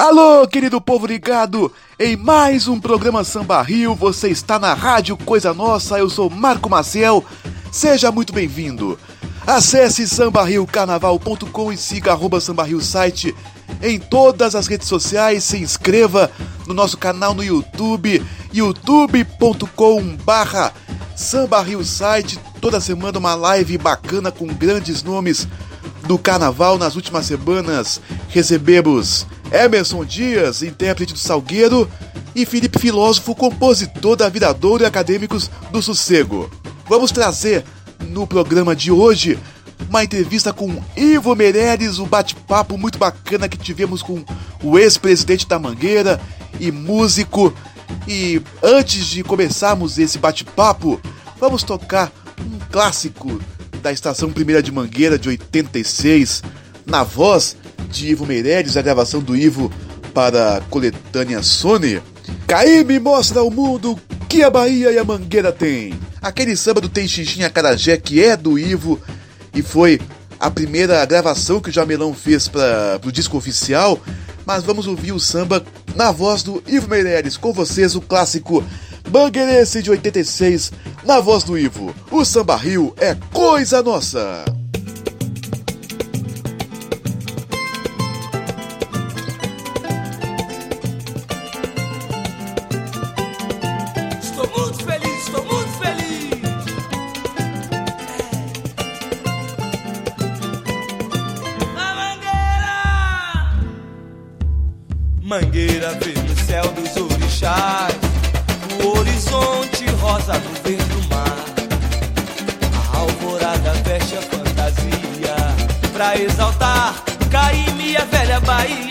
Alô, querido povo ligado em mais um programa Samba Rio. Você está na Rádio Coisa Nossa. Eu sou Marco Maciel. Seja muito bem-vindo. Acesse sambarriocarnaval.com e siga arroba Samba Rio site em todas as redes sociais. Se inscreva no nosso canal no YouTube, youtube.com barra Samba Rio site. Toda semana uma live bacana com grandes nomes do carnaval. Nas últimas semanas recebemos Emerson Dias, intérprete do Salgueiro, e Felipe Filósofo, compositor da Viradouro e Acadêmicos do Sossego. Vamos trazer no programa de hoje uma entrevista com Ivo Meirelles, um bate-papo muito bacana que tivemos com o ex-presidente da Mangueira e músico. E antes de começarmos esse bate-papo, vamos tocar um clássico da Estação Primeira de Mangueira de 86, na voz de Ivo Meirelles, a gravação do Ivo para a coletânea Sony. Caíme mostra ao mundo que a Bahia e a Mangueira têm. Aquele samba do Tem Xixim Acarajé que é do Ivo e foi a primeira gravação que o Jamelão fez para o disco oficial. Mas vamos ouvir o samba na voz do Ivo Meirelles. Com vocês o clássico Mangueirense de 86, na voz do Ivo. O Samba Rio é coisa nossa. Velha Bahia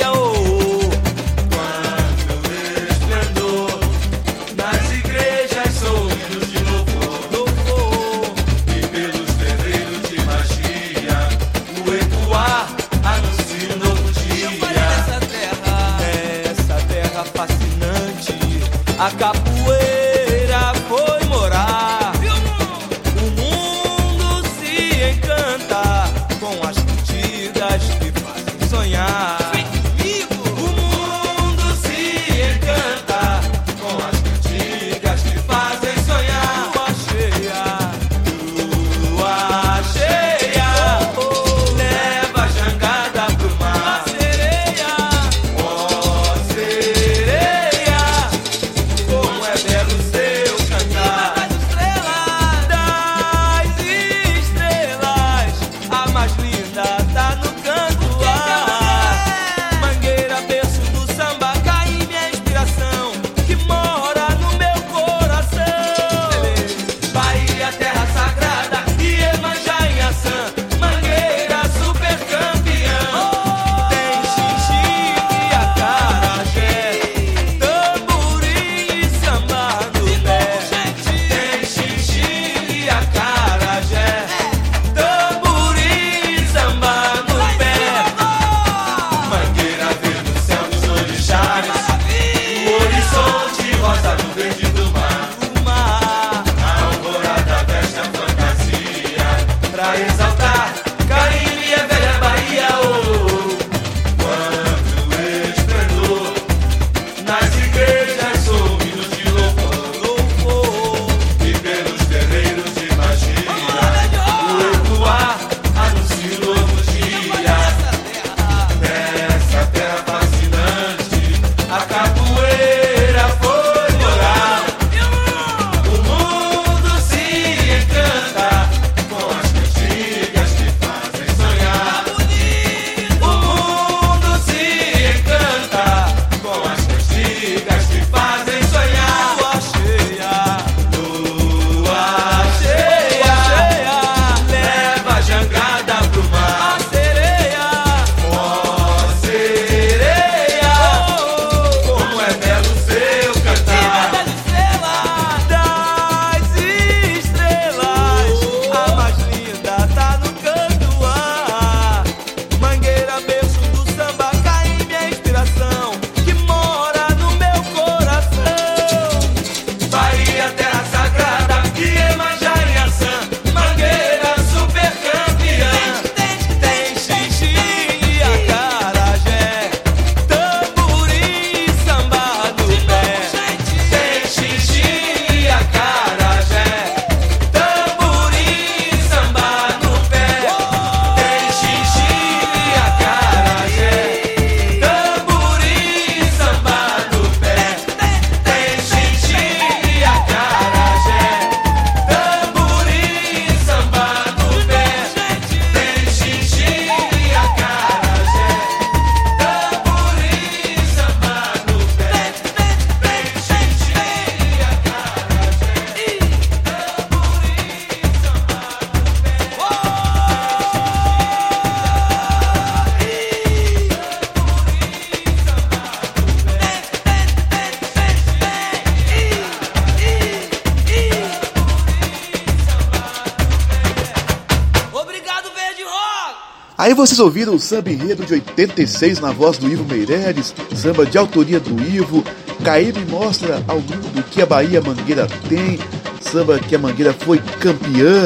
vocês ouviram o samba enredo de 86 na voz do Ivo Meireles, samba de autoria do Ivo. Caíbe mostra ao mundo que a Bahia Mangueira tem, samba que a Mangueira foi campeã.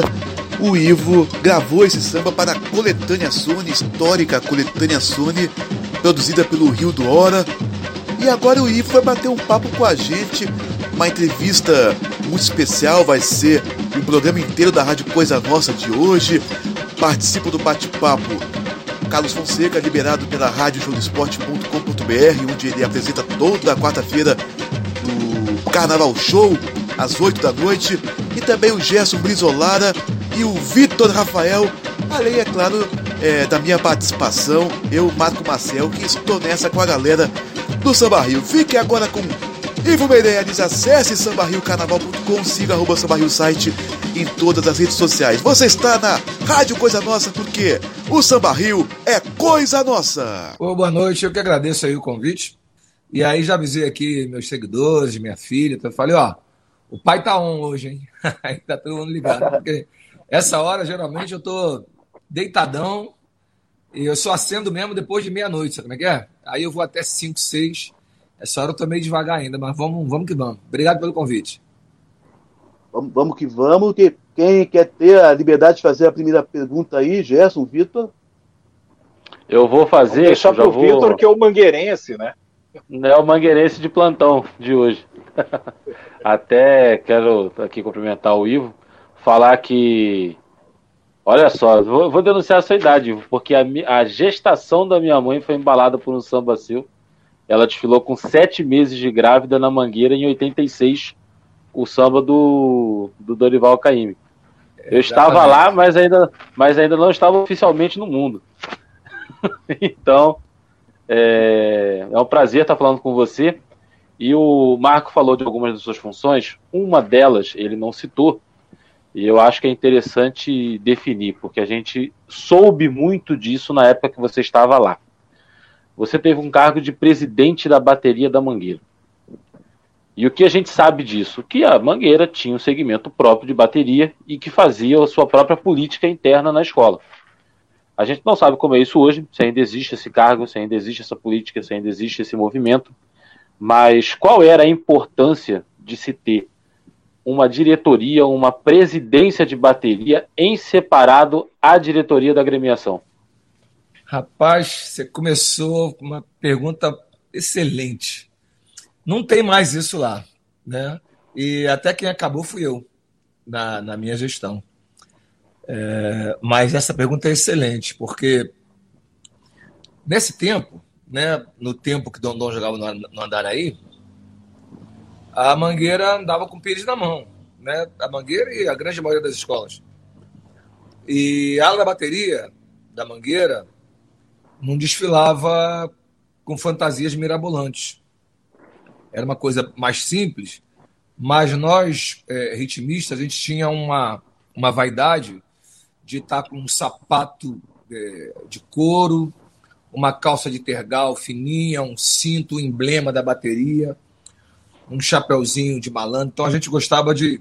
O Ivo gravou esse samba para a coletânea Sony, histórica coletânea Sony, produzida pelo Rio do Hora. E agora o Ivo vai bater um papo com a gente, uma entrevista muito especial, vai ser o programa inteiro da Rádio Coisa Nossa de hoje. Participa do bate-papo Carlos Fonseca, liberado pela radioshowdesporte.com.br, onde ele apresenta toda quarta-feira o Carnaval Show, às 8 da noite. E também o Gerson Brizolara e o Vitor Rafael, além, é claro, é, da minha participação, eu, Marco Marcel, que estou nessa com a galera do Samba Rio. Fique agora com Ivo Meirelles, acesse sambarriocarnaval.com, siga arroba Samba Rio site em todas as redes sociais. Você está na Rádio Coisa Nossa, porque o Samba Rio coisa nossa. Ô, boa noite, eu que agradeço aí o convite. E aí já avisei aqui meus seguidores, minha filha, então eu falei, ó, o pai tá on hoje, hein? Aí tá todo mundo ligado. Porque essa hora, geralmente, eu tô deitadão e eu só acendo mesmo depois de meia-noite, sabe como é que é? Aí eu vou até 5, 6 essa hora eu tô meio devagar ainda, mas vamos, vamos que vamos. Obrigado pelo convite. Vamos, vamos que vamos. Que quem quer ter a liberdade de fazer a primeira pergunta aí, Gerson, Vitor? Eu vou fazer. Vamos deixar pro vou... Vitor, que é o mangueirense, né? É o mangueirense de plantão de hoje. Até quero aqui cumprimentar o Ivo, falar que. Olha só, vou, vou denunciar a sua idade, Ivo, porque a, a gestação da minha mãe foi embalada por um samba seu ela desfilou com sete meses de grávida na Mangueira em 86, o samba do, do Dorival Caymmi. Eu estava lá, mas ainda, mas ainda não estava oficialmente no mundo. então, é, é um prazer estar falando com você. E o Marco falou de algumas das suas funções. Uma delas ele não citou, e eu acho que é interessante definir, porque a gente soube muito disso na época que você estava lá você teve um cargo de presidente da bateria da Mangueira. E o que a gente sabe disso? Que a Mangueira tinha um segmento próprio de bateria e que fazia a sua própria política interna na escola. A gente não sabe como é isso hoje, se ainda existe esse cargo, se ainda existe essa política, se ainda existe esse movimento. Mas qual era a importância de se ter uma diretoria, uma presidência de bateria em separado à diretoria da agremiação? Rapaz, você começou com uma pergunta excelente. Não tem mais isso lá, né? E até quem acabou fui eu, na, na minha gestão. É, mas essa pergunta é excelente, porque nesse tempo, né, no tempo que Dondon jogava no, Andaraí, a Mangueira andava com o pires na mão. Né? A Mangueira e a grande maioria das escolas. E a ala da bateria da Mangueira não desfilava com fantasias mirabolantes. Era uma coisa mais simples, mas nós, é, ritmistas, a gente tinha uma, uma vaidade de estar com um sapato é, de couro, uma calça de tergal fininha, um cinto, um emblema da bateria, um chapéuzinho de malandro. Então a gente gostava de,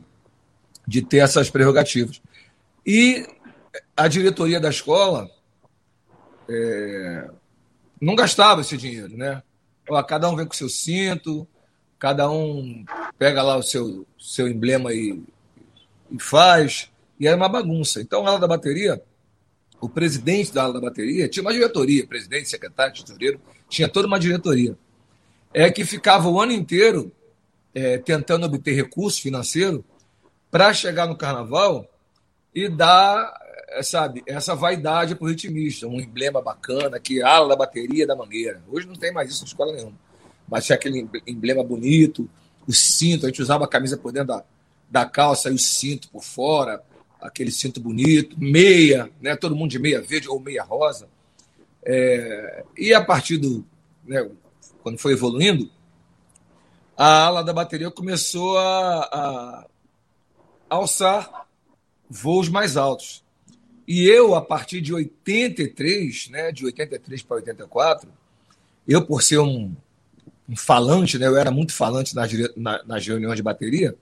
de ter essas prerrogativas. E a diretoria da escola é, não gastava esse dinheiro, né? Ó, cada um vem com seu cinto, cada um pega lá o seu, seu emblema e, e faz, e era uma bagunça. Então, a ala da bateria, o presidente da ala da bateria tinha uma diretoria, presidente, secretário, tesoureiro, tinha toda uma diretoria. É que ficava o ano inteiro é, tentando obter recurso financeiro para chegar no carnaval e dar é, sabe, essa vaidade pro ritmista, um emblema bacana, que ala da bateria da mangueira. Hoje não tem mais isso em escola nenhuma. Mas tinha aquele emblema bonito, o cinto, a gente usava a camisa por dentro da, da calça e o cinto por fora, aquele cinto bonito, meia, né? Todo mundo de meia verde ou meia rosa. É, e a partir do. Né, quando foi evoluindo, a ala da bateria começou a, a alçar voos mais altos. E eu, a partir de 83, né, de 83 para 84, eu, por ser um, um falante, né, eu era muito falante nas, na, nas reuniões de bateria,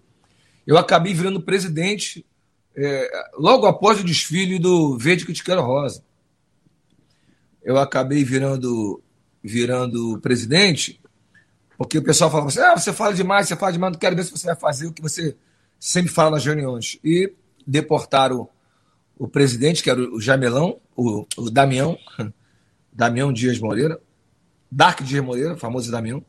eu acabei virando presidente é, logo após o desfile do Verde quero rosa. eu acabei virando, virando presidente, porque o pessoal falava assim: ah, você fala demais, você fala demais, não quero ver se você vai fazer o que você sempre fala nas reuniões. E deportaram o presidente, que era o Jamelão, o, o Damião, Damião Dias Moreira, Dark Dias Moreira, famoso Damião.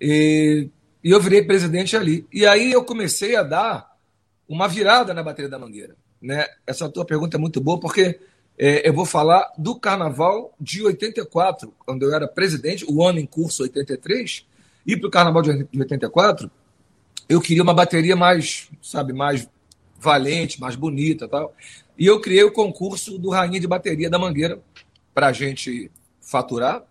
E, e eu virei presidente ali. E aí eu comecei a dar uma virada na bateria da Mangueira. Né? Essa tua pergunta é muito boa, porque é, eu vou falar do carnaval de 84, quando eu era presidente, o ano em curso 83, e para o carnaval de 84, eu queria uma bateria mais, sabe, mais valente, mais bonita tal. E eu criei o concurso do Rainha de Bateria da Mangueira para a gente faturar.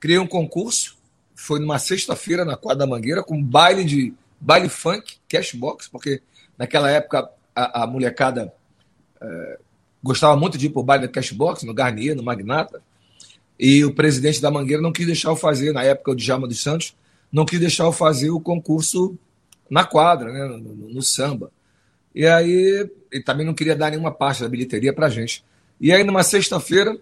Criei um concurso, foi numa sexta-feira na quadra da Mangueira, com baile de baile funk, cashbox, porque naquela época a, a molecada é, gostava muito de ir para o baile da cashbox, no Garnier, no Magnata. E o presidente da Mangueira não quis deixar eu fazer, na época o Djalma dos Santos, não quis deixar eu fazer o concurso na quadra, né, no, no, no samba. E aí ele também não queria dar nenhuma parte da bilheteria para gente. E aí, numa sexta-feira,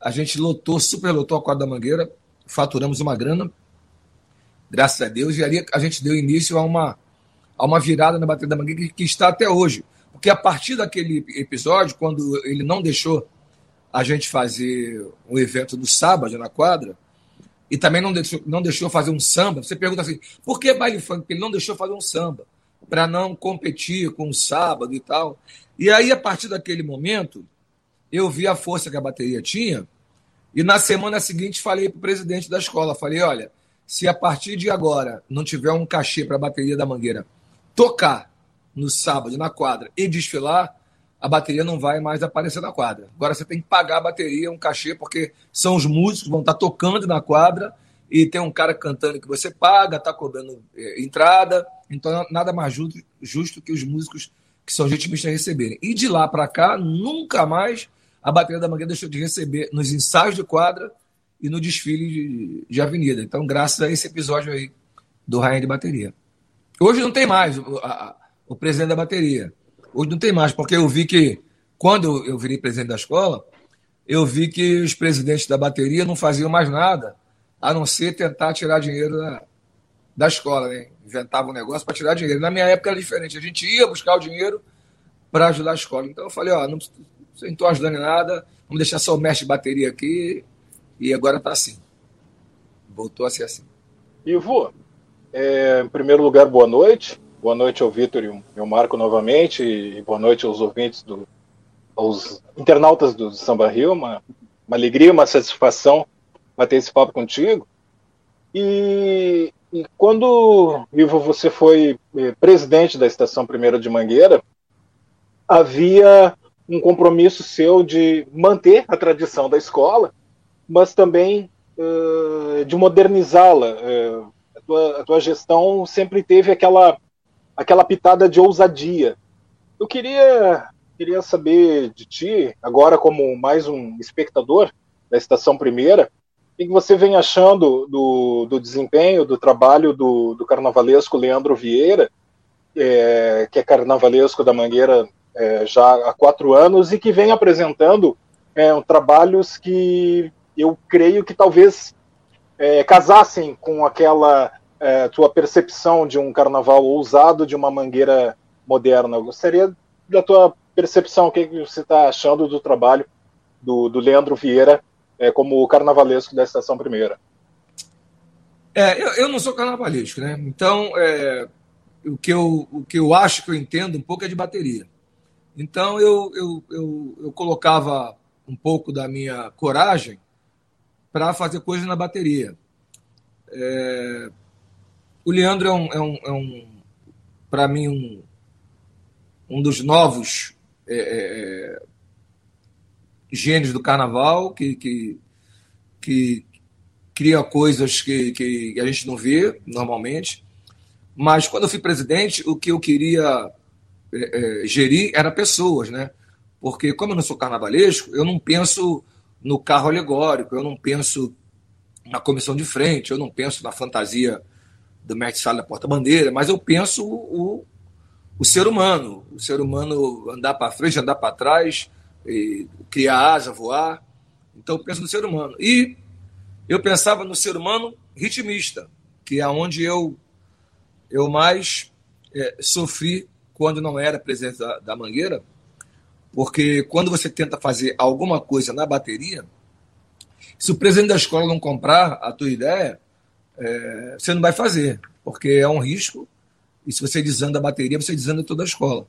a gente lotou, superlotou a quadra da Mangueira, faturamos uma grana, graças a Deus, e ali a gente deu início a uma, a uma virada na bateria da Mangueira que, está até hoje. Porque a partir daquele episódio, quando ele não deixou a gente fazer um evento do sábado na quadra, e também não deixou, não deixou fazer um samba, você pergunta assim, por que baile funk? Ele não deixou fazer um samba para não competir com o sábado e tal. E aí, a partir daquele momento, eu vi a força que a bateria tinha, e na semana seguinte falei para o presidente da escola, falei, olha, se a partir de agora não tiver um cachê para a bateria da Mangueira tocar no sábado na quadra e desfilar, a bateria não vai mais aparecer na quadra. Agora você tem que pagar a bateria, um cachê, porque são os músicos que vão estar tocando na quadra e tem um cara cantando que você paga, está cobrando é, entrada, então nada mais justo, justo que os músicos que são vitimistas receberem. E de lá para cá, nunca mais a bateria da Mangueira deixou de receber nos ensaios de quadra e no desfile de, de avenida. Então, graças a esse episódio aí do Rainha de Bateria. Hoje não tem mais o, a, o presidente da bateria. Hoje não tem mais, porque eu vi que, quando eu virei presidente da escola, eu vi que os presidentes da bateria não faziam mais nada a não ser tentar tirar dinheiro da, da escola, né? Inventava um negócio para tirar dinheiro. Na minha época era diferente. A gente ia buscar o dinheiro para ajudar a escola. Então eu falei, ó, não, estou ajudando em nada, vamos deixar só o mestre de bateria aqui. E agora está assim. Voltou a ser assim. Ivo, é, em primeiro lugar, boa noite. Boa noite ao Vitor e ao Marco novamente. E boa noite aos ouvintes, do, aos internautas do Samba Rio. Uma, uma alegria, uma satisfação bater esse papo contigo. E, e quando, Ivo, você foi eh, presidente da Estação Primeira de Mangueira, havia um compromisso seu de manter a tradição da escola, mas também uh, de modernizá-la. Uh, tua, a tua gestão sempre teve aquela, aquela pitada de ousadia. Eu queria, queria saber de ti, agora como mais um espectador da Estação Primeira, o que você vem achando do, do desempenho, do trabalho do, do carnavalesco Leandro Vieira, é, que é carnavalesco da Mangueira é, já há quatro anos e que vem apresentando é, trabalhos que eu creio que talvez é, casassem com aquela é, tua percepção de um carnaval ousado, de uma mangueira moderna. Eu gostaria da tua percepção, o que, você está achando do trabalho do, do Leandro Vieira é, como carnavalesco da Estação Primeira. É, eu, eu não sou carnavalesco, né? Então, é, o, que eu, o que eu acho que eu entendo um pouco é de bateria. Então, eu, eu, eu, eu colocava um pouco da minha coragem para fazer coisas na bateria. É, o Leandro é um, é um, é um para mim, um, um dos novos é, é, gênios do carnaval, que, que, que cria coisas que, que a gente não vê normalmente. Mas quando eu fui presidente, o que eu queria é, é, gerir era pessoas, né? Porque como eu não sou carnavalesco, eu não penso no carro alegórico, eu não penso na comissão de frente, eu não penso na fantasia do mestre sala da porta-bandeira, mas eu penso o, o ser humano, o ser humano andar para frente, andar para trás, criar asa, voar. Então eu penso no ser humano. E eu pensava no ser humano ritmista, que é onde eu, eu mais é, sofri quando não era presidente da, da Mangueira, porque quando você tenta fazer alguma coisa na bateria, se o presidente da escola não comprar a tua ideia, é, você não vai fazer, porque é um risco. E se você desanda a bateria, você desanda toda a escola.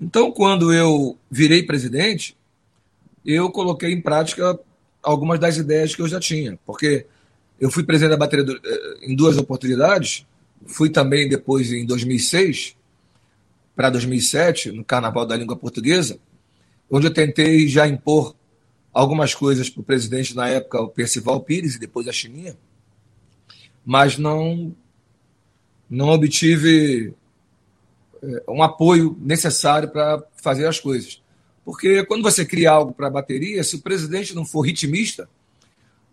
Então, quando eu virei presidente, eu coloquei em prática algumas das ideias que eu já tinha, porque eu fui presidente da bateria do, eh, em duas oportunidades, fui também depois em 2006 para 2007, no Carnaval da Língua Portuguesa, onde eu tentei já impor algumas coisas para o presidente na época, o Percival Pires, e depois a Chininha, mas não, não obtive é, um apoio necessário para fazer as coisas. Porque quando você cria algo para a bateria, se o presidente não for ritmista,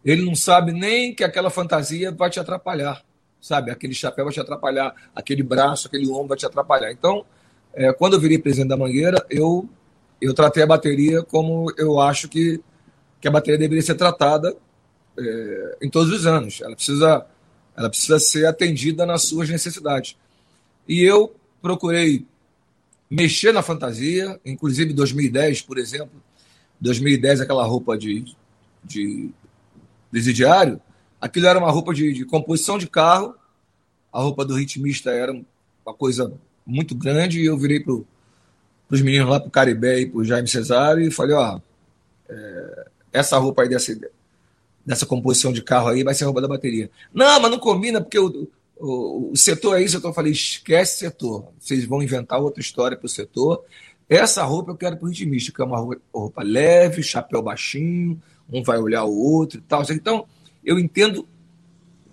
ele não sabe nem que aquela fantasia vai te atrapalhar, sabe? Aquele chapéu vai te atrapalhar, aquele braço, aquele ombro vai te atrapalhar. Então, é, quando eu virei presidente da Mangueira, eu, eu tratei a bateria como eu acho que, que a bateria deveria ser tratada é, em todos os anos. Ela precisa, ela precisa ser atendida nas suas necessidades. E eu procurei mexer na fantasia, inclusive 2010, por exemplo, 2010 aquela roupa de, de presidiário, aquilo era uma roupa de, de composição de carro, a roupa do ritmista era uma coisa muito grande e eu virei para os meninos lá, para o Caribé e para o Jaime Cesário e falei, ó, é, essa roupa aí dessa, dessa composição de carro aí vai ser roupa da bateria. Não, mas não combina porque o, o, o setor é isso, eu falei, esquece setor. Vocês vão inventar outra história para o setor. Essa roupa eu quero para o ritmista, que é uma roupa, roupa leve, chapéu baixinho, um vai olhar o outro e tal. Então, eu entendo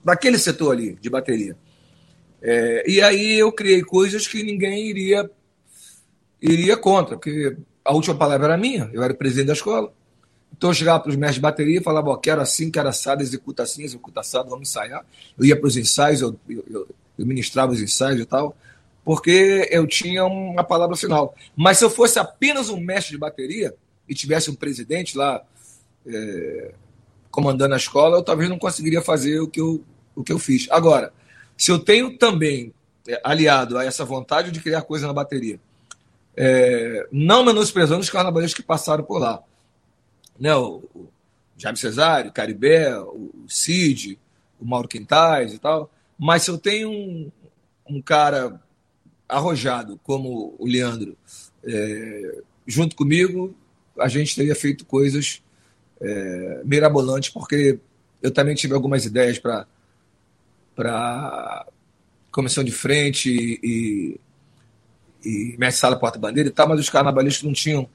daquele setor ali de bateria. É, e aí eu criei coisas que ninguém iria, iria contra, porque a última palavra era minha, eu era presidente da escola. Então eu chegava para os mestres de bateria e falava, ó, quero assim, quero assado, executa assim, executa assado, vamos ensaiar. Eu ia para os ensaios, eu, eu, eu, ministrava os ensaios e tal, porque eu tinha uma palavra final. Mas se eu fosse apenas um mestre de bateria e tivesse um presidente lá é, comandando a escola, eu talvez não conseguiria fazer o que eu, o que eu fiz. Agora, se eu tenho também é, aliado a essa vontade de criar coisa na bateria, é, não menosprezando os carnavalistas que passaram por lá, né, o, o Jaime Cesário, o Caribé, o Cid, o Mauro Quintais e tal. Mas se eu tenho um, um cara arrojado como o Leandro é, junto comigo, a gente teria feito coisas é, mirabolantes, porque eu também tive algumas ideias para para comissão de frente e, e, mestre sala porta-bandeira e tal, mas os carnavalistas não tinham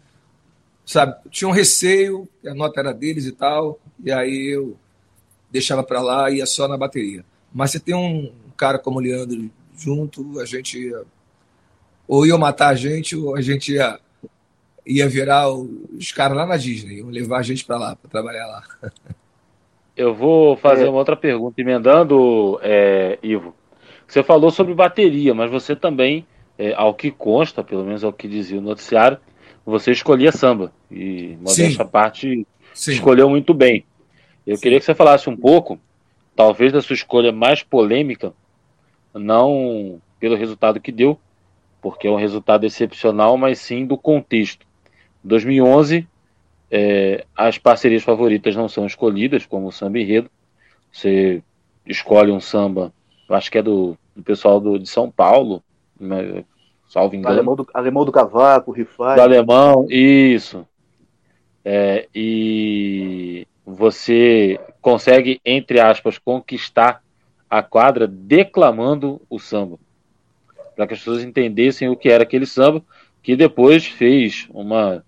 sabe, tinha um receio, a nota era deles e tal, e aí eu deixava para lá e ia só na bateria. Mas você tem um cara como o Leandro junto, a gente ia, ou ia matar a gente, ou a gente ia, ia virar os caras lá na Disney, iam levar a gente para lá, para trabalhar lá. Eu vou fazer é. uma outra pergunta, emendando, é, Ivo. Você falou sobre bateria, mas você também, é, ao que consta, pelo menos ao que dizia o noticiário, você escolhia samba. E, modéstia parte, Sim. escolheu muito bem. Eu Sim. queria que você falasse um pouco, talvez, da sua escolha mais polêmica, não pelo resultado que deu, porque é um resultado excepcional, mas sim do contexto. 2011, é, as parcerias favoritas não são escolhidas, como o samba enredo. Você escolhe um samba, eu acho que é do, do pessoal do, de São Paulo, salvo engano. Alemão do, alemão do Cavaco, Rifai. Do alemão, isso. É, e você consegue, entre aspas, conquistar a quadra declamando o samba. Para que as pessoas entendessem o que era aquele samba, que depois fez uma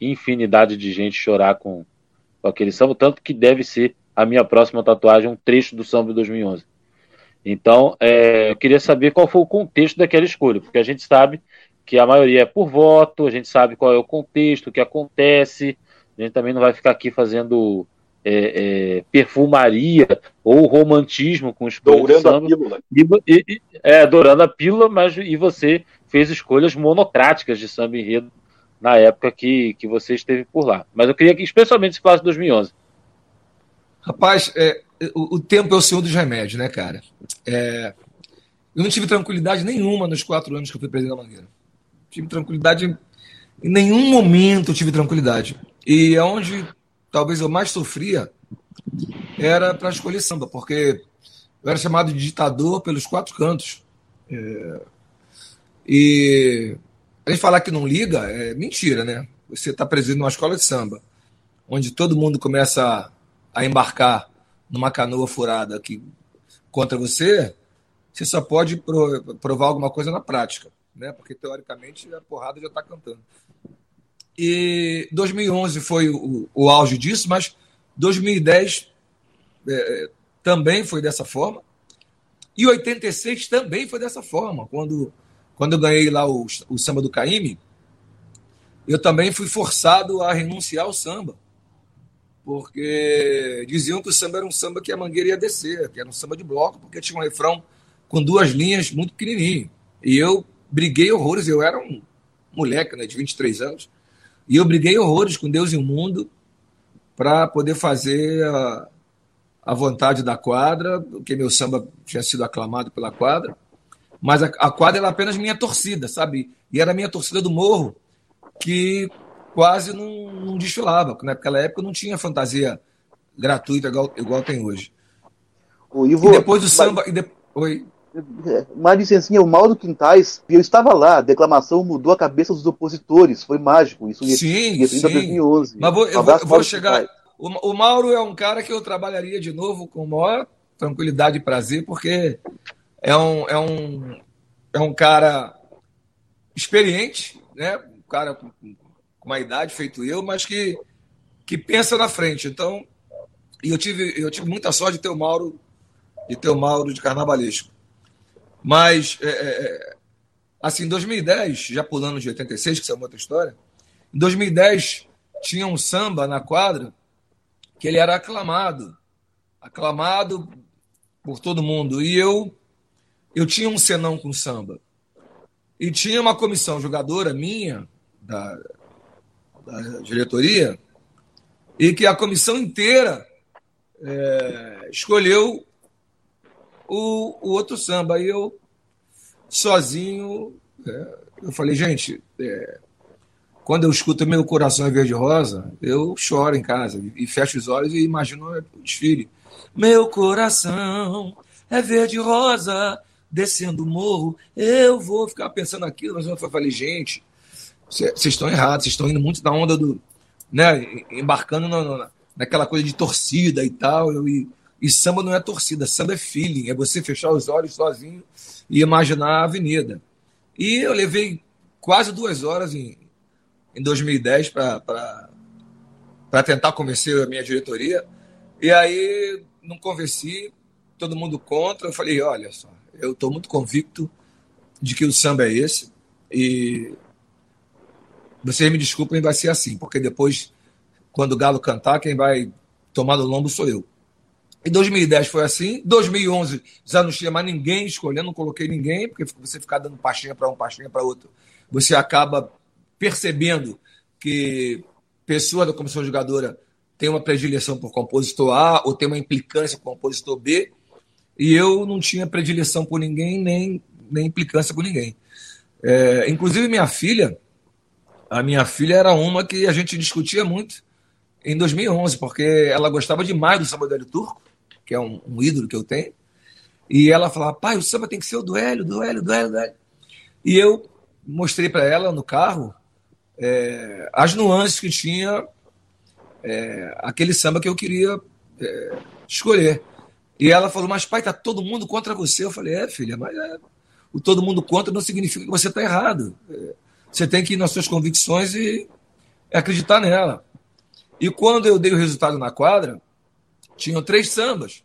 infinidade de gente chorar com, com aquele samba, tanto que deve ser a minha próxima tatuagem, um trecho do samba de 2011. Então, é, eu queria saber qual foi o contexto daquela escolha, porque a gente sabe que a maioria é por voto, a gente sabe qual é o contexto, o que acontece, a gente também não vai ficar aqui fazendo é, é, perfumaria ou romantismo com escolha Dourando a pílula. E, e, é, dourando a pílula, mas e você fez escolhas monocráticas de samba enredo na época que, que você esteve por lá. Mas eu queria que, especialmente se falasse 2011. Rapaz, é, o, o, tempo é o senhor dos remédios, né, cara? É, eu não tive tranquilidade nenhuma nos quatro anos que eu fui presidente da Mangueira. Tive tranquilidade. Em nenhum momento eu tive tranquilidade. E onde talvez eu mais sofria era para escolher samba, porque eu era chamado de ditador pelos quatro cantos. É, e a gente falar que não liga é mentira, né? Você está presente numa escola de samba, onde todo mundo começa a embarcar numa canoa furada aqui contra você, você só pode provar alguma coisa na prática, né? Porque teoricamente a porrada já está cantando. E 2011 foi o, o, auge disso, mas 2010 é, também foi dessa forma. E 86 também foi dessa forma. Quando, quando eu ganhei lá o, o samba do Caíme, eu também fui forçado a renunciar ao samba. Porque diziam que o samba era um samba que a mangueira ia descer, que era um samba de bloco, porque tinha um refrão com duas linhas muito pequenininho. E eu briguei horrores, eu era um moleque né, de 23 anos, e eu briguei horrores com Deus e o mundo para poder fazer a, a vontade da quadra, porque meu samba tinha sido aclamado pela quadra, mas a, a quadra era apenas minha torcida, sabe? E era a minha torcida do morro, que quase não, não desfilava, porque naquela época não tinha fantasia gratuita igual, igual tem hoje. O Ivo, e depois do samba. E de... Oi. Uma licencinha, o Mauro Quintais, eu estava lá, a declamação mudou a cabeça dos opositores, foi mágico. Isso sim, sim. 2011. Mas vou, eu vou, eu vou chegar. O, o, Mauro é um cara que eu trabalharia de novo com maior tranquilidade e prazer, porque é um, é um, é um cara experiente, né? um cara com, com uma idade feito eu, mas que, que pensa na frente. Então, e eu tive, eu tive muita sorte de ter o Mauro, de ter o Mauro de carnavalesco. Mas, é, é, é assim, em 2010, já pulando de 86, que é uma outra história, em 2010 tinha um samba na quadra que ele era aclamado, aclamado por todo mundo. E eu, eu tinha um senão com samba. E tinha uma comissão jogadora minha, da, da diretoria, e que a comissão inteira é, escolheu o, o outro samba. E eu, sozinho, é, eu falei, gente, é, quando eu escuto Meu Coração é Verde Rosa, eu choro em casa e fecho os olhos e imagino o desfile. Meu coração é verde rosa, descendo o morro, eu vou ficar pensando aquilo, mas eu falei, gente, vocês estão errados, vocês estão indo muito na onda do. Né, embarcando na, naquela coisa de torcida e tal. E, e samba não é torcida, samba é feeling, é você fechar os olhos sozinho e imaginar a avenida. E eu levei quase duas horas em, em 2010 para tentar convencer a minha diretoria. E aí não convenci, todo mundo contra. Eu falei: olha só, eu estou muito convicto de que o samba é esse. E vocês me desculpem, vai ser assim, porque depois, quando o Galo cantar, quem vai tomar no lombo sou eu. Em 2010 foi assim. 2011 já não tinha mais ninguém escolhendo, não coloquei ninguém, porque você ficar dando pastinha para um, pastinha para outro, você acaba percebendo que pessoa da comissão jogadora tem uma predileção por compositor A ou tem uma implicância com compositor B, e eu não tinha predileção por ninguém, nem, nem implicância por ninguém. É, inclusive, minha filha, a minha filha era uma que a gente discutia muito em 2011, porque ela gostava demais do samba do Turco, que é um, um, ídolo que eu tenho. E ela falava, pai, o samba tem que ser o duelo, duelo, duelo, duelo. E eu mostrei para ela no carro é, as nuances que tinha é, aquele samba que eu queria é, escolher. E ela falou, mas pai, tá todo mundo contra você. Eu falei, é, filha, mas é, o todo mundo contra não significa que você está errado. Você tem que ir nas suas convicções e acreditar nela. E quando eu dei o resultado na quadra, tinham três sambas.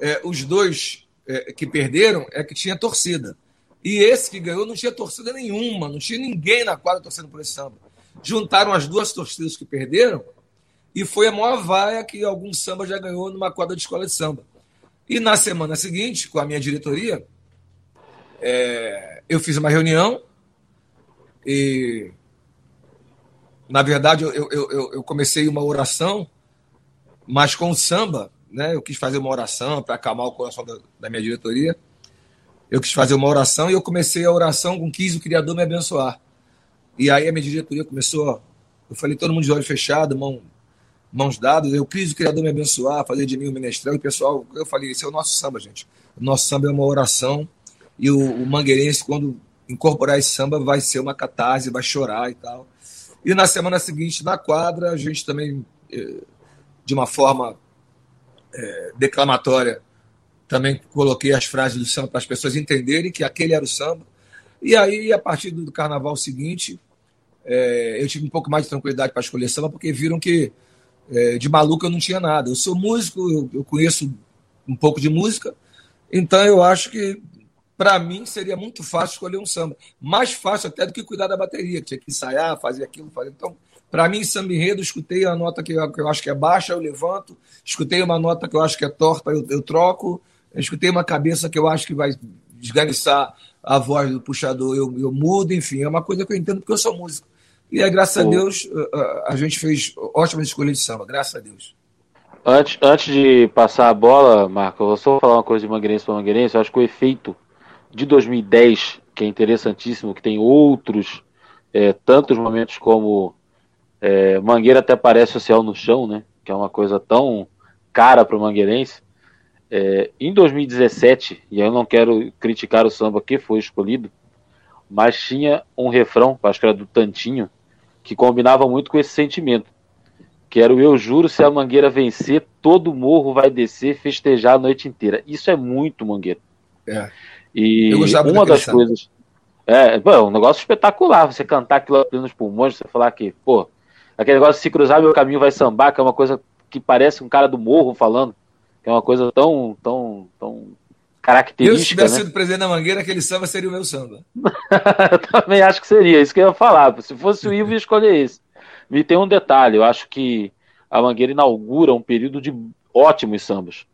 É, os dois é, que perderam é que tinha torcida. E esse que ganhou não tinha torcida nenhuma, não tinha ninguém na quadra torcendo por esse samba. Juntaram as duas torcidas que perderam e foi a maior vaia que algum samba já ganhou numa quadra de escola de samba. E na semana seguinte, com a minha diretoria, é, eu fiz uma reunião e, na verdade, eu, eu, eu, comecei uma oração, mas com samba né? Eu quis fazer uma oração para acalmar o coração da, da, minha diretoria. Eu quis fazer uma oração e eu comecei a oração com quis o Criador me abençoar. E aí a minha diretoria começou, eu falei todo mundo de olho fechado, mão, mãos dadas, eu quis o Criador me abençoar, fazer de mim o um menestrel. E o pessoal, eu falei, esse é o nosso samba, gente. O nosso samba é uma oração e o, o mangueirense, quando incorporar esse samba, vai ser uma catarse, vai chorar e tal. E na semana seguinte, na quadra, a gente também, eh, de uma forma é, declamatória, também coloquei as frases do samba para as pessoas entenderem que aquele era o samba. E aí, a partir do carnaval seguinte, é, eu tive um pouco mais de tranquilidade para escolher samba, porque viram que de maluco eu não tinha nada. Eu sou músico, eu conheço um pouco de música, então eu acho que para mim seria muito fácil escolher um samba. Mais fácil até do que cuidar da bateria, tinha que ensaiar, fazer aquilo, fazer. Então, para mim, samba enredo, escutei a nota que eu, que eu, acho que é baixa, eu levanto, escutei uma nota que eu acho que é torta, eu, eu troco, eu escutei uma cabeça que eu acho que vai desganiçar a voz do puxador, eu, eu mudo, enfim, é uma coisa que eu entendo porque eu sou músico. E é, graças a Deus, a, a gente fez ótimas escolhas de samba, graças a Deus. Antes, antes de passar a bola, Marco, eu vou só falar uma coisa de Mangueirense para Mangueirense. Eu acho que o efeito de 2010, que é interessantíssimo, que tem outros é, tantos momentos como é, Mangueira até parece o céu no chão, né? Que é uma coisa tão cara para o mangueirense. É, em 2017, e eu não quero criticar o samba que foi escolhido, mas tinha um refrão, acho que era do Tantinho, que combinava muito com esse sentimento. Que era o Eu juro, se a Mangueira vencer, todo morro vai descer, festejar a noite inteira. Isso é muito Mangueira. É. E uma das coisas. É, é um negócio espetacular você cantar aquilo nos pulmões, você falar que, pô, aquele negócio de se cruzar meu caminho vai sambar, que é uma coisa que parece um cara do morro falando, que é uma coisa tão, tão, tão característica. Eu, se tivesse né? sido presidente da Mangueira, aquele samba seria o meu samba. eu também acho que seria, isso que eu ia falar. Se fosse o Ivo, ia escolher esse. E tem um detalhe, eu acho que a Mangueira inaugura um período de ótimos sambas.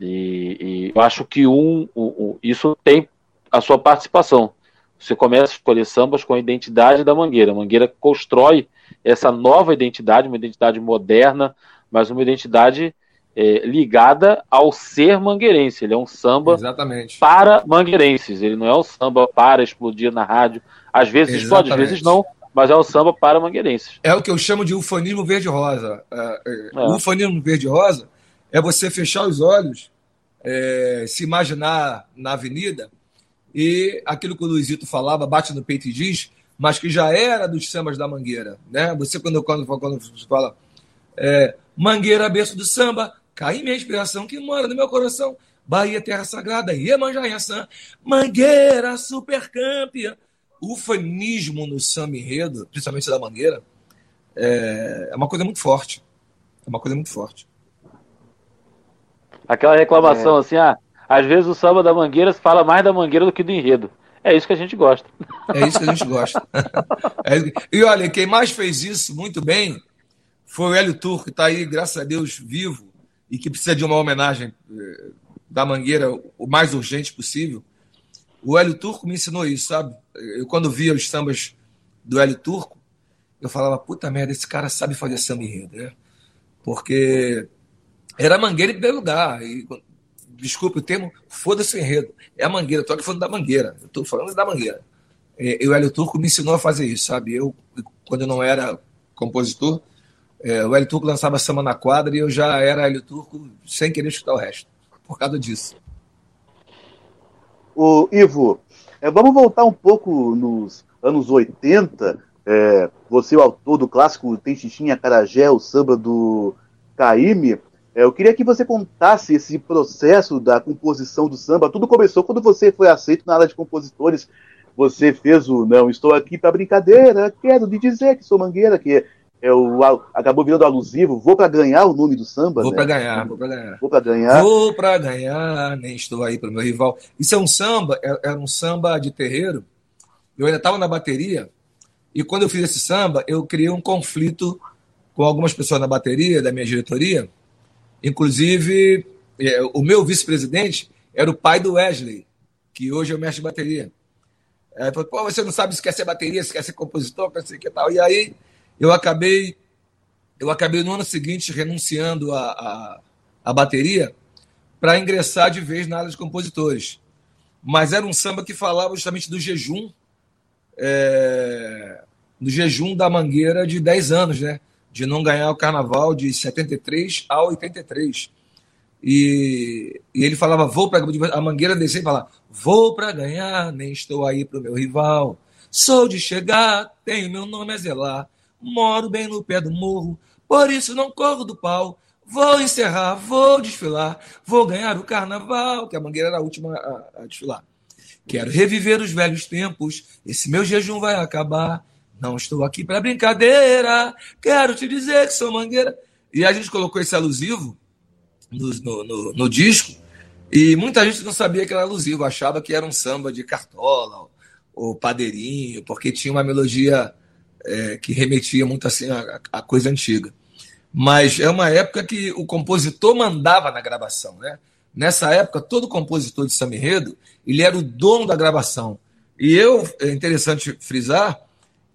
E, e eu acho que um, um, um, isso tem a sua participação. Você começa a escolher sambas com a identidade da Mangueira. A Mangueira constrói essa nova identidade, uma identidade moderna, mas uma identidade é, ligada ao ser mangueirense. Ele é um samba Exatamente. para mangueirenses. Ele não é um samba para explodir na rádio. Às vezes Exatamente. explode, às vezes não, mas é um samba para mangueirenses. É o que eu chamo de ufanismo verde-rosa. É, é, é. Ufanismo verde-rosa é você fechar os olhos, é, se imaginar na avenida e aquilo que o Luizito falava, bate no peito e diz, mas que já era dos sambas da Mangueira. Né? Você, quando, quando, quando fala é, Mangueira, berço do samba, cai minha inspiração que mora no meu coração. Bahia, terra sagrada, Iemanjá, Iaçã, Mangueira, super. O fanismo no samba enredo, principalmente da Mangueira, é, é uma coisa muito forte. É uma coisa muito forte. Aquela reclamação é. assim, ah, às vezes o samba da Mangueira se fala mais da Mangueira do que do enredo. É isso que a gente gosta. É isso que a gente gosta. É, e olha, quem mais fez isso muito bem foi o Hélio Turco, que está aí, graças a Deus, vivo e que precisa de uma homenagem eh, da Mangueira o mais urgente possível. O Hélio Turco me ensinou isso, sabe? Eu, quando via os sambas do Hélio Turco, eu falava, puta merda, esse cara sabe fazer samba enredo, né? Porque era Mangueira em primeiro lugar. E, desculpe o termo, foda-se o enredo. É a Mangueira, tô aqui falando da Mangueira. Eu tô falando da Mangueira. E, e o Hélio Turco me ensinou a fazer isso, sabe? Eu, quando eu não era compositor, é, o Hélio Turco lançava samba na quadra e eu já era Hélio Turco sem querer escutar o resto, por causa disso. O Ivo, é, vamos voltar um pouco nos anos 80. É, você, o autor do clássico Tem Xixinha Carajé, o samba do Caíme. É, eu queria que você contasse esse processo da composição do samba. Tudo começou quando você foi aceito na área de compositores. Você fez o Não Estou Aqui para Brincadeira, quero lhe dizer que sou mangueira, que é o, acabou virando alusivo. Vou para ganhar o nome do samba. Vou né? para ganhar, vou para ganhar. Vou para ganhar. Vou para ganhar, nem estou aí para meu rival. Isso é um samba, é, era um samba de terreiro. Eu ainda estava na bateria, e quando eu fiz esse samba, eu criei um conflito com algumas pessoas na bateria, da minha diretoria Inclusive, é, o meu vice-presidente era o pai do Wesley, que hoje é o mestre de bateria. Aí falou, pô, você não sabe se quer ser bateria, se quer ser compositor, quer ser que tal. E aí eu acabei, eu acabei no ano seguinte renunciando a, a, a bateria para ingressar de vez na área de compositores. Mas era um samba que falava justamente do jejum, é, do jejum da Mangueira de 10 anos, né? De não ganhar o carnaval de 73 a 83. E, e ele falava, vou para a Mangueira descer e falar, vou para ganhar, nem estou aí para o meu rival. Sou de chegar, tenho meu nome a zelar, moro bem no pé do morro, por isso não corro do pau. Vou encerrar, vou desfilar, vou ganhar o carnaval, que a Mangueira era a última a, a desfilar. Quero reviver os velhos tempos, esse meu jejum vai acabar. Não estou aqui para brincadeira, quero te dizer que sou Mangueira. E a gente colocou esse alusivo no, no, no, no disco, e muita gente não sabia que era alusivo, achava que era um samba de cartola ou padeirinho, porque tinha uma melodia é, que remetia muito assim a, a coisa antiga mas é uma época que o compositor mandava na gravação, né? Nessa época, todo compositor de samba enredo, ele era o dono da gravação. E eu, é interessante frisar,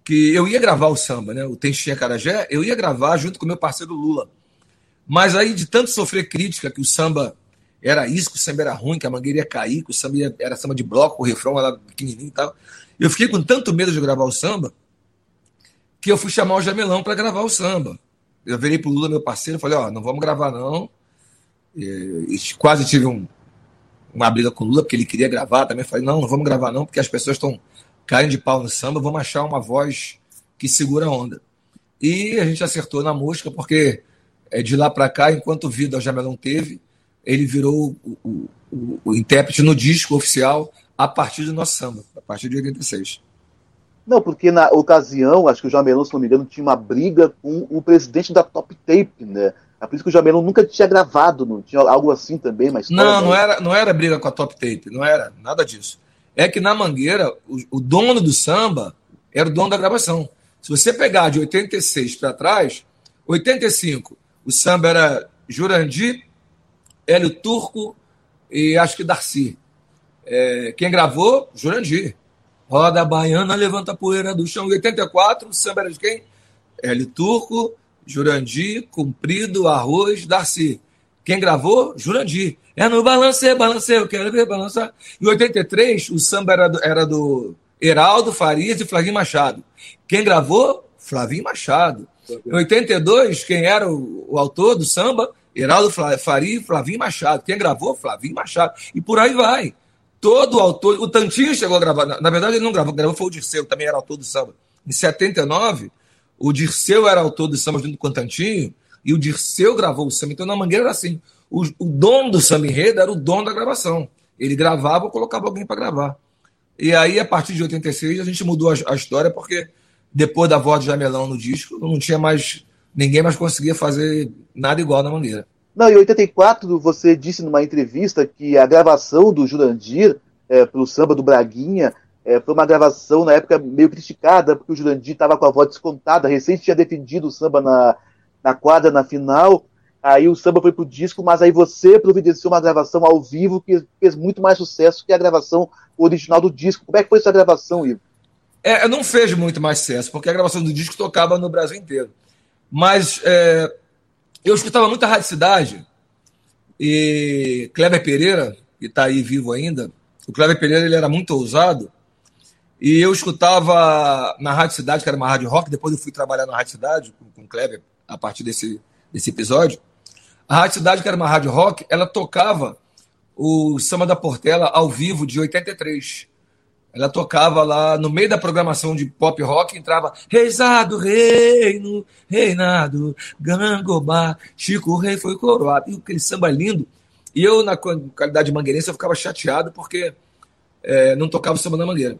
que eu ia gravar o samba, né? O Textinha Carajé, eu ia gravar junto com meu parceiro Lula. Mas aí, de tanto sofrer crítica que o samba era isso, que o samba era ruim, que a mangueira ia cair, que o samba ia, era samba de bloco, o refrão era pequenininho e tal. Eu fiquei com tanto medo de gravar o samba que eu fui chamar o Jamelão para gravar o samba eu virei pro Lula, meu parceiro, falei, ó, não vamos gravar não. E, e quase tive um, uma briga com o Lula, porque ele queria gravar também. Falei, não, não vamos gravar não, porque as pessoas estão caindo de pau no samba, vamos achar uma voz que segura a onda. E a gente acertou na música, porque é, de lá para cá, enquanto vida o Jamelão teve, ele virou o, o, o, o intérprete no disco oficial a partir do nosso samba, a partir de 86. Não, porque na ocasião, acho que o Jamelão, se não me engano, tinha uma briga com o presidente da Top Tape, né? É por isso que o Jamelão nunca tinha gravado, não tinha algo assim também, mas não, não era, não era briga com a Top Tape, não era nada disso. É que na Mangueira, o, o dono do samba era o dono da gravação. Se você pegar de 86 para trás, 85, o samba era Jurandir, Hélio Turco e acho que Darcy. É, quem gravou? Jurandir. Roda baiana, levanta a poeira do chão. Em 84, o samba era de quem? Hélio Turco, Jurandir, Cumprido, Arroz, Darcy. Quem gravou? Jurandir. É no balancê, balancê, eu quero ver balançar. Em 83, o samba era do, era do Heraldo Farias e Flavinho Machado. Quem gravou? Flavinho Machado. Em 82, quem era o, o autor do samba? Heraldo Faria e Flavinho Machado. Quem gravou? Flavinho Machado. E por aí vai todo autor. O Tantinho chegou a gravar. Na, na verdade, ele não gravou, gravou foi o Dirceu, também era autor do samba. Em 79, o Dirceu era autor do samba junto com o Tantinho, e o Dirceu gravou o samba. Então, na Mangueira era assim: o, o dono do samba enredo era o dono da gravação. Ele gravava ou colocava alguém para gravar. E aí, a partir de 86, a gente mudou a, a história, porque depois da voz de Jamelão no disco, não tinha mais. Ninguém mais conseguia fazer nada igual na Mangueira. Não, em 84 você disse numa entrevista que a gravação do Jurandir é, o samba do Braguinha é, foi uma gravação na época meio criticada, porque o Jurandir estava com a voz descontada, recente tinha defendido o samba na, na quadra, na final, aí o samba foi pro disco, mas aí você providenciou uma gravação ao vivo que fez muito mais sucesso que a gravação original do disco. Como é que foi essa gravação, Ivo? É, não fez muito mais sucesso, porque a gravação do disco tocava no Brasil inteiro. Mas é, eu escutava muita Rádio Cidade e Kleber Pereira, que está aí vivo ainda, o Kleber Pereira ele era muito ousado e eu escutava na Rádio Cidade, que era uma rádio rock, depois eu fui trabalhar na Rádio Cidade com, com o Kleber a partir desse, desse episódio. A Rádio Cidade, que era uma rádio rock, ela tocava o Samba da Portela ao vivo de 83. Ela tocava lá no meio da programação de pop rock, entrava Reisado Reino, Reinado, Gangobá, Chico Rei foi coroado. E aquele samba lindo. E eu, na qualidade de mangueirense, eu ficava chateado porque é, não tocava o samba na mangueira.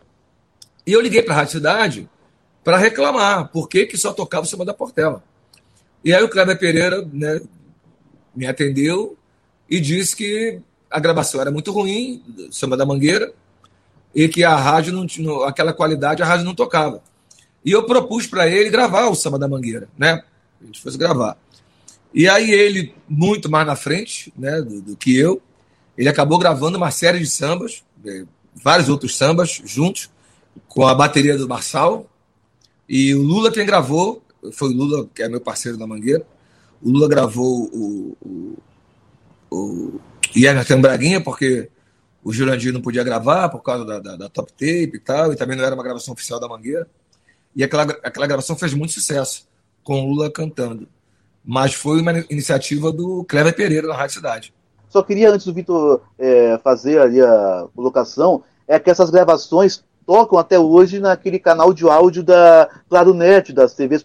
E eu liguei para a Rádio Cidade para reclamar por que, que só tocava o samba da Portela. E aí o Kleber Pereira né, me atendeu e disse que a gravação era muito ruim, samba da mangueira, e que a rádio não tinha aquela qualidade, a rádio não tocava. E eu propus para ele gravar o Samba da Mangueira, né? A gente fosse gravar. E aí ele, muito mais na frente né, do, do que eu, ele acabou gravando uma série de sambas, é, vários outros sambas juntos, com a bateria do Marçal. E o Lula quem gravou, foi o Lula, que é meu parceiro da Mangueira, o Lula gravou o, o, o Emerson Braguinha, porque o Jurandir não podia gravar por causa da, da, da, top tape e tal, e também não era uma gravação oficial da Mangueira. E aquela, aquela gravação fez muito sucesso, com o Lula cantando. Mas foi uma iniciativa do Cleber Pereira na Rádio Cidade. Só queria, antes do Vitor é, fazer ali a colocação, é que essas gravações tocam até hoje naquele canal de áudio da Claro Net, das TVs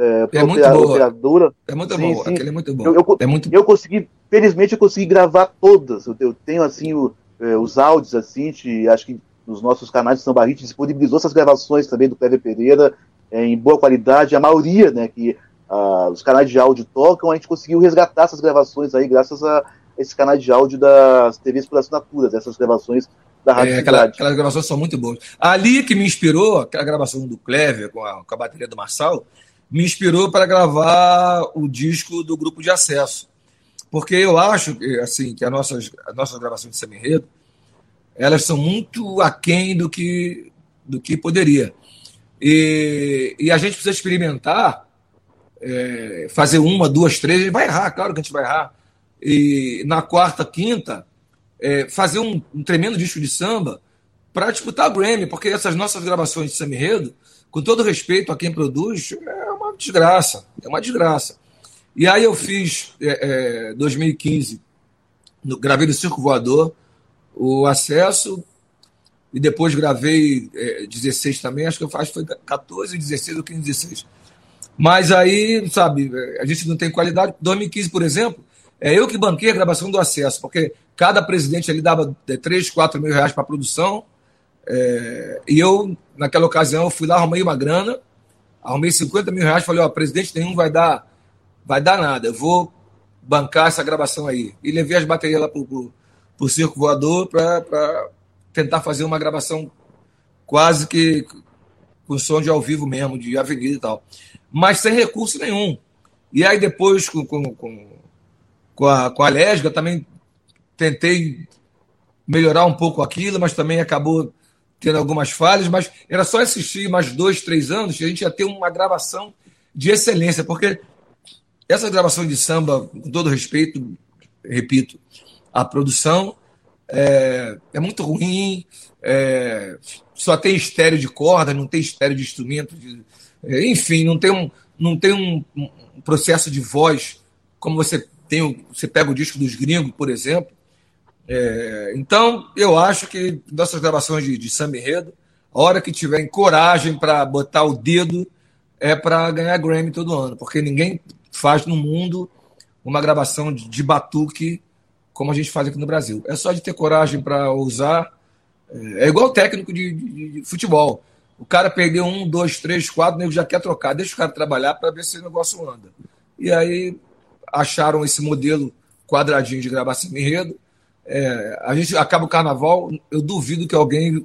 é, é muito boa. É muito sim, bom, sim. aquele é muito bom. Eu, eu, é muito... eu consegui, felizmente eu consegui gravar todas. Eu, eu tenho assim o, é, os áudios assim, de, acho que nos nossos canais de São Barrito disponibilizou essas gravações também do Cleber Pereira é, em boa qualidade, a maioria, né, que ah, os canais de áudio tocam, a gente conseguiu resgatar essas gravações aí graças a esse canal de áudio das TVs por assinaturas, essas gravações da Rádio é, aquela, Aquelas gravações são muito boas. Ali que me inspirou, aquela gravação do Clever com a, com a bateria do Marçal, me inspirou para gravar o disco do grupo de acesso. Porque eu acho que, assim, que as nossas, as nossas gravações de semi elas são muito aquém do que, do que poderia. E, e a gente precisa experimentar, é, fazer uma, duas, três, a vai errar, claro que a gente vai errar. E na quarta, quinta, é, fazer um, um, tremendo disco de samba para disputar o Grammy, porque essas nossas gravações de samba com todo respeito a quem produz, é desgraça. É uma desgraça. E aí eu fiz, é, é, 2015, no, gravei no Circo Voador, o Acesso, e depois gravei é, 16 também, acho que eu faço foi 14, 16 ou 15, 16. Mas aí, sabe, a gente não tem qualidade. 2015, por exemplo, é eu que banquei a gravação do Acesso, porque cada presidente ali dava 3, 4 mil reais para a produção, é, e eu, naquela ocasião, fui lá, arrumei uma grana, arrumei 50 mil reais, falei, ó, presidente nenhum vai dar, vai dar nada, eu vou bancar essa gravação aí. E levei as baterias lá pro, pro, pro Circo Voador para tentar fazer uma gravação quase que com som de ao vivo mesmo, de avenida e tal. Mas sem recurso nenhum. E aí depois, com, com, com, com a, com a também tentei melhorar um pouco aquilo, mas também acabou tendo algumas falhas, mas era só assistir mais dois, três anos que a gente ia ter uma gravação de excelência, porque essa gravação de samba, com todo respeito, repito, a produção é, é muito ruim, é, só tem estéreo de corda, não tem estéreo de instrumento, de, é, enfim, não tem, um, não tem um, um, processo de voz como você tem, você pega o disco dos gringos, por exemplo, é, então, eu acho que nossas gravações de, de samba a hora que tiverem coragem para botar o dedo, é para ganhar Grammy todo ano, porque ninguém faz no mundo uma gravação de, de batuque como a gente faz aqui no Brasil. É só de ter coragem para usar. É, é igual técnico de, de, de, futebol. O cara perdeu um, dois, três, quatro, o nego já quer trocar. Deixa o cara trabalhar para ver se o negócio anda. E aí acharam esse modelo quadradinho de gravar samba enredo é, a gente acaba o carnaval, eu duvido que alguém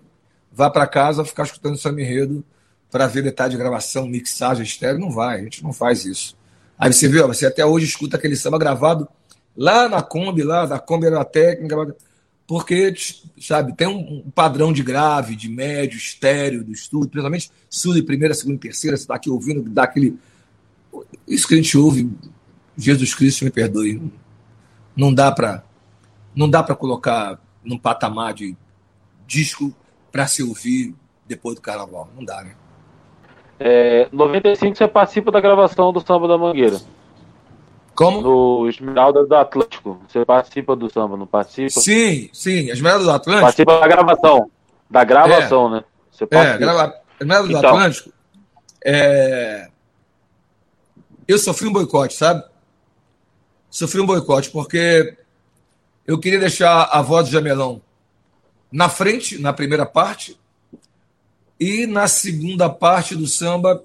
vá para casa ficar escutando samba enredo para ver detalhe de gravação, mixagem, estéreo. Não vai, a gente não faz isso. Aí você vê, ó, você até hoje escuta aquele samba gravado lá na Kombi, lá da Kombi era técnica, porque, sabe, tem um, padrão de grave, de médio, estéreo do estúdio, principalmente e primeira, segunda e terceira, você está aqui ouvindo, dá aquele. Isso que a gente ouve, Jesus Cristo me perdoe. Não dá para não dá para colocar num patamar de disco para se ouvir depois do carnaval. Não dá, né? É, 95 você participa da gravação do Samba da Mangueira. Como? No Esmeralda do Atlântico. Você participa do samba, não participa? Sim, sim. Esmeralda do Atlântico. Participa da gravação. Da gravação, é. né? Você é, grava... Esmeralda do então. Atlântico. É... Eu sofri um boicote, sabe? Sofri um boicote, porque eu queria deixar a voz do Jamelão na frente, na primeira parte, e na segunda parte do samba,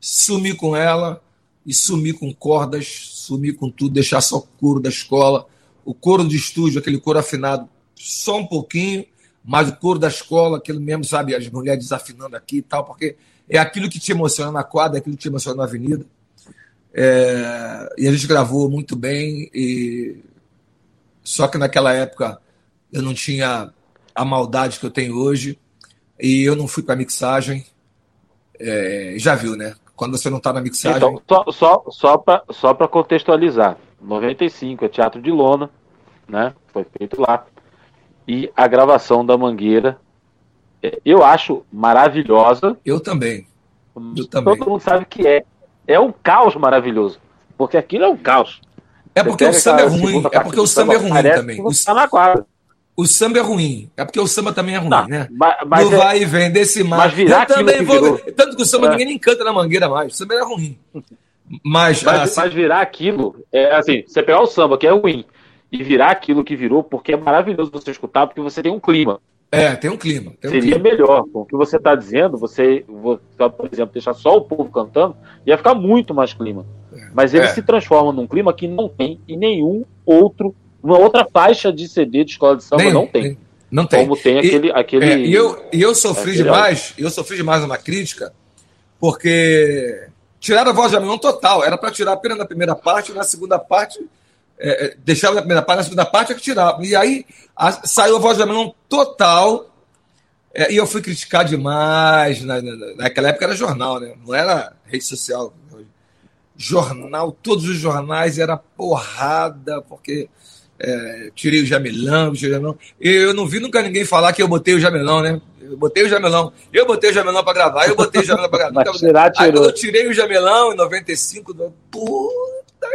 sumir com ela e sumir com cordas, sumir com tudo, deixar só o couro da escola, o couro de estúdio, aquele couro afinado, só um pouquinho, mas o couro da escola, aquele mesmo, sabe, as mulheres desafinando aqui e tal, porque é aquilo que te emociona na quadra, é aquilo que te emociona na avenida. É, e a gente gravou muito bem e só que naquela época eu não tinha a maldade que eu tenho hoje e eu não fui para mixagem. É, já viu, né? Quando você não está na mixagem. Então, só, só, só para só contextualizar: 95 é Teatro de Lona. né? Foi feito lá. E a gravação da Mangueira, é, eu acho maravilhosa. Eu também. Eu também. Todo mundo sabe que é. É um caos maravilhoso. Porque aquilo é um caos. É porque o samba é ruim. É porque o samba é ruim também. O, tá na quadra. o samba é ruim. É porque o samba também é ruim, Não, né? mas- no é- vai e vem desse mar. mas virar Eu também vou. Tanto que o samba É. ninguém nem canta na mangueira mais. O samba é ruim. Mas, Mas, assim, mas virar aquilo, é assim, você pegar o samba, que é ruim, e virar aquilo que virou, porque é maravilhoso você escutar, porque você tem um clima. é, tem um clima. Tem um Seria clima. melhor. Com o que você está dizendo, você, por exemplo, deixar só o povo cantando, ia ficar muito mais clima. Mas ele É. se transforma num clima que não tem em nenhum outro, uma outra faixa de CD de escola de samba Nenhum, não tem. nem- Não tem. Como tem E- aquele. aquele É, e eu, e eu sofri demais, eu sofri demais uma crítica, porque tiraram a voz de Amilão total. Era para tirar apenas na primeira parte, na segunda parte, é, é, deixava na primeira parte, na segunda parte é que tirava. E aí a- saiu a voz de Amilão total. é, e eu fui criticar demais. Na, na- naquela época era jornal, né? Não era rede social. Jornal, todos os jornais era porrada, porque é, tirei o Jamilão, tirei o Jamilão. E eu não vi nunca ninguém falar que eu botei o Jamelão, né? Eu botei o Jamelão. Eu botei o Jamelão pra gravar, eu botei o Jamelão pra gravar. Tirar, Aí quando tirou. eu tirei o Jamelão em 95, eu- puta.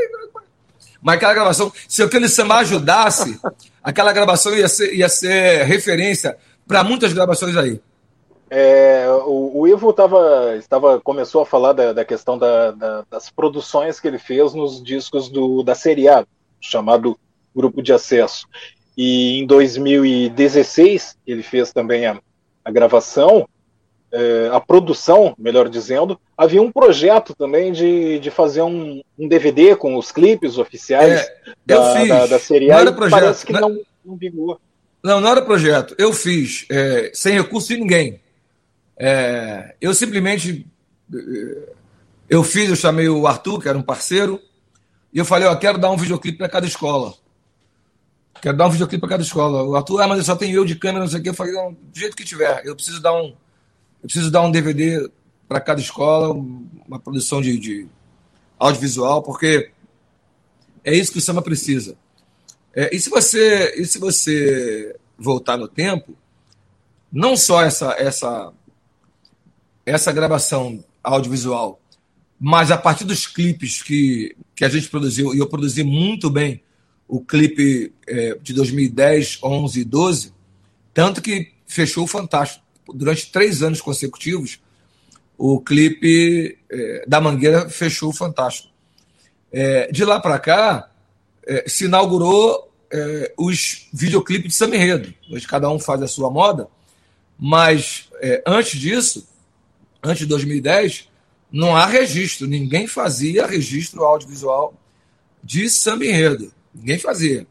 Mas aquela gravação, se aquele samba ajudasse, aquela gravação ia ser, ia ser referência para muitas gravações aí. É, o, o Ivo tava, estava, começou a falar da, da questão da- da- das produções que ele fez nos discos do, da Série A, chamado Grupo de Acesso. E em 2016 ele fez também a, a gravação, é, a produção, melhor dizendo. Havia um projeto também de, de fazer um, um DVD com os clipes oficiais É, da, da, da Série Não A era projeto, parece que né? não, não vingou. Não, não era projeto. Eu fiz, é, sem recurso de ninguém. É, eu simplesmente. é, Eu fiz, eu chamei o Arthur, que era um parceiro, e eu falei: Ó, quero dar um videoclipe para cada escola. Quero dar um videoclipe para cada escola. O Arthur, ah, mas eu só tenho eu de câmera, não sei o quê. Eu falei: não, do jeito que tiver. Eu preciso dar um, eu preciso dar um DVD para cada escola, uma produção de, de audiovisual, porque é isso que o samba precisa. É, e, se você, e se você voltar no tempo, não só essa, essa, essa gravação audiovisual, mas a partir dos clipes que, que a gente produziu, e eu produzi muito bem o clipe é, de 2010, 11 e 12, tanto que fechou o Fantástico. Durante três anos consecutivos, o clipe é, da Mangueira fechou o Fantástico. É, de lá para cá, é, se inaugurou é, os videoclipes de samba enredo. Hoje cada um faz a sua moda, mas é, antes disso, antes de 2010, não há registro. Ninguém fazia registro audiovisual de samba enredo. Ninguém fazia.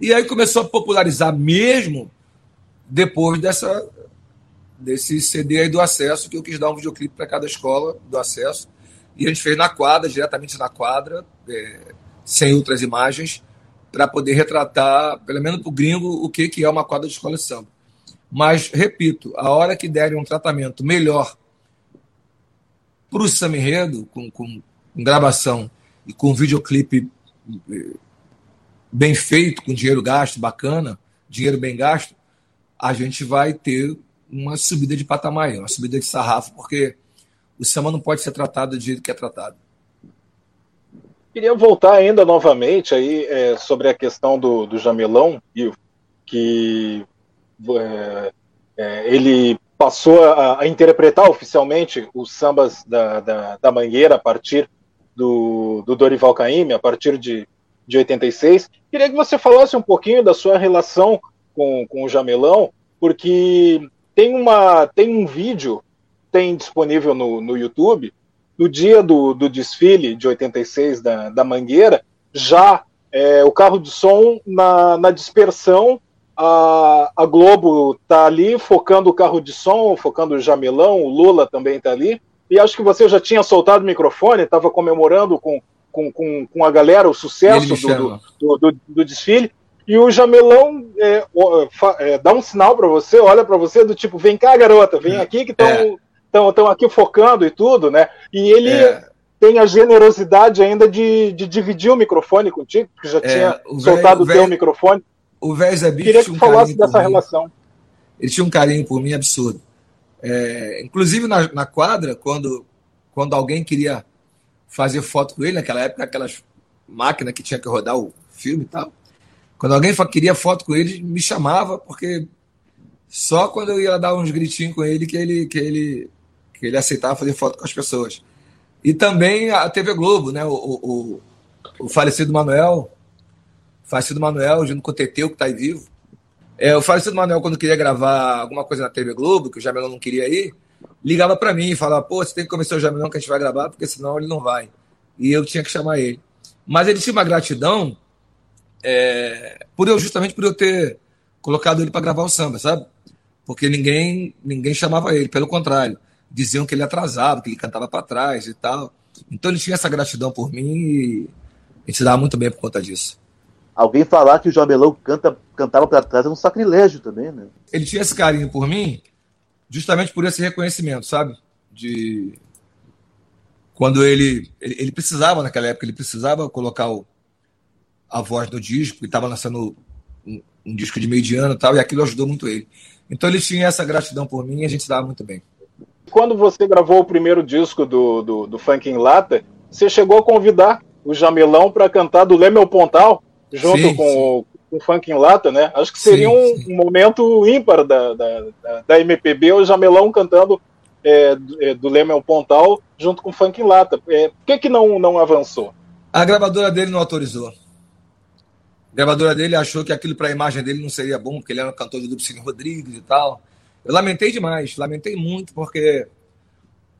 E aí começou a popularizar mesmo depois dessa desse CD aí do acesso, que eu quis dar um videoclipe para cada escola do acesso. E a gente fez na quadra, diretamente na quadra, é, sem outras imagens, para poder retratar, pelo menos para o gringo, o que, que é uma quadra de escola de samba. Mas, repito, a hora que derem um tratamento melhor para o samba enredo, com, com, com gravação e com videoclipe eh, bem feito, com dinheiro gasto, bacana, dinheiro bem gasto, a gente vai ter uma subida de patamar, uma subida de sarrafo, porque o samba não pode ser tratado do jeito que é tratado. Queria voltar ainda novamente aí é, sobre a questão do, do Jamelão, que é, é, ele passou a, a, interpretar oficialmente os sambas da, da, da Mangueira a partir do, do Dorival Caymmi, a partir de, de 86. Queria que você falasse um pouquinho da sua relação com, com o Jamelão, porque tem, uma, tem um vídeo, tem disponível no, no YouTube, no dia do, do desfile de 86 da, da Mangueira, já é, o carro de som na, na dispersão, a, a Globo está ali focando o carro de som, focando o Jamelão, o Lula também está ali, e acho que você já tinha soltado o microfone, estava comemorando com, com, com, com, a galera o sucesso do, do, do, do, desfile, e o Jamelão é, é, dá um sinal para você, olha para você do tipo, vem cá garota, vem aqui que estão... É aqui focando e tudo, né? E ele é. tem a generosidade ainda de, de, dividir o microfone contigo, que já é, tinha o soltado o teu microfone. O velho Zé Bicho Queria tinha que um falasse dessa mim. relação. Ele tinha um carinho por mim absurdo. É, inclusive na, na quadra, quando, quando alguém queria fazer foto com ele, naquela época, aquelas máquinas que tinha que rodar o filme e tal. Quando alguém queria foto com ele, me chamava, porque só quando eu ia dar uns gritinhos com ele que ele, que ele, que ele aceitava fazer foto com as pessoas. E também a TV Globo, né? O, o, o- falecido Manuel, falecido Manuel, junto com o Teteu, que está aí vivo. É, o falecido Manuel, quando queria gravar alguma coisa na TV Globo, que o Jamelão não queria ir, ligava para mim e falava: pô, você tem que convencer o Jamelão que a gente vai gravar, porque senão ele não vai. E eu tinha que chamar ele. Mas ele tinha uma gratidão é, por eu, justamente por eu ter colocado ele para gravar o samba, sabe? Porque ninguém, ninguém chamava ele, pelo contrário. Diziam que ele atrasava, que ele cantava para trás e tal. Então ele tinha essa gratidão por mim e a gente se dava muito bem por conta disso. Alguém falar que o Jamelão canta, cantava pra trás é um sacrilégio também, né? ele tinha esse carinho por mim justamente por esse reconhecimento, sabe? De quando ele, ele ele precisava naquela época, ele precisava colocar o, a voz no disco e estava lançando um, um disco de mediano e tal, e aquilo ajudou muito ele. Então ele tinha essa gratidão por mim e a gente se dava muito bem. Quando você gravou o primeiro disco do, do, do Funk em Lata, você chegou a convidar o Jamelão para cantar do Lê Meu Pontal, junto Sim, com, sim. o- Funk em Lata, né? Acho que seria Sim, um, momento ímpar da, da, da, MPB, o Jamelão cantando é, do- é, do Lê Meu Pontal junto com o Funk em Lata. É, por que, que não, não avançou? A gravadora dele não autorizou. A gravadora dele achou que aquilo para a imagem dele não seria bom, porque ele era um cantor do Lupicínio Rodrigues e tal. Eu lamentei demais, lamentei muito, porque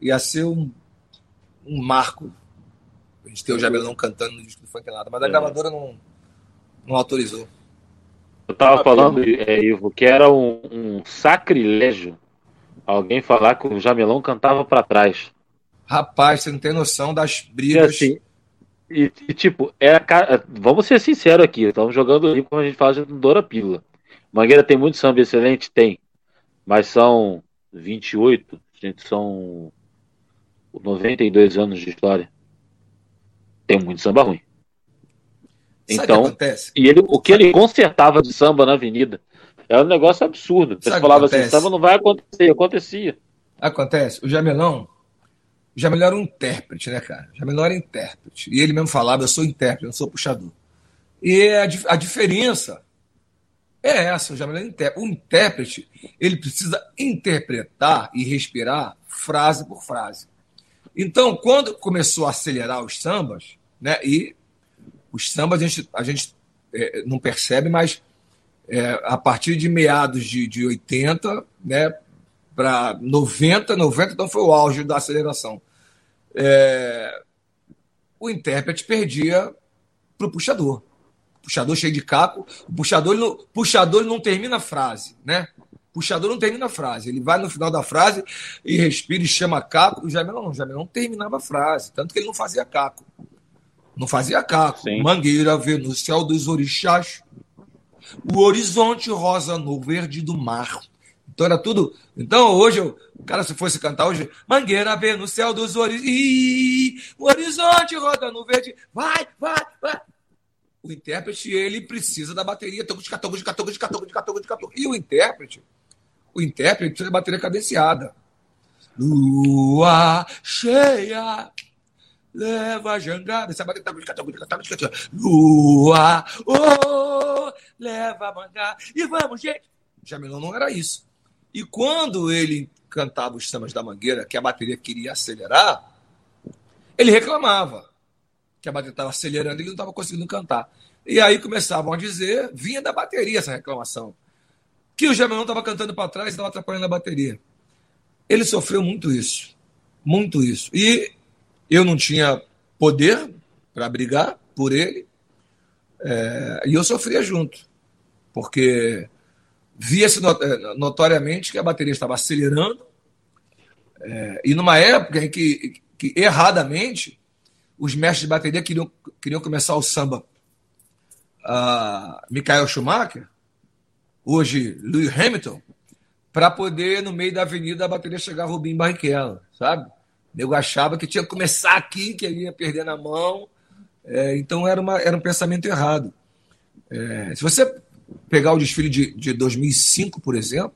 ia ser um, um marco a gente ter o Jabelão cantando no disco do Funk Lada, mas a É. gravadora não, não autorizou. Eu tava falando, é, Ivo, que era um, um sacrilégio alguém falar que o Jamelão cantava pra trás. Rapaz, você não tem noção das E brigas. assim, e, e, tipo, é a. Vamos ser sinceros aqui, estamos jogando ali como a gente fala de Dora Pílula. Mangueira tem muito samba excelente? Tem. Mas são 28, gente, são 92 anos de história. Tem muito samba ruim. Então, acontece? e ele, o que ele consertava de samba na avenida era um negócio absurdo. Você falava assim, samba não vai acontecer, acontecia. Acontece, o Jamelão, o Jamelão era um intérprete, né, cara? O Jamelão era intérprete. E ele mesmo falava, eu sou intérprete, eu não sou puxador. E a, a diferença é essa, o Jamelão é intérprete. O intérprete, ele precisa interpretar e respirar frase por frase. Então, quando começou a acelerar os sambas, né, e os sambas a gente, a gente é, não percebe, mas é, a partir de meados de, de 80, né, para 90, 90 então foi o auge da aceleração. É, o intérprete perdia para o puxador. Puxador cheio de caco, o puxador, ele não- puxador ele não termina a frase, né? Puxador não termina a frase, ele vai no final da frase e respira e chama caco. O Jamelão não, o não terminava a frase, tanto que ele não fazia caco. Não fazia caco. Sim. Mangueira vê no céu dos orixás o horizonte rosa no verde do mar. Então era tudo. Então hoje, o cara, se fosse cantar hoje, Mangueira vê no céu dos horizontes, o horizonte roda no verde, vai, vai, vai. O intérprete, ele precisa da bateria, toco de catoco, de catoco, de de de. E o intérprete, o intérprete precisa da bateria cadenciada. Lua cheia, leva a jangada. De catoco, de catoco. Lua, oh, leva a mangá. E vamos, gente. Jamilão não era isso. E quando ele cantava os sambas da Mangueira, que a bateria queria acelerar, ele reclamava que a bateria estava acelerando e ele não estava conseguindo cantar. E aí começavam a dizer, vinha da bateria essa reclamação, que o Jamilão estava cantando para trás e estava atrapalhando a bateria. Ele sofreu muito isso, muito isso. E eu não tinha poder para brigar por ele, é, e eu sofria junto, porque via-se eh, notoriamente que a bateria estava acelerando, é, e numa época em que, que erradamente os mestres de bateria queriam, queriam começar o samba a Michael Schumacher, hoje Lewis Hamilton, para poder, no meio da avenida, a bateria chegar a Rubinho Barrichello, sabe? Eu achava que tinha que começar aqui, que ele ia perder na mão. É, então era, uma, era um pensamento errado. É, se você pegar o desfile de, de 2005, por exemplo,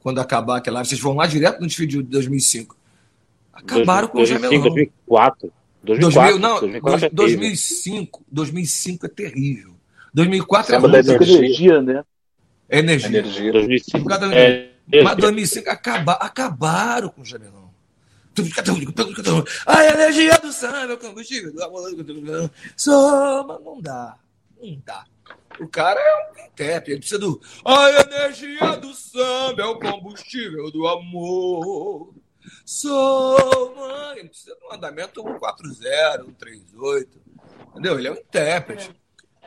quando acabar aquela. Vocês vão lá direto no desfile de 2005. Acabaram com o Jamelão. 2004. 2004. não, 2004 2005, é 2005 é terrível. 2004 é ruim. da energia, né? É energia. Energia. 2005. É, Mas 2005 acaba, acabaram com o Jamelão. A energia do samba é o combustível do amor. Soma, não dá. Não dá. O cara é um intérprete, ele precisa do. A energia do samba é o combustível do amor. Soma. Ele precisa de um andamento 140, 138. Entendeu? Ele é um intérprete.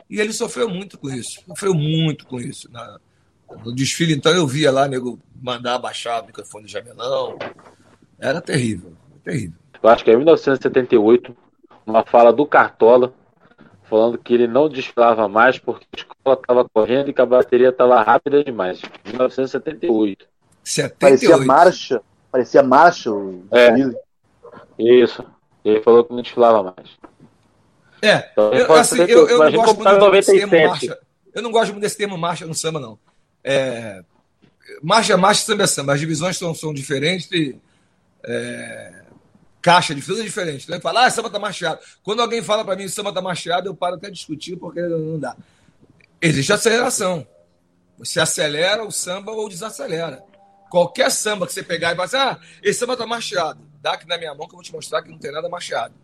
E ele sofreu muito com isso. Sofreu muito com isso. Na, no desfile, então, eu via lá, nego, mandar abaixar o microfone do Jamelão. Era terrível, terrível. Eu acho que é em 1978, uma fala do Cartola, falando que ele não desfilava mais porque a escola estava correndo e que a bateria estava rápida demais. 1978. 78. Parecia marcha. Parecia marcha o É. Isso. Ele falou que não desfilava mais. É, Então, eu, assim, eu, eu- não gosto muito desse termo 97. marcha. Eu não gosto muito desse termo marcha no samba, não. É, marcha é marcha, samba é samba. As divisões são, são diferentes e é, caixa de tudo é diferente. Né? Fala, ah, samba tá marcheado. Quando alguém fala para mim samba tá marcheado, eu paro até discutir porque não dá. Existe aceleração. Você acelera o samba ou desacelera. Qualquer samba que você pegar e falar assim, ah, esse samba tá marcheado. Dá aqui na minha mão que eu vou te mostrar que não tem nada marcheado.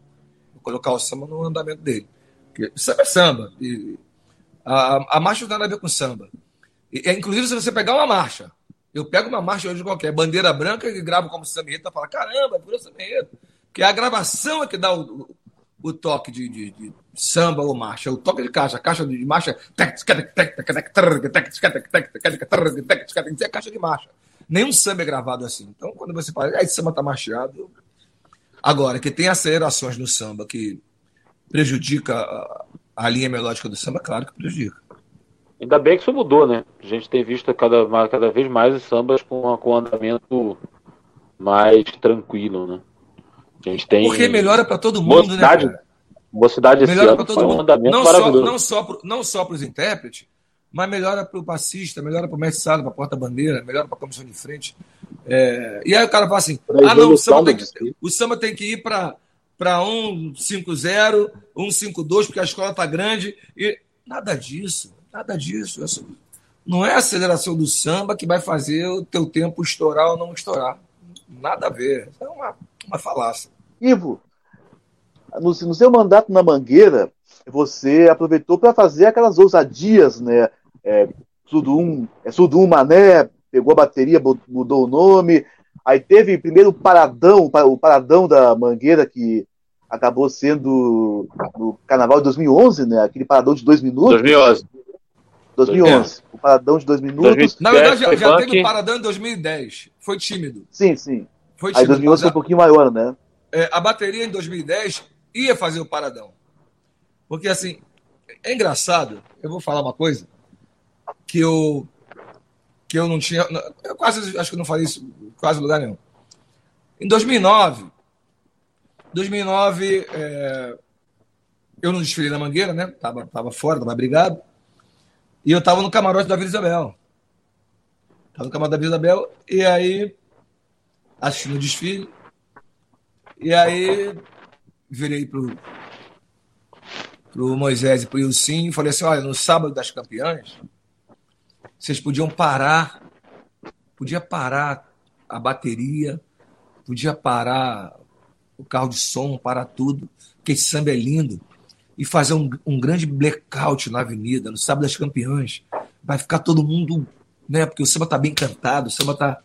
Vou colocar o samba no andamento dele. Porque samba é samba. E a, a marcha não tem nada a ver com samba. E, é, inclusive, se você pegar uma marcha, eu pego uma marcha hoje qualquer, bandeira branca, e gravo como enredo, fala, caramba, virou enredo. Porque a gravação é que dá o, o, toque de, de- de samba ou marcha. O toque de caixa, a caixa de marcha. É caixa de marcha. Nenhum samba é gravado assim. Então, quando você fala, ah, esse samba tá marchado. Agora, que tem acelerações no samba que prejudica a, a linha melódica do samba, claro que prejudica. Ainda bem que isso mudou, né? A gente tem visto cada, cada vez mais os sambas com, com andamento mais tranquilo, né? A gente tem. Porque melhora para todo mundo, Mocidade, né? Cara? Mocidade esse Melhora ano para todo foi um mundo. andamento Não só, não, só pro, não só para os intérpretes, mas melhora para o passista, melhora para o mestre sala, para a porta-bandeira, melhora para a comissão de frente. É, E aí o cara fala assim: ah, não, o samba tem que, o samba tem que ir para para 150, 152, porque a escola está grande. E nada disso, nada disso. Isso Não é a aceleração do samba que vai fazer o teu tempo estourar ou não estourar. Nada a ver. Isso é uma, uma falácia. Ivo, no, no seu mandato na Mangueira, você aproveitou para fazer aquelas ousadias, né? É, Sudum, é Sudum Mané, pegou a bateria, mudou o nome. Aí teve primeiro o Paradão, o Paradão da Mangueira, que acabou sendo no Carnaval de 2011, né? Aquele Paradão de dois minutos. 2011. 2011. O Paradão de dois minutos. 2000. Na verdade, já, já teve o Paradão em 2010. Foi tímido. Sim, sim. Foi Aí tímido. 2011 foi um pouquinho maior, né? É, a bateria em 2010 ia fazer o paradão. Porque, assim, é engraçado. Eu vou falar uma coisa que eu, que eu não tinha. Eu quase acho que eu não falei isso em quase lugar nenhum. Em 2009, 2009, é, eu não desfilei na Mangueira, né? Tava, tava fora, tava brigado. E eu tava no camarote da Vila Isabel. Tava no camarote da Vila Isabel. E aí, assistindo o desfile. E aí virei pro, pro Moisés e pro Ilcinho e falei assim: olha, no sábado das campeãs, vocês podiam parar, podia parar a bateria, podia parar o carro de som, parar tudo, porque esse samba é lindo, e fazer um, um grande blackout na avenida, no sábado das campeãs. Vai ficar todo mundo, né? Porque o samba tá bem cantado, o samba tá.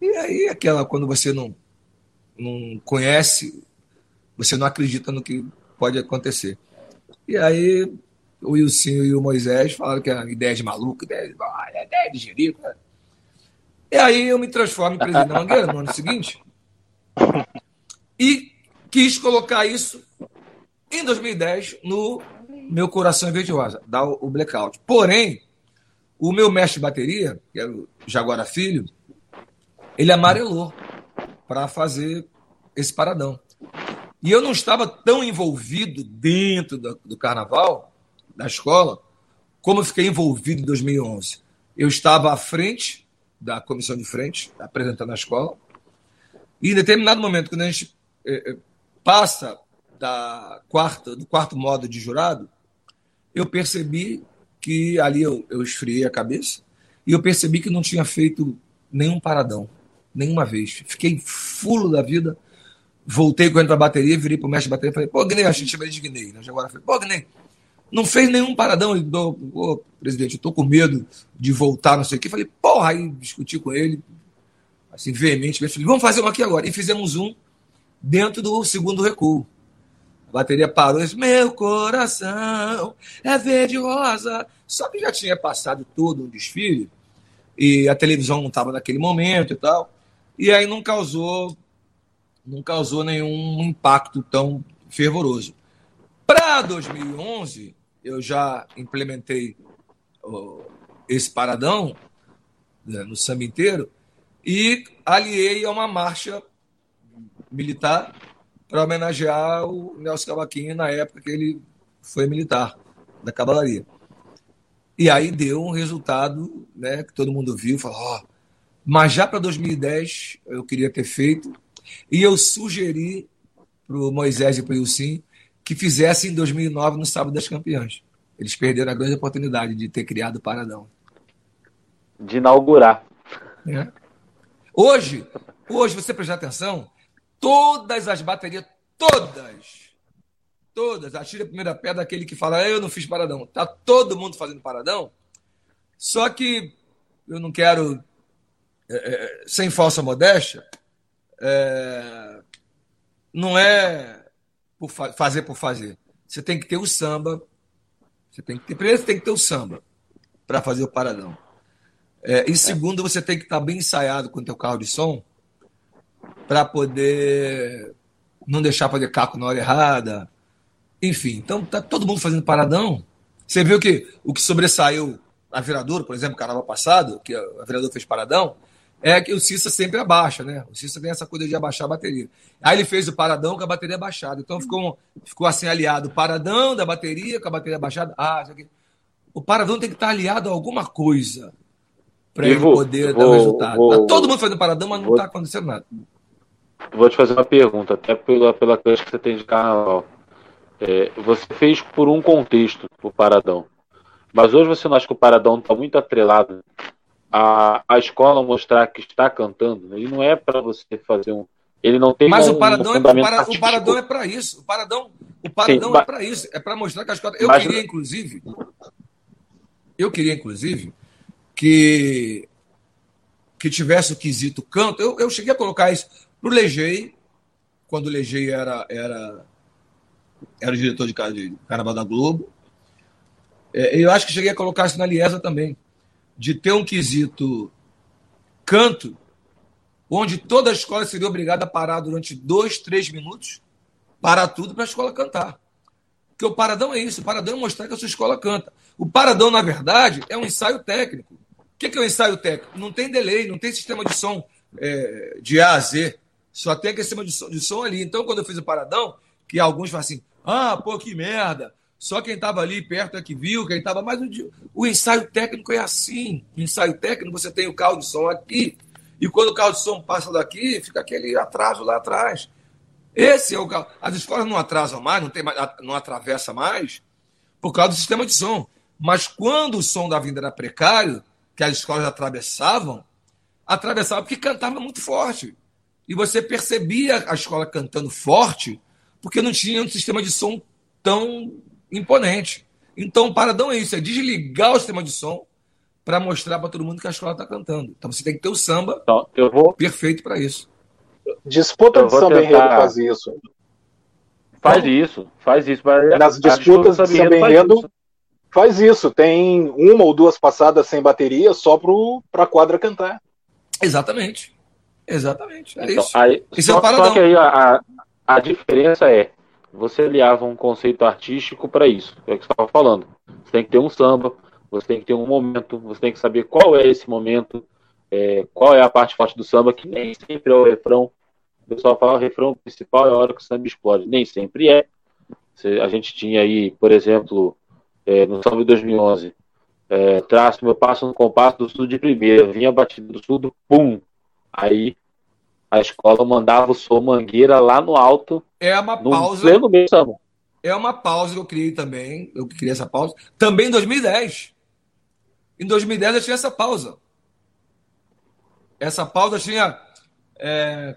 E aí, aquela, quando você não não conhece, você não acredita no que pode acontecer. E aí o Wilson e o Moisés falaram que uma ideia de maluco, ideia de, ah, é ideia de jerico. né? E aí eu me transformo em presidente da Mangueira no ano seguinte e quis colocar isso em 2010 no meu coração é verde rosa, dar o blackout. Porém, o meu mestre de bateria, que era o Jaguara Filho, ele amarelou para fazer esse paradão. E eu não estava tão envolvido dentro do, do carnaval, da escola, como fiquei envolvido em 2011? Eu estava à frente da comissão de frente, apresentando a escola, e em determinado momento, quando a gente eh, eh, passa da quarta, do quarto modo de jurado, eu percebi que ali eu, eu esfriei a cabeça e eu percebi que não tinha feito nenhum paradão, nenhuma vez. Fiquei fulo da vida, voltei com a bateria, virei pro mestre da bateria e falei, pô, Guinei, a gente chama ele de Guinei, né? Agora falei, pô, Guinei, não fez nenhum paradão. Ele falou, presidente, eu com medo de voltar, não sei o quê. Falei, porra, aí discuti com ele, assim, veementemente. Falei, vamos fazer um aqui agora. E fizemos um dentro do segundo recuo. A bateria parou e disse, meu coração é verde rosa. Só que já tinha passado todo um desfile e a televisão não estava naquele momento e tal. E aí não causou, não causou nenhum impacto tão fervoroso. Para 2011, eu já implementei esse paradão né, no samba inteiro e aliei a uma marcha militar para homenagear o Nelson Cavaquinho na época que ele foi militar da cavalaria. E aí deu um resultado né, que todo mundo viu, falou, oh, mas já para 2010 eu queria ter feito, e eu sugeri para o Moisés e para o Ilcim que fizessem em 2009 no Sábado das Campeãs. Eles perderam a grande oportunidade de ter criado o Paradão. De inaugurar. É. Hoje, hoje, você prestar atenção, todas as baterias, todas, todas, atira a primeira pedra aquele que fala, eu não fiz paradão. Tá todo mundo fazendo paradão, só que eu não quero, é, é, sem falsa modéstia, é, não é por fa fazer por fazer. Você tem que ter o samba, você tem que ter, primeiro você tem que ter o samba para fazer o paradão. É, e segundo, você tem que estar bem ensaiado com o teu carro de som para poder não deixar fazer caco na hora errada. Enfim, então tá todo mundo fazendo paradão. Você viu que o que sobressaiu na viradora, por exemplo, carnaval passado, que a viradora fez paradão, é que o Cissa sempre abaixa, né? O Cissa tem essa coisa de abaixar a bateria. Aí ele fez o paradão com a bateria abaixada. Então ficou, ficou assim aliado o paradão da bateria com a bateria abaixada. Ah, isso aqui. O paradão tem que estar aliado a alguma coisa para ele vou, poder vou, dar o resultado. Vou, tá todo mundo fazendo paradão, mas não está acontecendo nada. Vou te fazer uma pergunta, até pela, pela coisa que você tem de carnaval. É, você fez por um contexto o Paradão. Mas hoje você não acha que o Paradão está muito atrelado a, a escola mostrar que está cantando? Né? Ele não é para você fazer um. Ele não tem Mas um, o Paradão, um é, o, para, o Paradão é para isso. O Paradão, o paradão Sim, é para isso. É para mostrar que a escola. Eu mas... queria, inclusive. Eu queria, inclusive, que, que tivesse o quesito canto. Eu, eu cheguei a colocar isso para o Legei, quando o Legei era, era, era diretor de, de Carnaval da Globo. É, eu acho que cheguei a colocar isso na Liesa também, de ter um quesito canto, onde toda a escola seria obrigada a parar durante dois, três minutos, parar tudo para a escola cantar. Porque o paradão é isso, o paradão é mostrar que a sua escola canta. O paradão, na verdade, é um ensaio técnico. O que é o um ensaio técnico? Não tem delay, não tem sistema de som é, de A a Z. Só tem aquecimento de som, de som ali. Então, quando eu fiz o paradão, que alguns falam assim: ah, pô, que merda. Só quem estava ali perto é que viu, quem estava. Mas o, o, ensaio técnico é assim. O ensaio técnico, você tem o carro de som aqui, e quando o carro de som passa daqui, fica aquele atraso lá atrás. Esse é o carro. As escolas não atrasam mais, não, tem mais, não atravessa mais, por causa do sistema de som. Mas quando o som da vinda era precário, que as escolas atravessavam, atravessavam porque cantava muito forte. E você percebia a escola cantando forte, porque não tinha um sistema de som tão imponente. Então, o paradão é isso: é desligar o sistema de som para mostrar para todo mundo que a escola está cantando. Então, você tem que ter o samba então, eu vou... perfeito para isso. Disputa de samba enredo faz isso. Faz isso, faz isso. Nas disputas de samba enredo faz isso. Tem uma ou duas passadas sem bateria só para a quadra cantar. Exatamente. Exatamente. É então, isso. Aí, isso só, é só que aí a, a diferença é você aliava um conceito artístico para isso, é o que você estava falando. Você tem que ter um samba, você tem que ter um momento, você tem que saber qual é esse momento, é, qual é a parte forte do samba, que nem sempre é o refrão. O pessoal fala o refrão principal é a hora que o samba explode. Nem sempre é. A gente tinha aí, por exemplo, é, no samba de 2011, é, traço meu passo no compasso do sul de primeira, vinha batido do sul do pum. Aí a escola mandava o som mangueira lá no alto. É uma pausa. Pleno samba. É uma pausa que eu criei também. Eu criei essa pausa. Também em 2010. Em 2010 eu tinha essa pausa. Essa pausa tinha. é,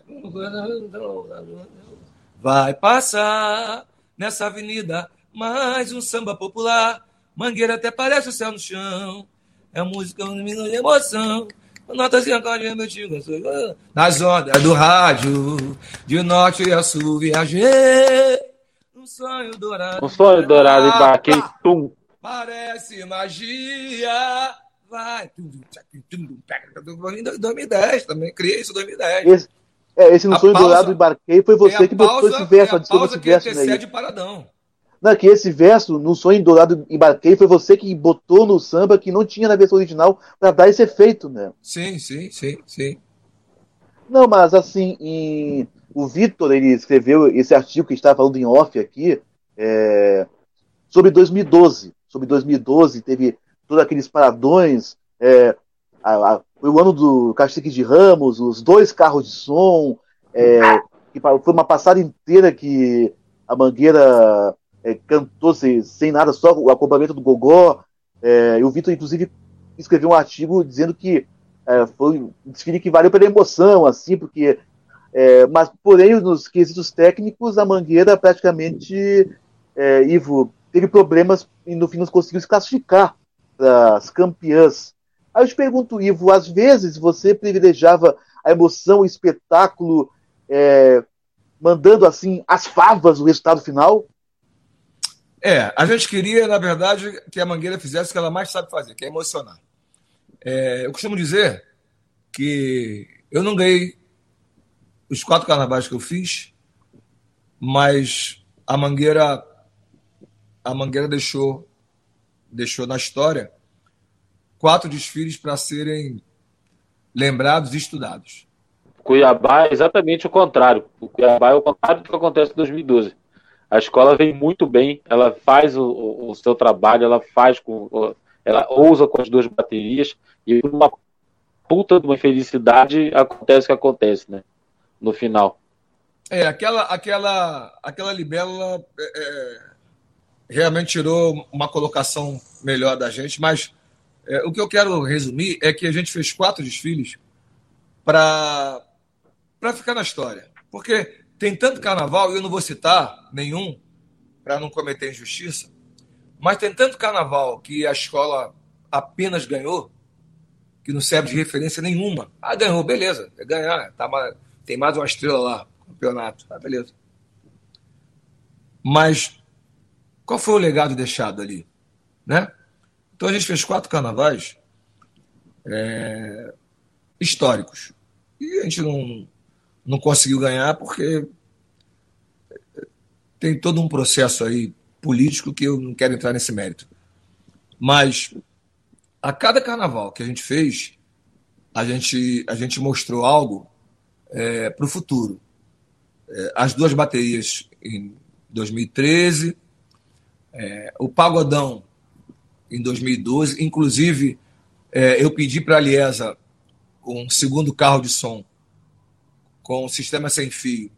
Vai passar nessa avenida mais um samba popular. Mangueira até parece o céu no chão. É música um minuto de emoção. Notas e acordes, meu tio. Nas ondas do rádio, de norte a sul viajei. Um sonho dourado. Um sonho dourado, embarquei, Ah, tum. Parece magia. Vai. Em 2010 também. Criei isso em 2010. Esse, é, esse no A sonho pausa- dourado embarquei foi você a que botou pausa- esse verso, tem a adiciona pausa esse que verso aí. antecede o Paradão. Não, que esse verso, no sonho dourado embarquei, foi você que botou no samba que não tinha na versão original pra dar esse efeito, né? Sim, sim, sim, sim. Não, mas assim, em- o Vitor, ele escreveu esse artigo que está falando em off aqui, é, sobre 2012. Sobre 2012, teve todos aqueles paradões, é, a- a- foi o ano do Cacique de Ramos, os dois carros de som, é, que foi uma passada inteira que a Mangueira é, cantou sem, sem nada, só o acompanhamento do Gogó, é, e o Vitor, inclusive, escreveu um artigo dizendo que é, foi um desfile que valeu pela emoção, assim, porque. é, mas, porém, nos quesitos técnicos, a Mangueira praticamente, é, Ivo, teve problemas e no fim não conseguiu se classificar para as campeãs. Aí eu te pergunto, Ivo, às vezes você privilegiava a emoção, o espetáculo, é, mandando assim as favas o resultado final? É, a gente queria, na verdade, que a Mangueira fizesse o que ela mais sabe fazer, que é emocionar. É, eu costumo dizer que eu não ganhei os quatro carnavais que eu fiz, mas a Mangueira a Mangueira deixou deixou na história quatro desfiles para serem lembrados e estudados. Cuiabá é exatamente o contrário. O Cuiabá é o contrário do que acontece em 2012. A escola vem muito bem, ela faz o, o- seu trabalho, ela faz com, ela ousa com as duas baterias e uma puta de uma felicidade acontece o que acontece, né? No final. É, aquela, aquela, aquela libélula é, é, realmente tirou uma colocação melhor da gente, mas é, o que eu quero resumir é que a gente fez quatro desfiles para ficar na história. Porque tem tanto carnaval, e eu não vou citar nenhum para não cometer injustiça, mas tem tanto carnaval que a escola apenas ganhou, que não serve de referência nenhuma. Ah, ganhou, beleza, é ganhar, tá, tem mais uma estrela lá, campeonato, tá, beleza. Mas qual foi o legado deixado ali? Né? Então a gente fez quatro carnavais é, históricos. E a gente não, não conseguiu ganhar porque tem todo um processo aí político que eu não quero entrar nesse mérito. Mas a cada carnaval que a gente fez, a gente, a gente mostrou algo para o futuro. É, as duas baterias em 2013, é, o Pagodão em 2012, inclusive é, eu pedi para a Liesa um segundo carro de som com sistema sem fio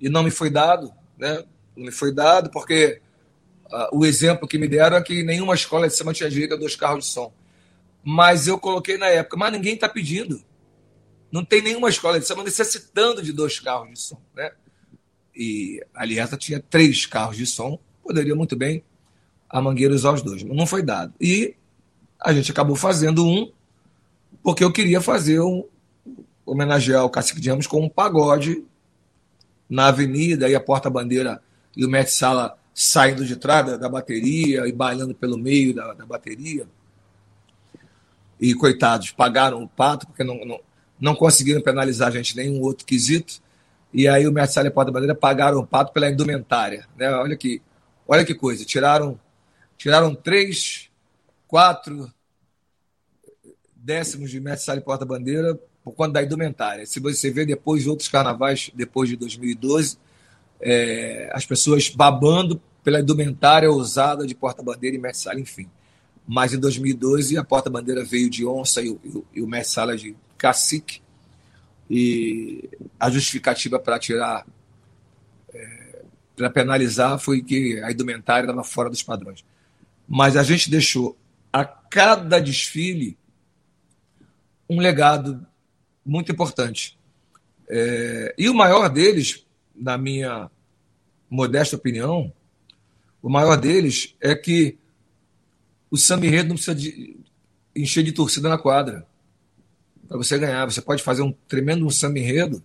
e não me foi dado, né? Não me foi dado porque ah, o exemplo que me deram é que nenhuma escola de samba tinha direito a dois carros de som. Mas eu coloquei na época, mas ninguém está pedindo. Não tem nenhuma escola de samba necessitando de dois carros de som, né? E a Liesa tinha três carros de som, poderia muito bem a Mangueira usar os dois, mas não foi dado. E a gente acabou fazendo um, porque eu queria fazer um, homenagear o Cacique de Ramos com um pagode na avenida, e a porta-bandeira e o mestre Sala saindo de trás da, bateria e bailando pelo meio da, da bateria. E coitados, pagaram o pato, porque não, não, não conseguiram penalizar a gente nenhum outro quesito. E aí o mestre Sala e a porta-bandeira pagaram o pato pela indumentária. Né? Olha, que, olha que coisa, tiraram, tiraram três, quatro décimos de mestre Sala e porta-bandeira por conta da indumentária. Se você vê depois de outros carnavais, depois de 2012, é, as pessoas babando pela indumentária usada de porta-bandeira e mestre Sala, enfim. Mas em 2012 a porta-bandeira veio de onça e, o, e o mestre Sala de cacique. E a justificativa para tirar, é, para penalizar, foi que a indumentária estava fora dos padrões. Mas a gente deixou a cada desfile um legado muito importante. É, e o maior deles, na minha modesta opinião, o maior deles é que o samba enredo não precisa de, encher de torcida na quadra para você ganhar. Você pode fazer um tremendo samba enredo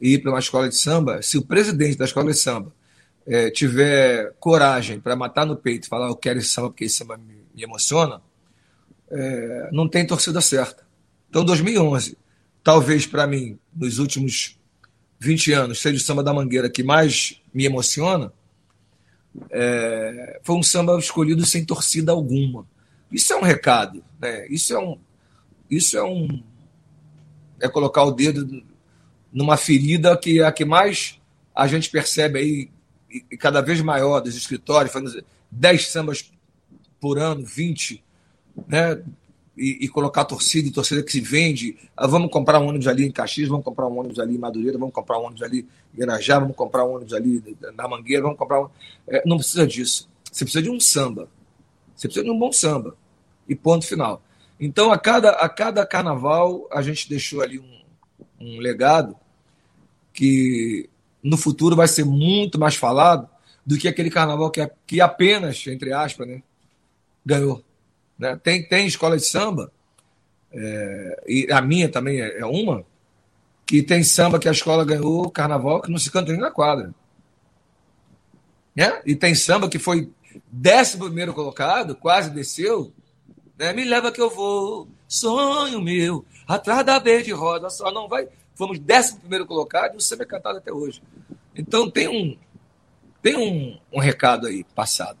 e ir para uma escola de samba. Se o presidente da escola de samba é, tiver coragem para matar no peito e falar eu quero esse samba porque esse samba me, me emociona, é, não tem torcida certa. Então, 2011, talvez para mim, nos últimos 20 anos, seja o samba da Mangueira que mais me emociona, é, foi um samba escolhido sem torcida alguma. Isso é um recado, né? Isso é um, isso é um, é colocar o dedo numa ferida que é a que mais a gente percebe aí e cada vez maior dos escritórios, fazendo 10 sambas por ano, 20, né? E, e, colocar torcida e torcida que se vende. Ah, vamos comprar um ônibus ali em Caxias, vamos comprar um ônibus ali em Madureira, vamos comprar um ônibus ali em Irajá, vamos comprar um ônibus ali na Mangueira, vamos comprar um... É, não precisa disso. Você precisa de um samba. Você precisa de um bom samba. E ponto final. Então, a cada, a cada carnaval, a gente deixou ali um, um legado que no futuro vai ser muito mais falado do que aquele carnaval que, que apenas, entre aspas, né, ganhou. Né? Tem, tem escola de samba, é, e a minha também é, é uma, que tem samba que a escola ganhou, carnaval, que não se canta nem na quadra. Né? E tem samba que foi décimo primeiro colocado, quase desceu, né? me leva que eu vou, sonho meu, atrás da verde roda, só não vai fomos décimo primeiro colocado e o samba é cantado até hoje. Então tem um, tem um, um recado aí passado.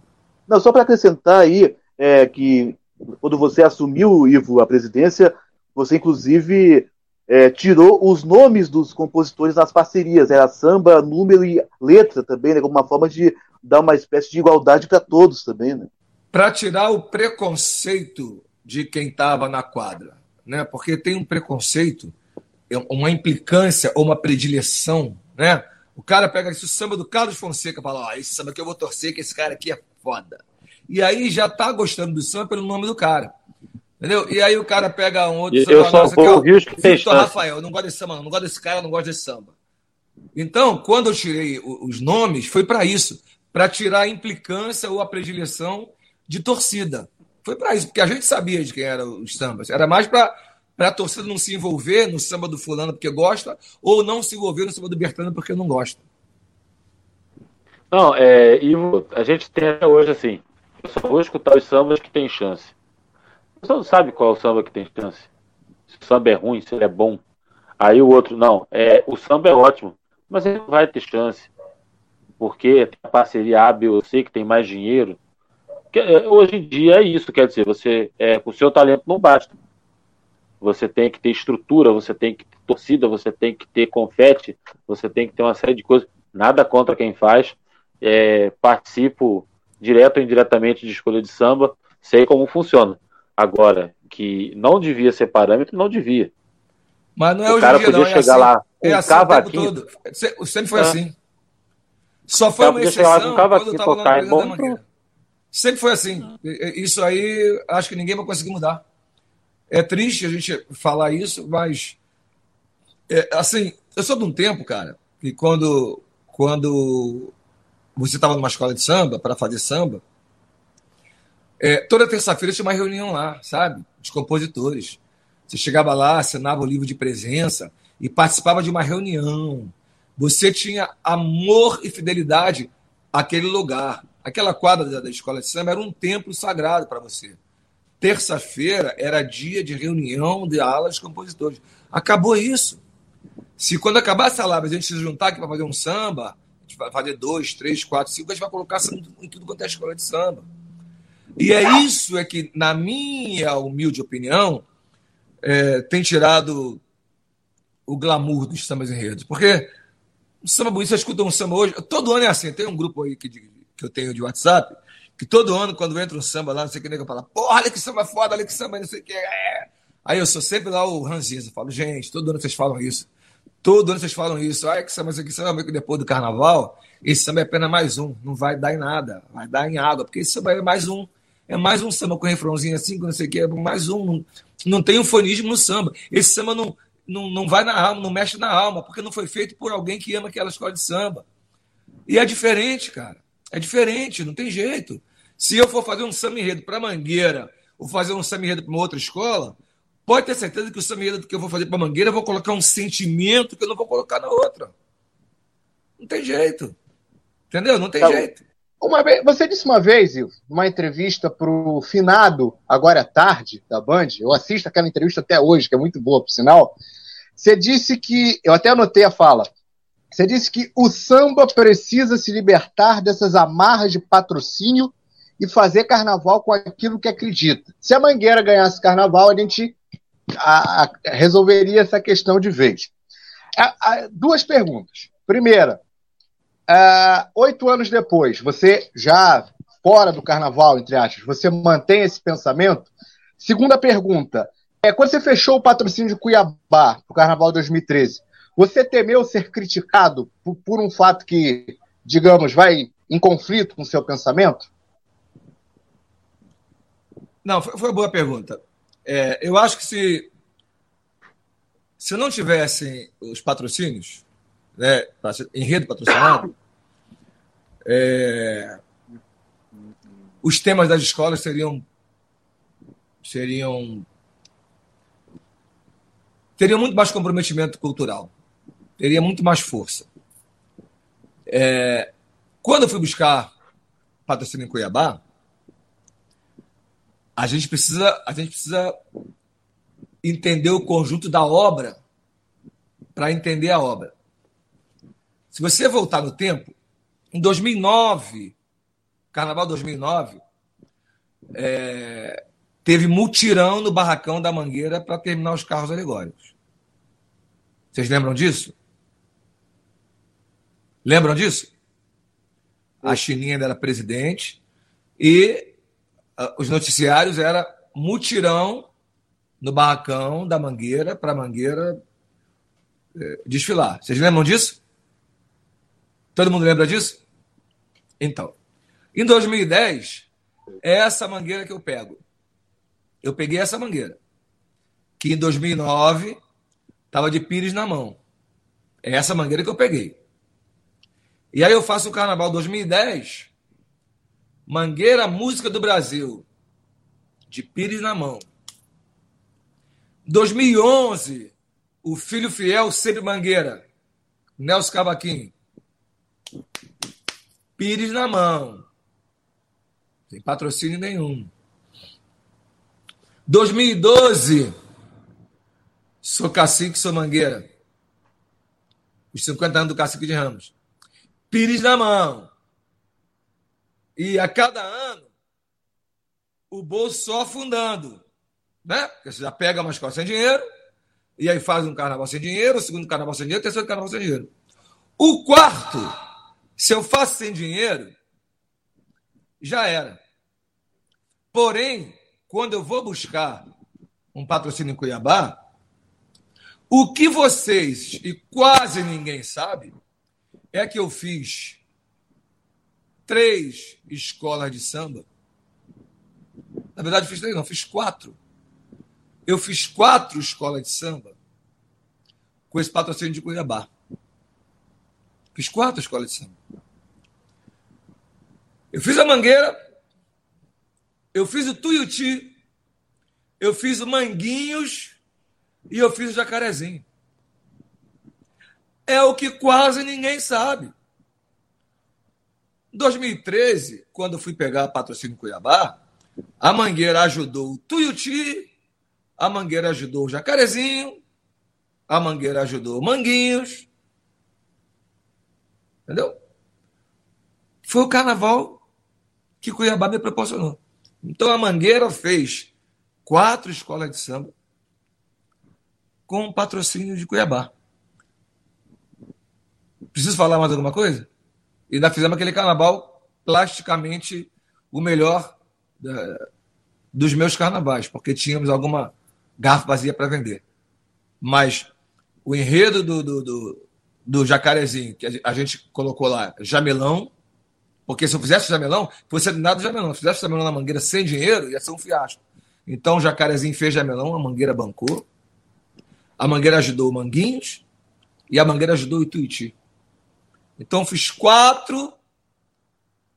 Não, só para acrescentar aí, é, que quando você assumiu, Ivo, a presidência, você inclusive é, tirou os nomes dos compositores nas parcerias. Era samba, número e letra também, né, como uma forma de dar uma espécie de igualdade para todos também. Né? Para tirar o preconceito de quem estava na quadra. Né? Porque tem um preconceito é uma implicância ou uma predileção, né? O cara pega esse samba do Carlos Fonseca e fala: Ó, esse samba que eu vou torcer, que esse cara aqui é foda. E aí já tá gostando do samba pelo nome do cara. Entendeu? E aí o cara pega um outro samba. Eu só vou que tem Rafael, eu não gosto desse samba, não, não gosto desse cara, não gosto desse samba. Então, quando eu tirei os nomes, foi para isso, para tirar a implicância ou a predileção de torcida. Foi para isso, porque a gente sabia de quem eram os sambas. Era mais para a torcida não se envolver no samba do fulano porque gosta, ou não se envolver no samba do Bertano porque não gosta. Não, é, Ivo, a gente tem hoje assim, eu só vou escutar os sambas que tem chance. Você não sabe qual é o samba que tem chance. Se o samba é ruim, se ele é bom. Aí o outro, não, é, o samba é ótimo, mas ele não vai ter chance. Porque tem a parceria A, B ou C que tem mais dinheiro. Que, é, hoje em dia é isso, quer dizer, você, é, o seu talento não basta você tem que ter estrutura, você tem que ter torcida, você tem que ter confete, você tem que ter uma série de coisas. Nada contra quem faz. É, participo direto ou indiretamente de escolha de samba, sei como funciona. Agora, que não devia ser parâmetro, não devia. Mas não é o cara dia, podia não, é chegar assim, lá é assim cavaquinho. Sempre foi é. assim. Só foi uma exceção quando eu estava na bom, Sempre foi assim. Isso aí, acho que ninguém vai conseguir mudar. É triste a gente falar isso, mas é, assim, eu sou de um tempo, cara, que quando, quando você estava numa escola de samba para fazer samba, é, toda terça-feira tinha uma reunião lá, sabe? De compositores. Você chegava lá, assinava o livro de presença e participava de uma reunião. Você tinha amor e fidelidade àquele lugar. Aquela quadra da, escola de samba era um templo sagrado para você terça-feira era dia de reunião de alas de compositores. Acabou isso. Se quando acabar essa live a gente se juntar aqui para fazer um samba, a vai fazer dois, três, quatro, cinco, a gente vai colocar em tudo quanto é escola de samba. E é isso é que, na minha humilde opinião, é, tem tirado o glamour dos sambas enredos. Porque o samba bonito, você escuta um samba hoje, todo ano é assim, tem um grupo aí que, que eu tenho de WhatsApp, Que todo ano, quando entra um samba lá, não sei o que, nego fala, porra, olha que samba foda, olha que samba, não sei o que. É. Aí eu sou sempre lá o ranzinho, eu falo, gente, todo ano vocês falam isso. Todo ano vocês falam isso. Ai, que samba, isso aqui, samba, que depois do carnaval, esse samba é apenas mais um. Não vai dar em nada, vai dar em água, porque esse samba é mais um. É mais um samba com refrãozinho assim, não sei o que, é mais um. Não, tem ufanismo no samba. Esse samba não, não, não vai na alma, não mexe na alma, porque não foi feito por alguém que ama aquela escola de samba. E é diferente, cara. É diferente, não tem jeito. Se eu for fazer um samba enredo para Mangueira ou fazer um samba enredo para uma outra escola, pode ter certeza que o enredo que eu vou fazer para Mangueira eu vou colocar um sentimento que eu não vou colocar na outra. Não tem jeito. Entendeu? Não tem tá jeito. Uma vez, você disse uma vez, Ivo, numa entrevista para o finado Agora é Tarde, da Band, eu assisto aquela entrevista até hoje, que é muito boa, por sinal. Você disse que, eu até anotei a fala, você disse que o samba precisa se libertar dessas amarras de patrocínio e fazer carnaval com aquilo que acredita. Se a Mangueira ganhasse carnaval, a gente a, a, resolveria essa questão de vez. A, duas perguntas. Primeira, oito anos depois, você já fora do carnaval, entre aspas, você mantém esse pensamento? Segunda pergunta, é, quando você fechou o patrocínio de Cuiabá para o Carnaval 2013, você temeu ser criticado por, por um fato que, digamos, vai em conflito com o seu pensamento? Não, foi, uma boa pergunta. É, eu acho que se, se não tivessem os patrocínios, né, enredo patrocinado, é, os temas das escolas seriam seriam teriam muito mais comprometimento cultural, teria muito mais força. É, quando eu fui buscar patrocínio em Cuiabá, a gente precisa, a gente precisa entender o conjunto da obra para entender a obra. Se você voltar no tempo, em 2009, Carnaval 2009, é, teve mutirão no barracão da Mangueira para terminar os carros alegóricos. Vocês lembram disso? Lembram disso? A Chininha era presidente e os noticiários era mutirão no barracão da Mangueira para Mangueira é, desfilar. Vocês lembram disso? Todo mundo lembra disso? Então, em 2010, é essa mangueira que eu pego. Eu peguei essa mangueira, que em 2009 estava de pires na mão. É essa mangueira que eu peguei. E aí eu faço o Carnaval 2010 Mangueira Música do Brasil, de Pires na mão. 2011, o Filho Fiel Sempre Mangueira, Nelson Cavaquinho. Pires na mão. Sem patrocínio nenhum. 2012, sou cacique, sou mangueira. Os 50 anos do cacique de Ramos. Pires na mão. E a cada ano, o bolso só afundando. Né? Porque você já pega uma escola sem dinheiro, e aí faz um carnaval sem dinheiro, o segundo carnaval sem dinheiro, o terceiro carnaval sem dinheiro. O quarto, se eu faço sem dinheiro, já era. Porém, quando eu vou buscar um patrocínio em Cuiabá, o que vocês e quase ninguém sabe é que eu fiz três escolas de samba. Na verdade, fiz três, não, fiz quatro. Eu fiz quatro escolas de samba com esse patrocínio de Cuiabá. Fiz quatro escolas de samba. Eu fiz a Mangueira, eu fiz o Tuiuti, eu fiz o Manguinhos e eu fiz o Jacarezinho. É o que quase ninguém sabe. Em 2013, quando eu fui pegar patrocínio Cuiabá, a Mangueira ajudou o Tuiuti, a Mangueira ajudou o Jacarezinho, a Mangueira ajudou o Manguinhos. Entendeu? Foi o carnaval que Cuiabá me proporcionou. Então a Mangueira fez quatro escolas de samba com patrocínio de Cuiabá. Preciso falar mais alguma coisa? E ainda fizemos aquele carnaval plasticamente o melhor da, dos meus carnavais, porque tínhamos alguma garrafa vazia para vender. Mas o enredo do, do, do, do, Jacarezinho, que a gente colocou lá, Jamelão, porque se eu fizesse Jamelão, fosse nada Jamelão. Se fizesse Jamelão na Mangueira sem dinheiro, ia ser um fiasco. Então o Jacarezinho fez Jamelão, a Mangueira bancou. A Mangueira ajudou o Manguinhos e a Mangueira ajudou o Ituiti. Então fiz quatro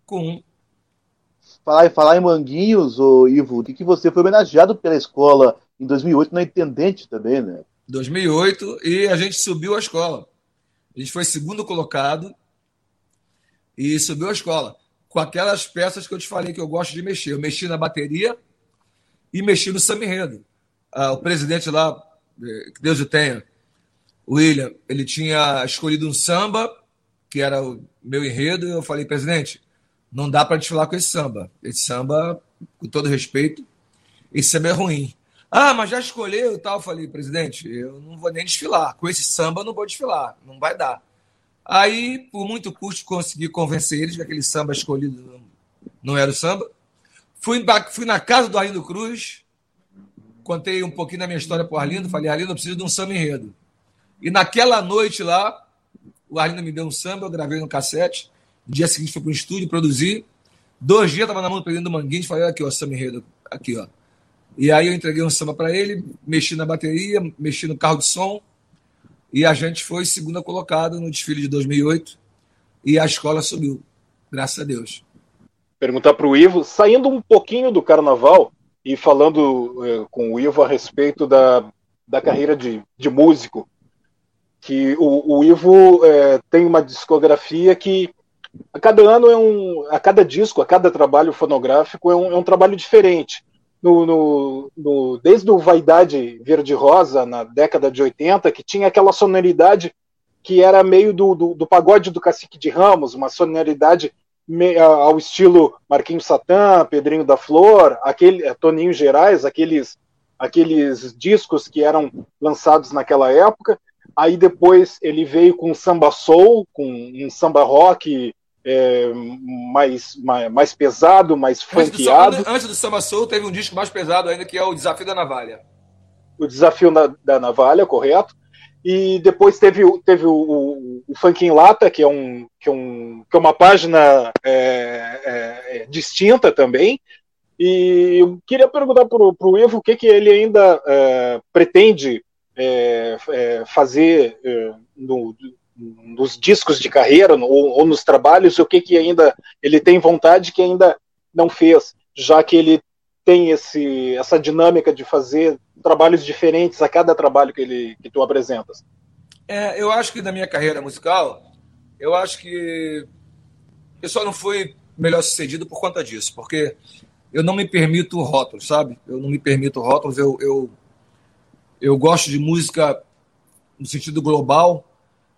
com um. Falar, falar em Manguinhos, ô Ivo, de que você foi homenageado pela escola em 2008 na Intendente também, né? 2008 e a gente subiu a escola. A gente foi segundo colocado e subiu a escola com aquelas peças que eu te falei que eu gosto de mexer. Eu mexi na bateria e mexi no samba enredo. Ah, o presidente lá, eh, que Deus o tenha, William, ele tinha escolhido um samba, que era o meu enredo, eu falei, presidente, não dá para desfilar com esse samba. Esse samba, com todo respeito, esse samba é ruim. Ah, mas já escolheu e tal. Eu falei, presidente, eu não vou nem desfilar. Com esse samba não vou desfilar, não vai dar. Aí, por muito custo, consegui convencer eles que aquele samba escolhido não era o samba. Fui, fui na casa do Arlindo Cruz, contei um pouquinho da minha história para o Arlindo, falei, Arlindo, eu preciso de um samba enredo. E naquela noite lá, o Arlindo me deu um samba, eu gravei no cassete. No dia seguinte fui para o estúdio, produzi. Dois dias estava na mão do presidente do Manguinhos, falei, aqui, ó, samba enredo, aqui, ó. E aí eu entreguei um samba para ele, mexi na bateria, mexi no carro de som, e a gente foi segunda colocada no desfile de 2008 e a escola subiu, graças a Deus. Perguntar para o Ivo, saindo um pouquinho do carnaval e falando eh, com o Ivo a respeito da, da carreira de, de músico, que o, o Ivo eh, tem uma discografia que a cada ano é um, a cada disco, a cada trabalho fonográfico é um, é um trabalho diferente no, no, no, desde o Vaidade Verde-Rosa, na década de 80, que tinha aquela sonoridade que era meio do, do, do pagode do Cacique de Ramos, uma sonoridade ao estilo Marquinhos Satã, Pedrinho da Flor, aquele eh, Toninho Gerais, aqueles aqueles discos que eram lançados naquela época. Aí depois ele veio com samba soul, com um samba rock é, mais, mais, mais, pesado, mais funkeado. Antes do, antes do Samba Soul teve um disco mais pesado ainda, que é o Desafio da Navalha. O Desafio da, da Navalha, correto. E depois teve, teve o, o, o Funk em Lata, que é, um, que é, um, que é uma página é, é, é distinta também. E eu queria perguntar para o Ivo o que, que ele ainda é, pretende é, fazer no, nos discos de carreira ou, ou, nos trabalhos, o que, que ainda ele tem vontade que ainda não fez, já que ele tem esse, essa dinâmica de fazer trabalhos diferentes a cada trabalho que, ele, que tu apresentas? É, eu acho que na minha carreira musical, eu acho que eu só não fui melhor sucedido por conta disso, porque eu não me permito rótulos, sabe? Eu não me permito rótulos, eu, eu, eu gosto de música no sentido global,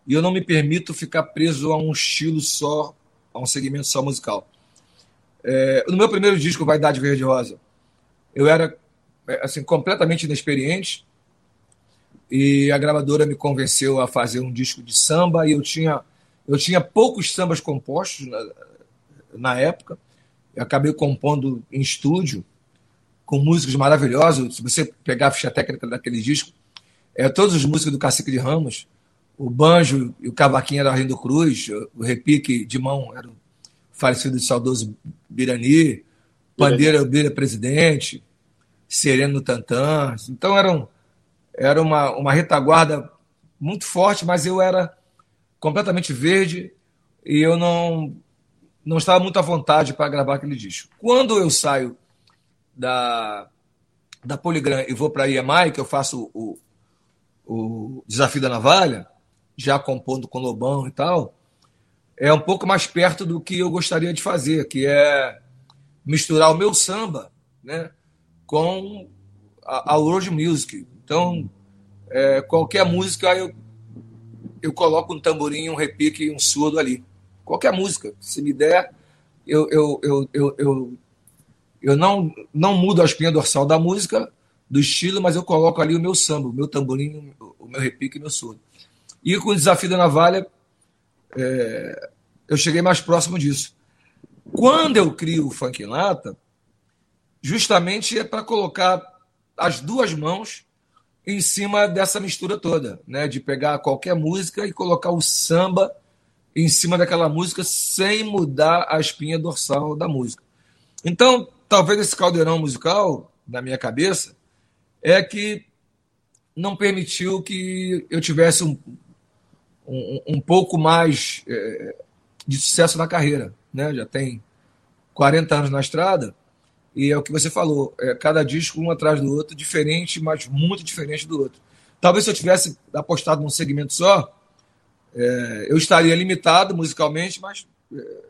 e eu não me permito ficar preso a um estilo só, a um segmento só musical. É, no meu primeiro disco, Vaidade Verde Rosa, eu era é, assim completamente inexperiente e a gravadora me convenceu a fazer um disco de samba e eu tinha eu tinha poucos sambas compostos na, na época. Eu acabei compondo em estúdio com músicos maravilhosos. Se você pegar a ficha técnica daquele disco, é, todos os músicos do Cacique de Ramos, o banjo e o cavaquinho era Rindo Cruz, o repique de mão era o falecido e saudoso Birani, pandeira o Bira Presidente, Sereno Tantã. Então era, um, era uma, uma retaguarda muito forte, mas eu era completamente verde e eu não, não estava muito à vontade para gravar aquele disco. Quando eu saio da, da Poligram e vou para IEMAI, que eu faço o, o Desafio da Navalha, já compondo com Lobão e tal, é um pouco mais perto do que eu gostaria de fazer, que é misturar o meu samba né, com a, a world music. Então, é, qualquer música eu, eu coloco um tamborim, um repique e um surdo ali. Qualquer música, se me der, eu, eu, eu, eu, eu, eu não, não mudo a espinha dorsal da música, do estilo, mas eu coloco ali o meu samba, o meu tamborim, o meu repique o meu surdo. E com o desafio da navalha, é, eu cheguei mais próximo disso. Quando eu crio o funk lata, justamente é para colocar as duas mãos em cima dessa mistura toda, né? De pegar qualquer música e colocar o samba em cima daquela música sem mudar a espinha dorsal da música. Então, talvez esse caldeirão musical, na minha cabeça, é que não permitiu que eu tivesse um, um, um pouco mais é, de sucesso na carreira. Né? Já tem 40 anos na estrada, e é o que você falou, é cada disco um atrás do outro, diferente, mas muito diferente do outro. Talvez se eu tivesse apostado num segmento só, é, eu estaria limitado musicalmente, mas é,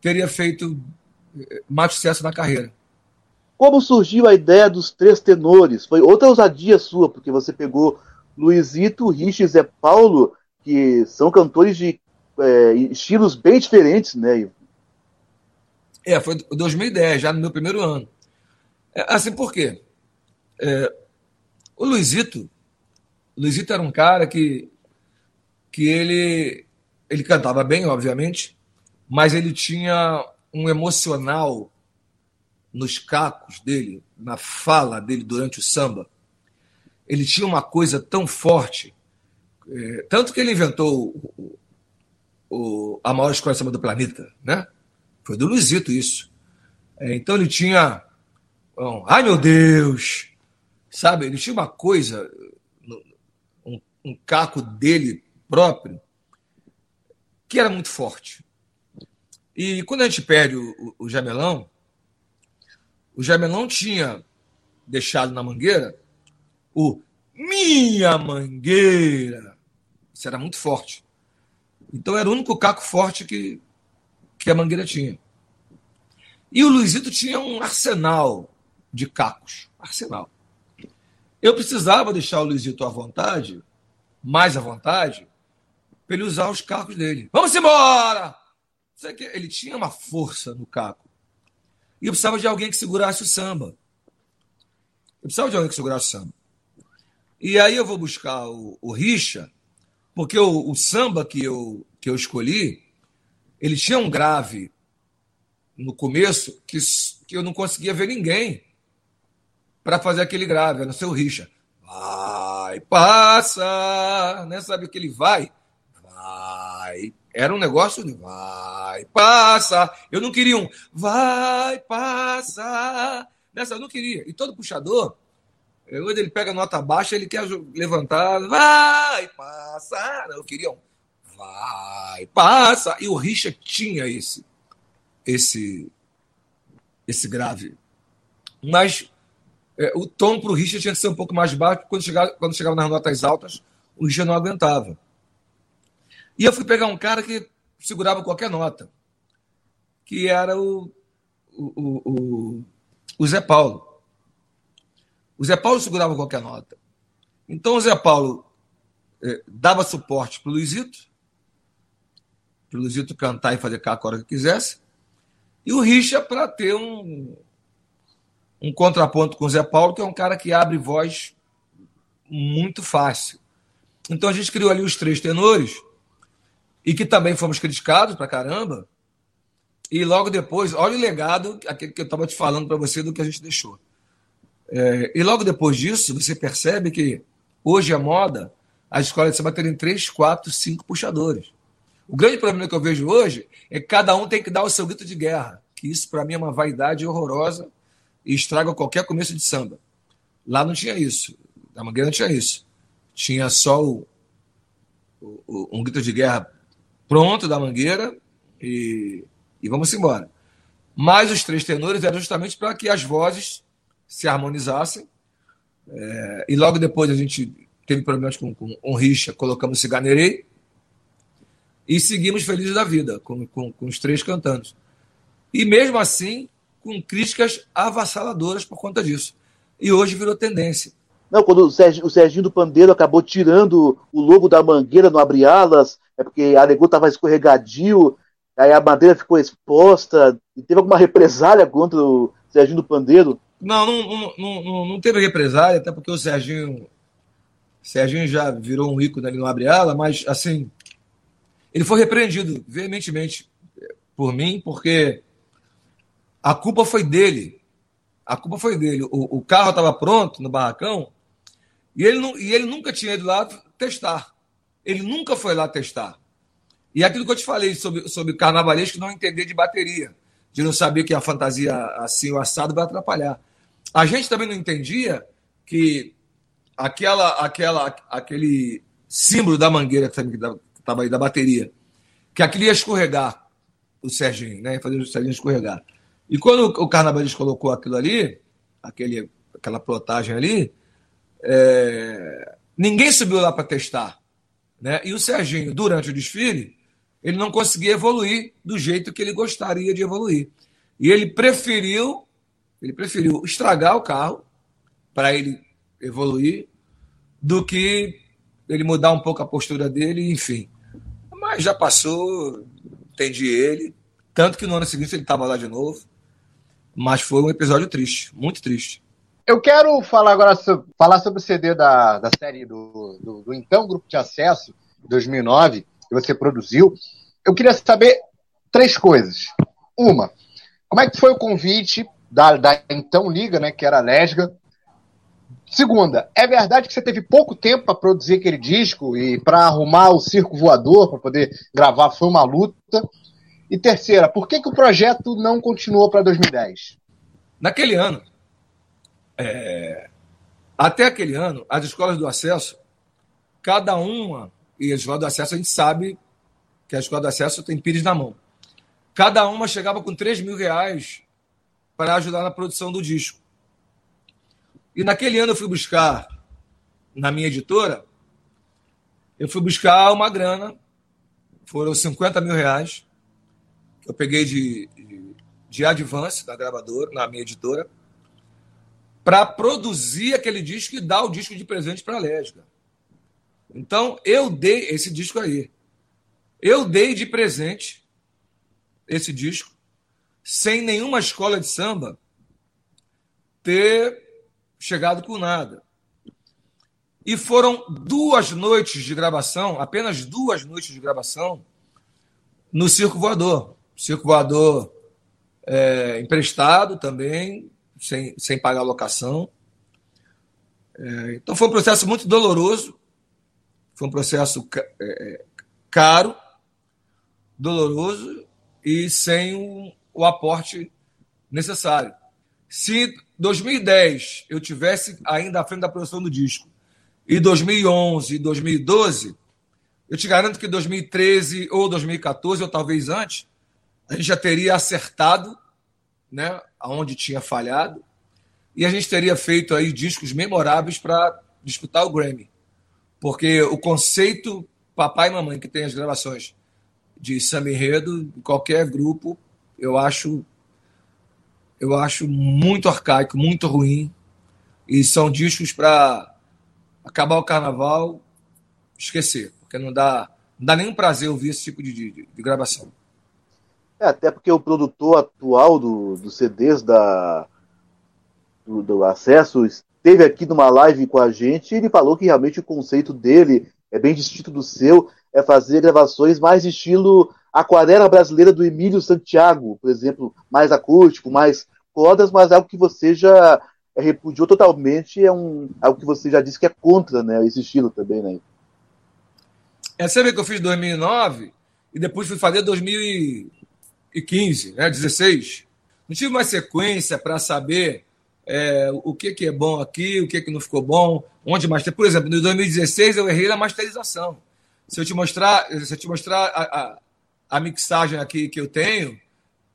teria feito mais sucesso na carreira. Como surgiu a ideia dos três tenores? Foi outra ousadia sua, porque você pegou Luizito, Rich e Zé Paulo, que são cantores de é, estilos bem diferentes, né? É, foi 2010, já no meu primeiro ano. É, assim, por quê? É, o Luizito, Luizito era um cara que, que ele, ele cantava bem, obviamente, mas ele tinha um emocional nos cacos dele, na fala dele durante o samba. Ele tinha uma coisa tão forte, é, tanto que ele inventou o, o, a maior escola de samba do planeta, né? Foi do Luizito isso. É, então ele tinha. Ai meu Deus! Sabe? Ele tinha uma coisa, um, um caco dele próprio, que era muito forte. E quando a gente perde o, o, o Jamelão, o Jamelão tinha deixado na mangueira o Minha Mangueira. Isso era muito forte. Então era o único caco forte que, que a Mangueira tinha. E o Luizito tinha um arsenal de cacos. Arsenal. Eu precisava deixar o Luizito à vontade, mais à vontade, para ele usar os cacos dele. Vamos embora! Ele tinha uma força no caco. E eu precisava de alguém que segurasse o samba. Eu precisava de alguém que segurasse o samba. E aí eu vou buscar o, o Richa, porque o, o samba que eu, que eu escolhi ele tinha um grave no começo que, que eu não conseguia ver ninguém para fazer aquele grave, no seu Richa. Vai, passa, né? Sabe que ele vai? Era um negócio de vai, passa. Eu não queria um vai, passa. Nessa eu não queria. E todo puxador, quando ele pega nota baixa, ele quer levantar, vai, passa. Não, eu queria um vai, passa. E o Richard tinha esse, esse, esse grave. Mas é, o tom para o Richard tinha que ser um pouco mais baixo, quando chegava, quando chegava nas notas altas, o Richard não aguentava. E eu fui pegar um cara que segurava qualquer nota, que era o, o, o, o Zé Paulo. O Zé Paulo segurava qualquer nota. Então o Zé Paulo eh, dava suporte para o Luizito, para o Luizito cantar e fazer cá a hora que quisesse. E o Richa para ter um, um contraponto com o Zé Paulo, que é um cara que abre voz muito fácil. Então a gente criou ali os três tenores, e que também fomos criticados para caramba. E logo depois, olha o legado, que eu estava te falando para você do que a gente deixou. É, e logo depois disso, você percebe que hoje a moda, a escola de samba terem três, quatro, cinco puxadores. O grande problema que eu vejo hoje é que cada um tem que dar o seu grito de guerra, que isso para mim é uma vaidade horrorosa e estraga qualquer começo de samba. Lá não tinha isso. Na Mangueira não tinha isso. Tinha só o, o, um grito de guerra pronto da Mangueira e, e vamos embora. Mas os três tenores eram justamente para que as vozes se harmonizassem. É, e logo depois a gente teve problemas com, com o Richa, colocamos Ciganerei e seguimos felizes da vida, com, com, com os três cantando. E mesmo assim, com críticas avassaladoras por conta disso. E hoje virou tendência. Não, quando o Serginho, o Serginho do Pandeiro acabou tirando o logo da mangueira no abre-alas, é porque a Alegô estava escorregadio, aí a bandeira ficou exposta, e teve alguma represália contra o Serginho do Pandeiro? Não, não, não, não, não teve represália, até porque o Serginho, Serginho já virou um ícone ali no abre-ala, mas assim, ele foi repreendido veementemente por mim, porque A culpa foi dele. A culpa foi dele. O, o carro estava pronto no barracão e ele, não, e ele nunca tinha ido lá testar. Ele nunca foi lá testar. E aquilo que eu te falei sobre, sobre carnavalesco não entender de bateria, de não saber que a fantasia assim, o assado vai atrapalhar. A gente também não entendia que aquela, aquela, aquele símbolo da mangueira que estava aí, da bateria, que aquilo ia escorregar o Serginho, né? Fazer o Serginho escorregar. E quando o Carnavalesco colocou aquilo ali, aquele, aquela plotagem ali, é, ninguém subiu lá para testar. Né? E o Serginho, durante o desfile, ele não conseguia evoluir do jeito que ele gostaria de evoluir. E ele preferiu, ele preferiu estragar o carro para ele evoluir do que ele mudar um pouco a postura dele, enfim. Mas já passou, entendi ele. Tanto que no ano seguinte ele estava lá de novo. Mas foi um episódio triste, muito triste. Eu quero falar agora sobre, falar sobre o CD da, da série do, do, do então Grupo de Acesso, 2009, que você produziu. Eu queria saber três coisas. Uma, como é que foi o convite da, da então Liga, né, que era a Lesga, Segunda, é verdade que você teve pouco tempo para produzir aquele disco e para arrumar o circo voador para poder gravar foi uma luta. E terceira, por que, que o projeto não continuou para 2010? Naquele ano, é... até aquele ano, as escolas do acesso, cada uma, e a escola do acesso a gente sabe que a escola do acesso tem pires na mão. Cada uma chegava com 3 mil reais para ajudar na produção do disco. E naquele ano eu fui buscar, na minha editora, eu fui buscar uma grana, foram 50 mil reais, que eu peguei de, de, de advance da gravadora, na minha editora, para produzir aquele disco e dar o disco de presente para a Lesga. Então, eu dei esse disco aí. Eu dei de presente esse disco, sem nenhuma escola de samba ter chegado com nada. E foram duas noites de gravação, apenas duas noites de gravação, no Circo Voador. Circo Voador é, emprestado também, sem, sem pagar locação. É, então foi um processo muito doloroso, foi um processo é, é, caro, doloroso e sem o, o aporte necessário. Se 2010 eu tivesse ainda à frente da produção do disco e 2011 e 2012, eu te garanto que 2013 ou 2014 ou talvez antes, a gente já teria acertado, né, aonde tinha falhado, e a gente teria feito aí discos memoráveis para disputar o Grammy. Porque o conceito papai e mamãe que tem as gravações de samba enredo, qualquer grupo, eu acho eu acho muito arcaico, muito ruim. E são discos para acabar o carnaval, esquecer, porque não dá, não dá nenhum prazer ouvir esse tipo de, de, de gravação. É, até porque o produtor atual do, dos CDs da, do, do, Acesso esteve aqui numa live com a gente e ele falou que realmente o conceito dele é bem distinto do seu, é fazer gravações mais estilo aquarela brasileira do Emílio Santiago, por exemplo, mais acústico, mais cordas, mas é algo que você já repudiou totalmente, é um, algo que você já disse que é contra né, esse estilo também, né? É, você vê que eu fiz 2009 e depois fui fazer 2015, né, 16. Não tive mais sequência para saber é, o que, que é bom aqui, o que, que não ficou bom, onde mais. Por exemplo, em 2016 eu errei na masterização. Se eu te mostrar, se eu te mostrar a, a, a mixagem aqui que eu tenho,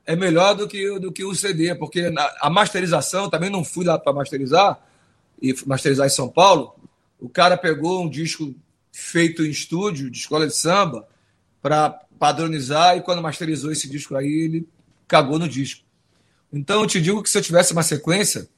é melhor do que, do que o CD, porque a masterização, também não fui lá para masterizar, e masterizar em São Paulo, o cara pegou um disco feito em estúdio, de escola de samba, para padronizar, e quando masterizou esse disco aí, ele cagou no disco. Então eu te digo que se eu tivesse uma sequência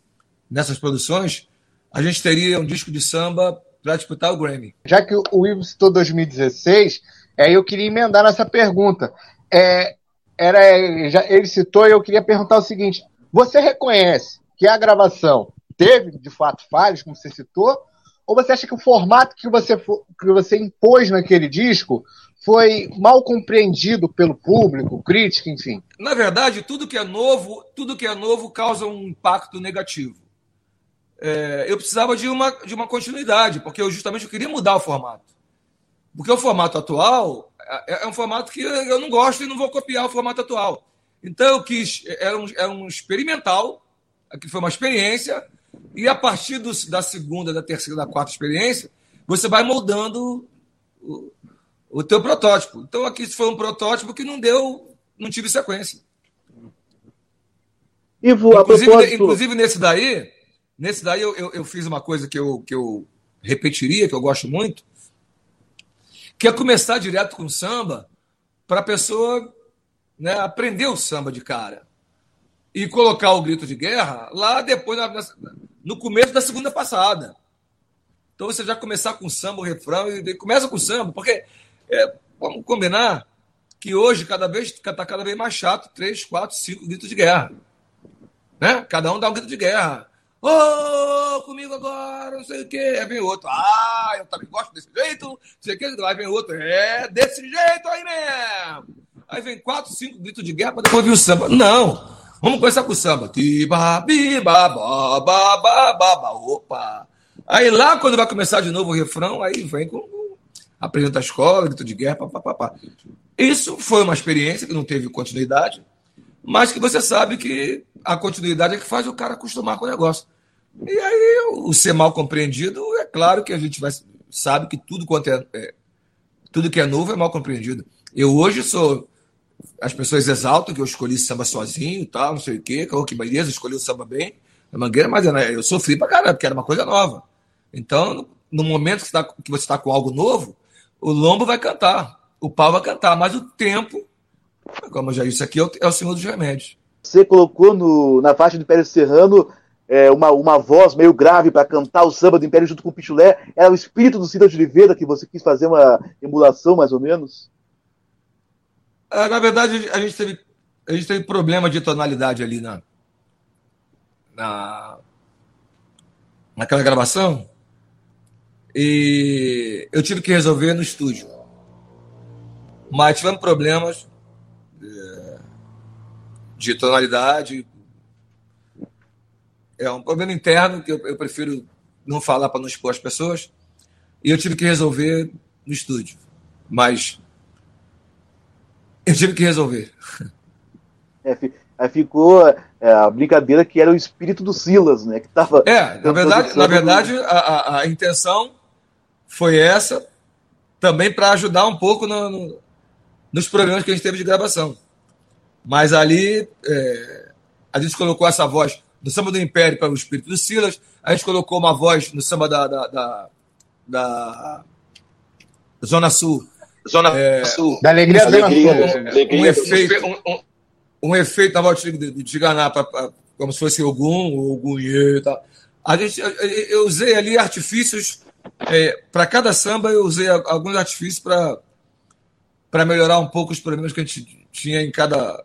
nessas produções, a gente teria um disco de samba para disputar o Grammy. Já que o Ivo citou 2016, é, eu queria emendar nessa pergunta. É, era, já, ele citou e eu queria perguntar o seguinte: você reconhece que a gravação teve, de fato, falhas, como você citou, ou você acha que o formato que você, que você impôs naquele disco foi mal compreendido pelo público, crítica, enfim? Na verdade, tudo que é novo, tudo que é novo causa um impacto negativo. É, eu precisava de uma, de uma continuidade, porque eu justamente eu queria mudar o formato. Porque o formato atual é, é um formato que eu não gosto e não vou copiar o formato atual. Então eu quis, era um, era um experimental, que foi uma experiência, e a partir do, da segunda, da terceira, da quarta experiência, você vai moldando o, teu protótipo. Então aqui foi um protótipo que não deu, não tive sequência. Ivo, inclusive, propósito... inclusive nesse daí, nesse daí eu, eu, eu, fiz uma coisa que eu, que eu repetiria, que eu gosto muito, que é começar direto com samba para a pessoa né, aprender o samba de cara e colocar o grito de guerra lá depois, na, no começo da segunda passada. Então você já começar com samba, o refrão, e começa com samba, porque é, vamos combinar que hoje cada vez está cada vez mais chato, três, quatro, cinco gritos de guerra. Né? Cada um dá um grito de guerra. Ô, oh, comigo agora, não sei o quê. Aí vem outro. Ah, eu também gosto desse jeito. Não sei o quê. Aí vem outro. É, desse jeito aí mesmo. Aí vem quatro, cinco gritos de guerra para depois vir o samba. Não. Vamos começar com o samba. Tiba, biba, ba, ba, ba, opa. Aí lá, quando vai começar de novo o refrão, aí vem com. Apresenta a escola, grito de guerra, papapá. Isso foi uma experiência que não teve continuidade, mas que você sabe que a continuidade é que faz o cara acostumar com o negócio. E aí, o ser mal compreendido, é claro que a gente vai, sabe que tudo quanto é, é tudo que é novo é mal compreendido. Eu hoje sou as pessoas exaltam que eu escolhi samba sozinho, tal, não sei o quê, que, beleza, escolhi o samba bem, na mangueira, mas eu sofri pra caramba, porque era uma coisa nova. Então, no momento que, tá, que você está com algo novo, o lombo vai cantar, o pau vai cantar, mas o tempo, como eu já disse aqui, é o, é o senhor dos remédios. Você colocou no, na faixa do Império Serrano é, uma, uma voz meio grave para cantar o samba do Império junto com o Pichulé. Era o espírito do Cida de Oliveira que você quis fazer uma emulação, mais ou menos? Ah, na verdade, a gente teve, a gente teve problema de tonalidade ali na, na naquela gravação e eu tive que resolver no estúdio. Mas tivemos problemas é, de tonalidade. É um problema interno que eu, eu prefiro não falar para não expor as pessoas. E eu tive que resolver no estúdio. Mas eu tive que resolver. É, aí ficou é, a brincadeira que era o espírito do Silas, né? Que tava é, na verdade, na verdade a, a, a, intenção foi essa, também para ajudar um pouco no, no, nos programas que a gente teve de gravação. Mas ali é, a gente colocou essa voz no samba do Império para o espírito do Silas, a gente colocou uma voz no samba da, da, da, da Zona Sul Zona é, Sul. Da Alegria, alegria, alegria, um, efeito, um, um, efeito na volta de, de, de Ganá, pra, pra, como se fosse Ogum, Ogum e tal. A gente, eu usei ali artifícios, é, para cada samba eu usei alguns artifícios para melhorar um pouco os problemas que a gente tinha em cada,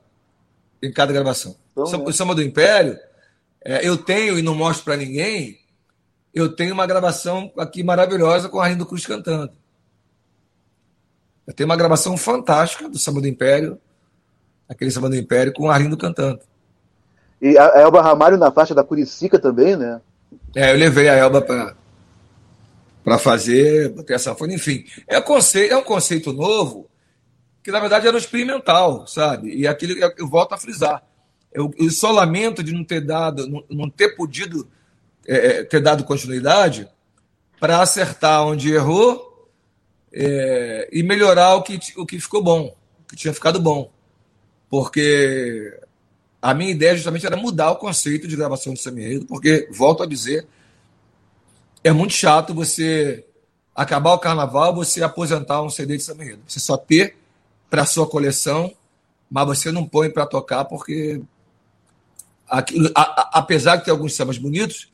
em cada gravação. Então, o é. Samba do Império, é, eu tenho e não mostro para ninguém, eu tenho uma gravação aqui maravilhosa com a Rindo Cruz cantando. Eu tenho uma gravação fantástica do Samba do Império, aquele Samba do Império, com o Arlindo cantando. E a Elba Ramalho na faixa da Curicica também, né? É, eu levei a Elba para para fazer a sanfona, enfim. É, conceito, é um conceito novo que, na verdade, era experimental, sabe? E aquilo eu volto a frisar. Eu, eu só lamento de não ter dado, não, não ter podido é, é ter dado continuidade para acertar onde errou é, e melhorar o que, o que ficou bom, o que tinha ficado bom. Porque a minha ideia justamente era mudar o conceito de gravação de semi porque, volto a dizer, é muito chato você acabar o carnaval, você aposentar um CD de semi Você só ter para sua coleção, mas você não põe para tocar porque aquilo, a, a, apesar de ter alguns sambas bonitos,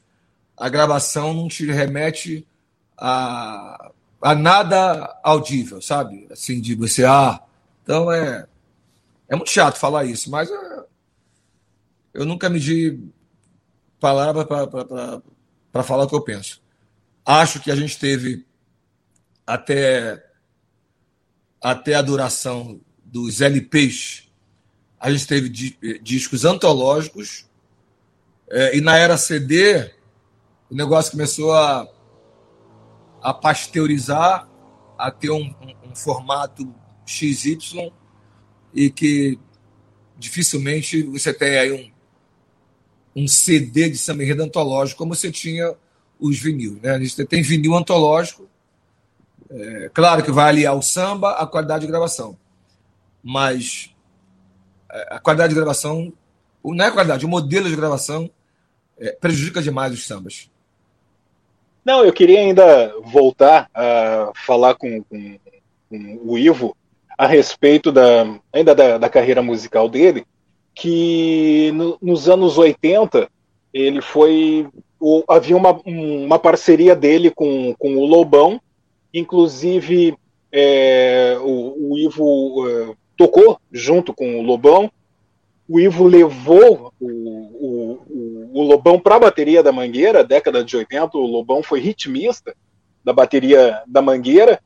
a gravação não te remete a a nada audível, sabe? Assim, de você, ah. Então é. É muito chato falar isso, mas é, eu nunca me di palavra para falar o que eu penso. Acho que a gente teve até até a duração dos LPs, a gente teve discos antológicos, é, e na era CD, o negócio começou a, a pasteurizar, a ter um, um, um formato XY, e que dificilmente você tem aí um, um CD de samba antológico, como você tinha os vinil. Né? A gente tem vinil antológico, é, claro que vai aliar o samba à qualidade de gravação, mas é, a qualidade de gravação, não é a qualidade, o modelo de gravação é, prejudica demais os sambas. Não, eu queria ainda voltar a falar com, com, com o Ivo a respeito da, ainda da, da carreira musical dele, que no, nos anos 80 ele foi. O, havia uma, uma parceria dele com, com o Lobão, inclusive é, o, o, Ivo é, tocou junto com o Lobão. O Ivo levou o, o, o Lobão para a bateria da Mangueira, década de 80. O Lobão foi ritmista da bateria da Mangueira.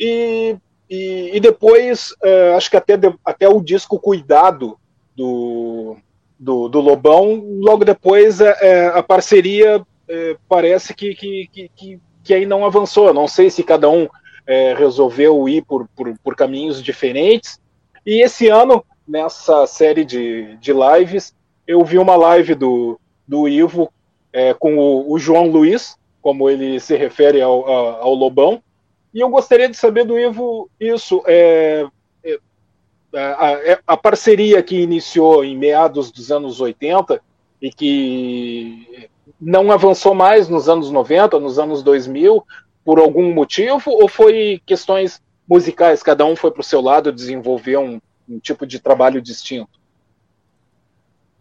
E, e, e depois, é, acho que até, até o disco Cuidado do, do, do Lobão, logo depois é, é a parceria é, parece que, que, que, que, aí não avançou. Não sei se cada um é, resolveu ir por, por, por, caminhos diferentes. E esse ano, nessa série de, de lives, eu vi uma live do, do Ivo é, com o, o, João Luiz, como ele se refere ao, ao, ao, Lobão. E eu gostaria de saber do Ivo isso. É, a, a, parceria que iniciou em meados dos anos 80 e que não avançou mais nos anos 90, nos anos 2000, por algum motivo, ou foi questões musicais? Cada um foi para o seu lado desenvolver um, um, tipo de trabalho distinto?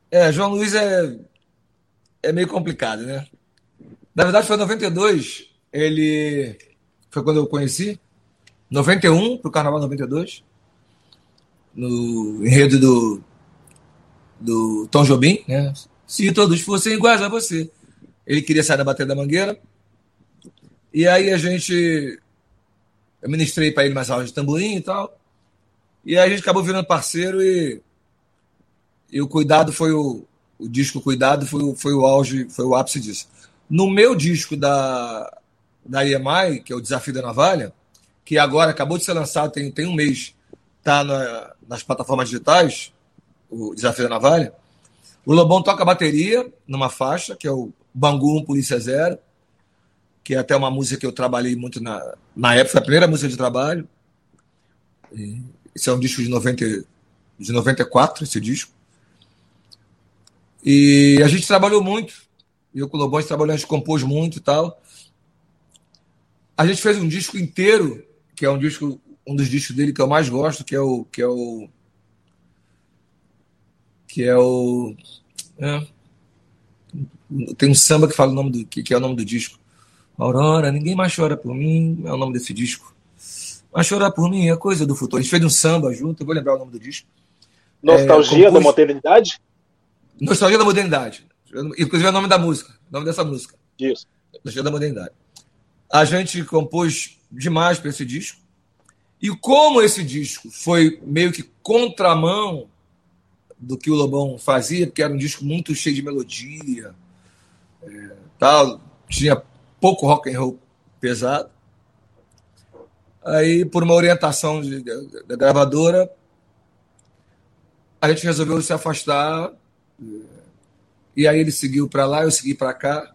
É, João Luiz é, é meio complicado, né? Na verdade, foi em 92, ele. Foi quando eu conheci. 91, para o Carnaval 92 no enredo do, do Tom Jobim, né? Se todos fossem iguais a você. Ele queria sair da bateria da mangueira. E aí a gente. Eu ministrei para ele mais aulas de tamborim e tal. E aí a gente acabou virando parceiro e. E o Cuidado foi o. O disco Cuidado foi, o, foi o auge, foi o ápice disso. No meu disco da, da EMI, que é o Desafio da Navalha, que agora acabou de ser lançado, tem, tem um mês, tá na, nas plataformas digitais, o Desafio da Navalha, o Lobão toca bateria numa faixa, que é o Bangu 1 Polícia Zero, que é até uma música que eu trabalhei muito na, na época, a primeira música de trabalho. Esse é um disco de, 90, de 94, esse disco. E a gente trabalhou muito. Eu com o Lobão a gente trabalhou, a gente compôs muito e tal. A gente fez um disco inteiro, que é um disco um dos discos dele que eu mais gosto, que é o que é o que é o é, tem um samba que fala o nome do que, que é o nome do disco. Aurora, ninguém mais chora por mim, é o nome desse disco. Mas chorar por mim é coisa do futuro. A gente fez um samba junto, eu vou lembrar o nome do disco. Nostalgia é, da modernidade? Nostalgia da modernidade. Inclusive é o nome da música, o nome dessa música. Isso. Nostalgia da modernidade. A gente compôs demais para esse disco. E como esse disco foi meio que contramão do que o Lobão fazia, porque era um disco muito cheio de melodia, é, tal, tinha pouco rock and roll pesado. Aí, por uma orientação de, de, da gravadora, a gente resolveu se afastar. E aí ele seguiu para lá, eu segui para cá.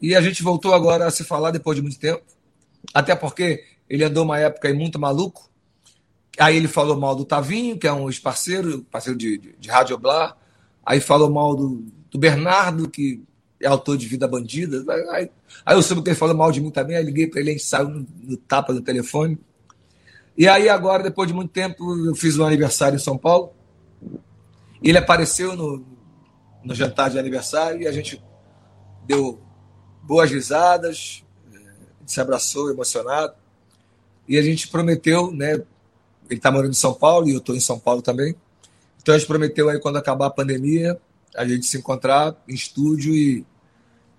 E a gente voltou agora a se falar depois de muito tempo. Até porque ele andou uma época aí muito maluco. Aí ele falou mal do Tavinho, que é um ex-parceiro, parceiro de, de, de Rádio Blá. Aí falou mal do, do Bernardo, que é autor de Vida Bandida. Aí, aí eu soube que ele falou mal de mim também. Aí liguei para ele, e saiu no, no tapa do telefone. E aí agora, depois de muito tempo, eu fiz um aniversário em São Paulo. Ele apareceu no, no jantar de aniversário e a gente deu boas risadas, eh, se abraçou emocionado. E a gente prometeu, né? Ele está morando em São Paulo e eu estou em São Paulo também. Então a gente prometeu aí quando acabar a pandemia, a gente se encontrar em estúdio e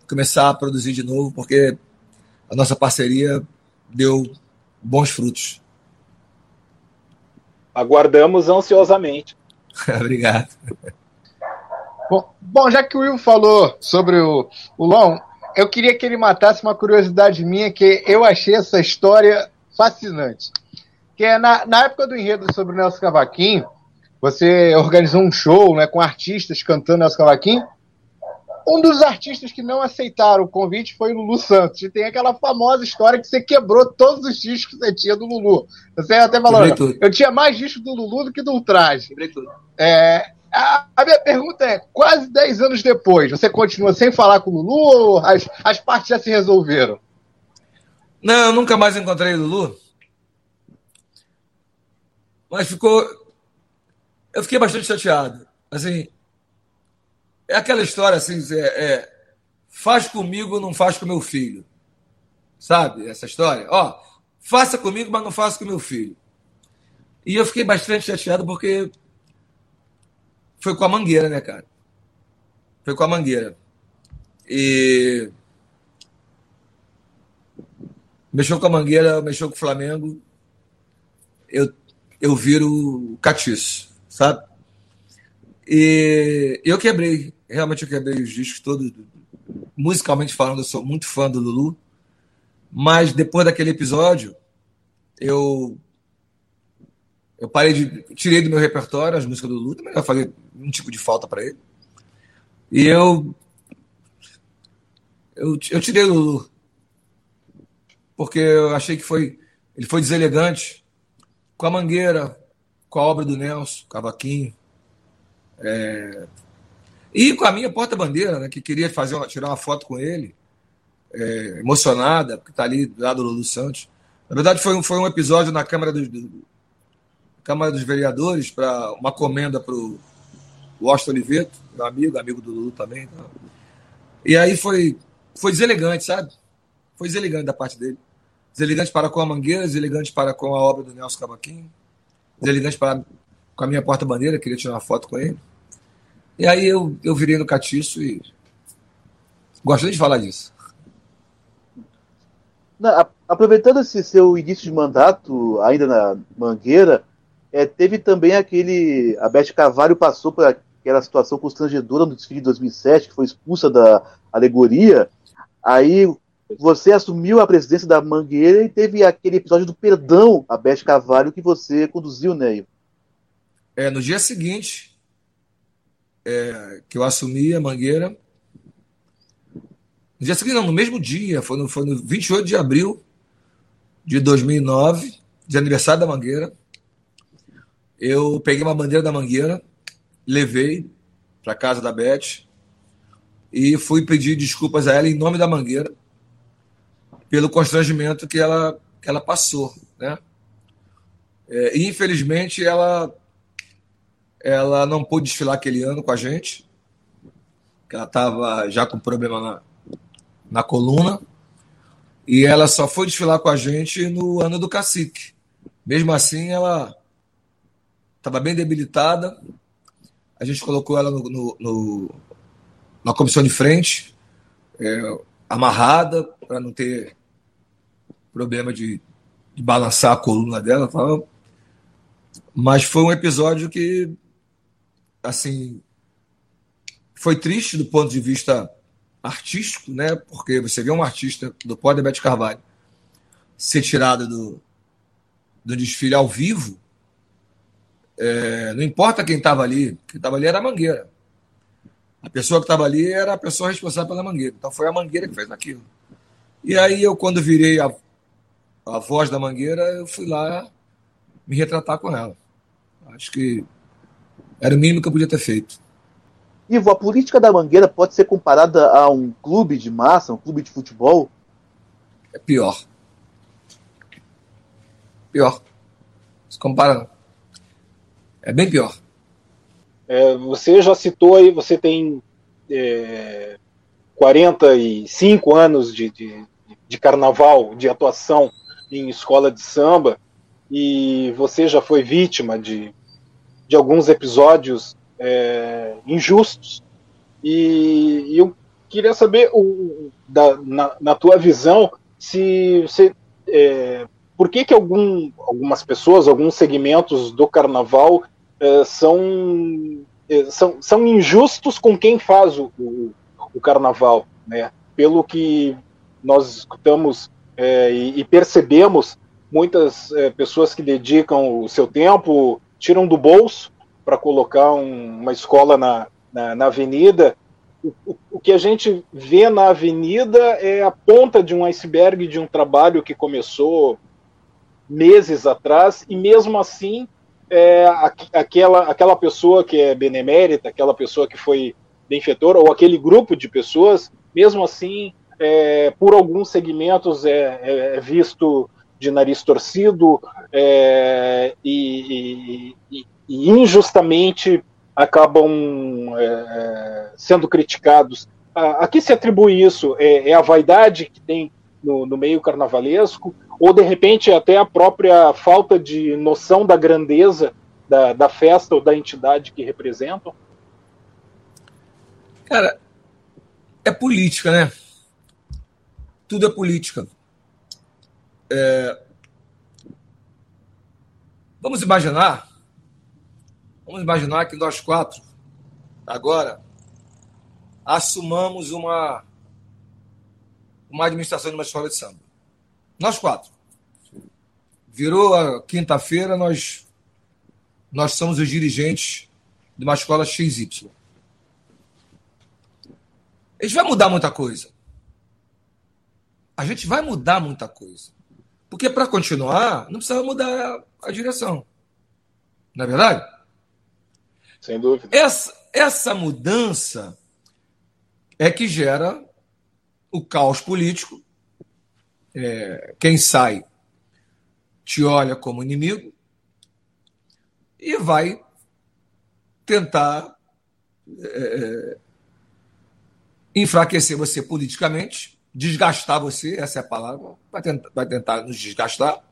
começar a produzir de novo, porque a nossa parceria deu bons frutos. aguardamos ansiosamente. Obrigado. Bom, bom, já que o Will falou sobre o, o Long, eu queria que ele matasse uma curiosidade minha, que eu achei essa história fascinante. Que é na, na época do enredo sobre o Nelson Cavaquinho, você organizou um show né, com artistas cantando Nelson Cavaquinho. Um dos artistas que não aceitaram o convite foi o Lulu Santos. E tem aquela famosa história que você quebrou todos os discos que você tinha do Lulu. Você até falou, eu tinha mais discos do Lulu do que do Ultraje. É, a, a, minha pergunta é: quase 10 anos depois, você continua sem falar com o Lulu ou as, as partes já se resolveram? Não, nunca mais encontrei Lulu. Mas ficou. Eu fiquei bastante chateado. Assim, é aquela história assim, é, é, faz comigo, não faz com meu filho. Sabe essa história? Ó, faça comigo, mas não faça com meu filho. E eu fiquei bastante chateado porque foi com a mangueira, né, cara? Foi com a mangueira. E mexeu com a mangueira, mexeu com o Flamengo. Eu, eu viro catiço, sabe? E eu quebrei, realmente eu quebrei os discos todos. Musicalmente falando, eu sou muito fã do Lulu. Mas depois daquele episódio, eu eu parei de tirei do meu repertório as músicas do Lulu, também ia fazer um tipo de falta para ele. E eu eu, eu tirei o Lulu porque eu achei que foi ele foi deselegante com a Mangueira, com a obra do Nelson, Cavaquinho, é... E com a minha porta-bandeira, né, que queria fazer uma, tirar uma foto com ele, é, emocionada, porque está ali do lado do Lulu Santos. Na verdade, foi um, foi um episódio na Câmara dos, do, Câmara dos Vereadores para uma comenda para o Washington Oliveto, meu amigo, amigo do Lulu também. Então. E aí foi, foi deselegante, sabe? Foi deselegante da parte dele. Deselegante para com a Mangueira, deselegante para com a obra do Nelson Cavaquinho, deselegante para com a minha porta-bandeira, queria tirar uma foto com ele. E aí eu, eu virei no catiço e gosto de falar disso. Não, aproveitando esse seu início de mandato, ainda na Mangueira, é, teve também aquele. A Beth Carvalho passou por aquela situação constrangedora no desfile de 2007, que foi expulsa da alegoria. Aí você assumiu a presidência da Mangueira e teve aquele episódio do perdão a Beth Carvalho que você conduziu, né? É, no dia seguinte é, que eu assumi a Mangueira, no dia seguinte, não, no mesmo dia, foi no, foi no 28 de abril de 2009, de aniversário da Mangueira, eu peguei uma bandeira da Mangueira, levei para casa da Beth e fui pedir desculpas a ela em nome da Mangueira pelo constrangimento que ela, que ela passou, né? É, infelizmente ela ela não pôde desfilar aquele ano com a gente, que ela estava já com problema na, na coluna, e ela só foi desfilar com a gente no ano do cacique. Mesmo assim, ela estava bem debilitada. A gente colocou ela no, no, no na comissão de frente, é, amarrada, para não ter problema de, de balançar a coluna dela. Mas foi um episódio que assim, foi triste do ponto de vista artístico, né? Porque você vê um artista do Pódio Bete Carvalho ser tirado do, do desfile ao vivo, é, não importa quem estava ali, quem estava ali era a Mangueira. A pessoa que estava ali era a pessoa responsável pela Mangueira. Então foi a Mangueira que fez aquilo. E aí eu, quando virei a, a voz da Mangueira, eu fui lá me retratar com ela. Acho que era o mínimo que eu podia ter feito. Ivo, a política da Mangueira pode ser comparada a um clube de massa, um clube de futebol? É pior. Pior. Se compara. É bem pior. É, você já citou aí, você tem é, 45 anos de, de, de carnaval, de atuação em escola de samba, e você já foi vítima de de alguns episódios é, injustos. E, e, eu queria saber, o, da, na, na, tua visão, se você é, por que, que algum, algumas pessoas, alguns segmentos do carnaval uh, são, uh, são, são injustos com quem faz o, o, o carnaval, né? Pelo que nós escutamos é, e, e, percebemos, muitas é, pessoas que dedicam o seu tempo, tiram do bolso para colocar um, uma escola na, na, na avenida. O, o, que a gente vê na avenida é a ponta de um iceberg de um trabalho que começou meses atrás, e mesmo assim, é, aquela, aquela pessoa que é benemérita, aquela pessoa que foi benfeitora, ou aquele grupo de pessoas, mesmo assim, é, por alguns segmentos é, é, é visto de nariz torcido é, e, e, e, injustamente acabam é, sendo criticados. A, a que se atribui isso? É, a vaidade que tem no, no meio carnavalesco? ou de repente até a própria falta de noção da grandeza da, da festa ou da entidade que representam? Cara, é política, né? Tudo é política. É... Vamos imaginar, vamos imaginar que nós quatro, agora, assumamos uma, uma administração de uma escola de samba. Nós quatro. Virou a quinta-feira, nós, nós somos os dirigentes de uma escola XY. Gente vai mudar muita coisa. A gente vai mudar muita coisa. Porque para continuar, não precisa mudar a direção. Não é verdade? Sem dúvida. Essa, essa mudança é que gera o caos político é, quem sai te olha como inimigo e vai tentar é, enfraquecer você politicamente, desgastar você, essa é a palavra, vai tentar, vai tentar nos desgastar,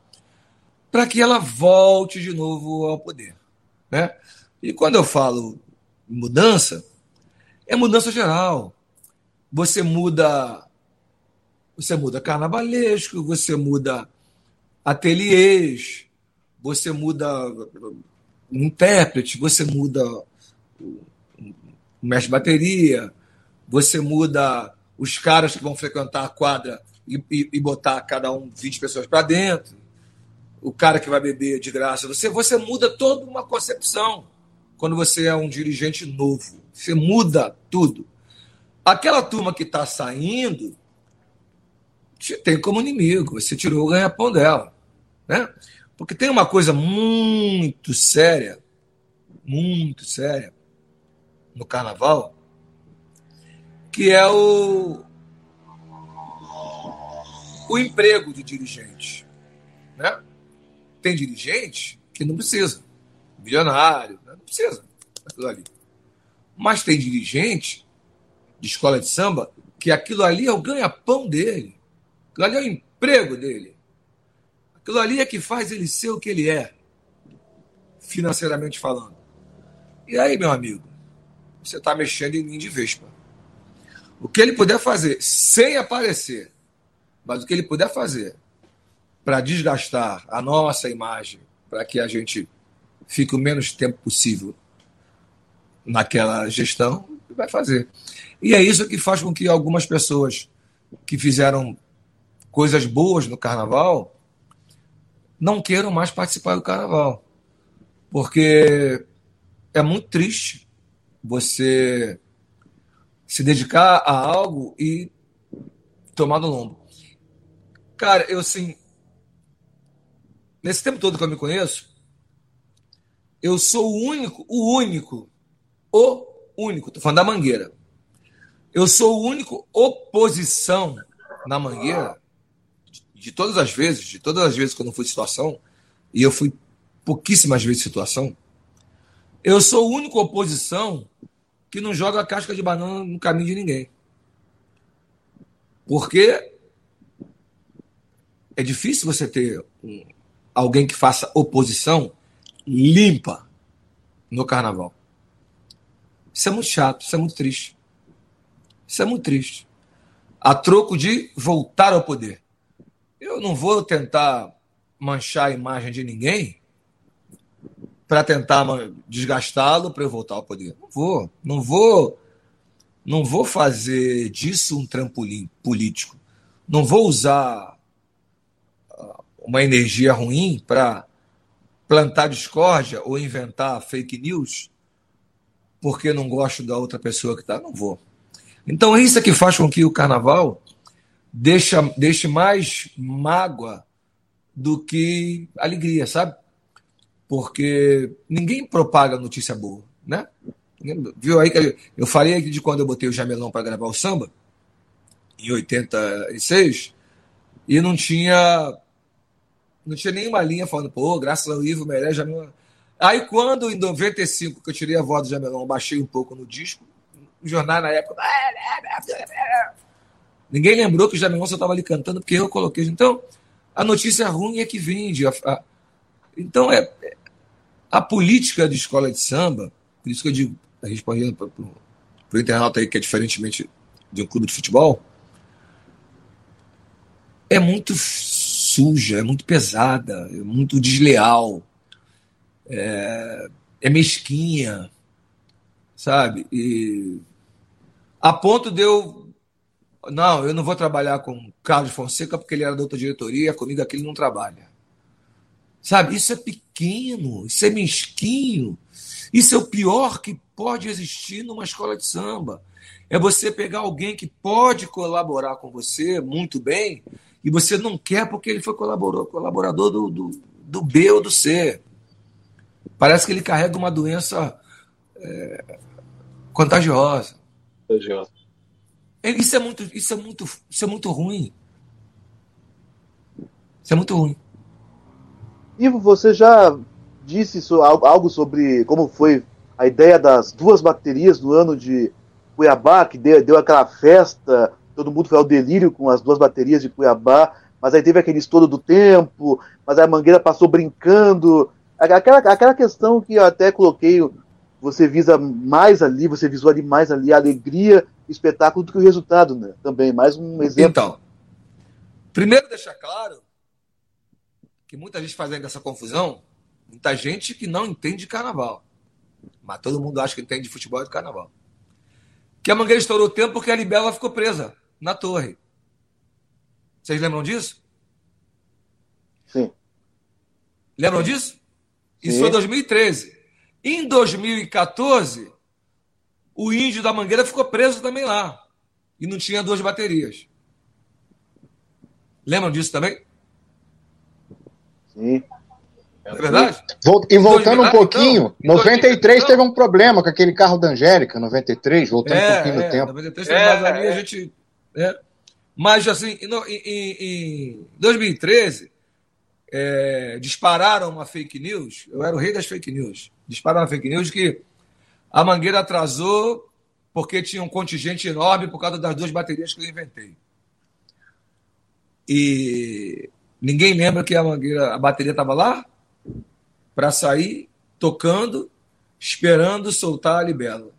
para que ela volte de novo ao poder. Né? E quando eu falo mudança, é mudança geral. Você muda você muda carnavalesco, você muda ateliês, você muda intérprete, você muda o mestre de bateria, você muda os caras que vão frequentar a quadra e, e, e botar cada um 20 pessoas para dentro, o cara que vai beber de graça. Você, você muda toda uma concepção quando você é um dirigente novo. Você muda tudo. Aquela turma que está saindo te tem como inimigo. Você tirou o ganha-pão dela. Né? Porque tem uma coisa muito séria, muito séria, no carnaval, que é o, o emprego de dirigente. Né? Tem dirigente que não precisa, milionário, né? não precisa aquilo ali. Mas tem dirigente de escola de samba que aquilo ali é o ganha-pão dele. Aquilo ali é o emprego dele. Aquilo ali é que faz ele ser o que ele é, financeiramente falando. E aí, meu amigo, você está mexendo em mim de vespa. O que ele puder fazer sem aparecer, mas o que ele puder fazer para desgastar a nossa imagem, para que a gente fique o menos tempo possível naquela gestão, vai fazer. E é isso que faz com que algumas pessoas que fizeram coisas boas no carnaval, não queiram mais participar do carnaval. Porque é muito triste você se dedicar a algo e tomar no lombo. Cara, eu assim. Nesse tempo todo que eu me conheço, eu sou o único, o único, o único, tô falando da mangueira. Eu sou o único oposição na mangueira de todas as vezes, de todas as vezes que eu não fui situação, e eu fui pouquíssimas vezes situação, eu sou o único oposição que não joga a casca de banana no caminho de ninguém. Porque é difícil você ter alguém que faça oposição limpa no carnaval. Isso é muito chato, isso é muito triste. Isso é muito triste. A troco de voltar ao poder. Eu não vou tentar manchar a imagem de ninguém para tentar desgastá-lo para eu voltar ao poder. Não vou, não vou, não vou fazer disso um trampolim político. Não vou usar ah, uma energia ruim para plantar discórdia ou inventar fake news porque não gosto da outra pessoa que está. Não vou. Então, isso é que faz com que o carnaval deixe mais mágoa do que alegria, sabe? Porque ninguém propaga notícia boa, né? Viu aí que eu falei de quando eu botei o Jamelão para gravar o samba, em 86, e não tinha não tinha nenhuma linha falando, pô, graças ao Ivo Meirelles, Jamelão. Aí quando, em 95, que eu tirei a voz do Jamelão, baixei um pouco no disco, o jornal na época. Ninguém lembrou que o Jamelão só estava ali cantando porque eu coloquei. Então, a notícia ruim é que vende. A, a, então, é, é, a política de escola de samba, por isso que eu digo, respondendo para o internauta aí, que é diferentemente de um clube de futebol, é muito suja, é muito pesada, é muito desleal, é, é mesquinha, sabe? E a ponto de eu. Não, eu não vou trabalhar com Carlos Fonseca porque ele era da outra diretoria, comigo aqui ele não trabalha. Sabe? Isso é pequeno, isso é mesquinho. Isso é o pior que pode existir numa escola de samba. É você pegar alguém que pode colaborar com você muito bem e você não quer porque ele foi colaborador do, do, do B ou do C. Parece que ele carrega uma doença é, contagiosa. Contagiosa. É, isso é muito, isso é muito, isso é muito ruim. Isso é muito ruim. Ivo, você já disse algo sobre como foi a ideia das duas baterias no ano de Cuiabá, que deu, deu aquela festa, todo mundo foi ao delírio com as duas baterias de Cuiabá, mas aí teve aquele estouro do tempo, mas a Mangueira passou brincando. Aquela, aquela questão que eu até coloquei você visa mais ali, você visualiza mais ali a alegria, espetáculo do que o resultado, né? Também, mais um exemplo. Então, primeiro deixar claro que muita gente fazendo essa confusão, muita gente que não entende de carnaval. Mas todo mundo acha que entende de futebol e de carnaval. Que a Mangueira estourou o tempo porque a Libela ficou presa na torre. Vocês lembram disso? Sim. Lembram disso? Isso foi em 2013. Em 2014, o índio da Mangueira ficou preso também lá. E não tinha duas baterias. Lembram disso também? Sim. É verdade? E voltando um pouquinho, então, 93 teve um problema com aquele carro da Angélica, 93, voltando é, um pouquinho é, no tempo. 93 teve, é, mas ali a é. gente. É. Mas assim, em, em, em 2013, é, dispararam uma fake news. Eu era o rei das fake news dispararam uma fake news que a Mangueira atrasou porque tinha um contingente enorme por causa das duas baterias que eu inventei. E ninguém lembra que a Mangueira, a bateria estava lá para sair tocando, esperando soltar a libela.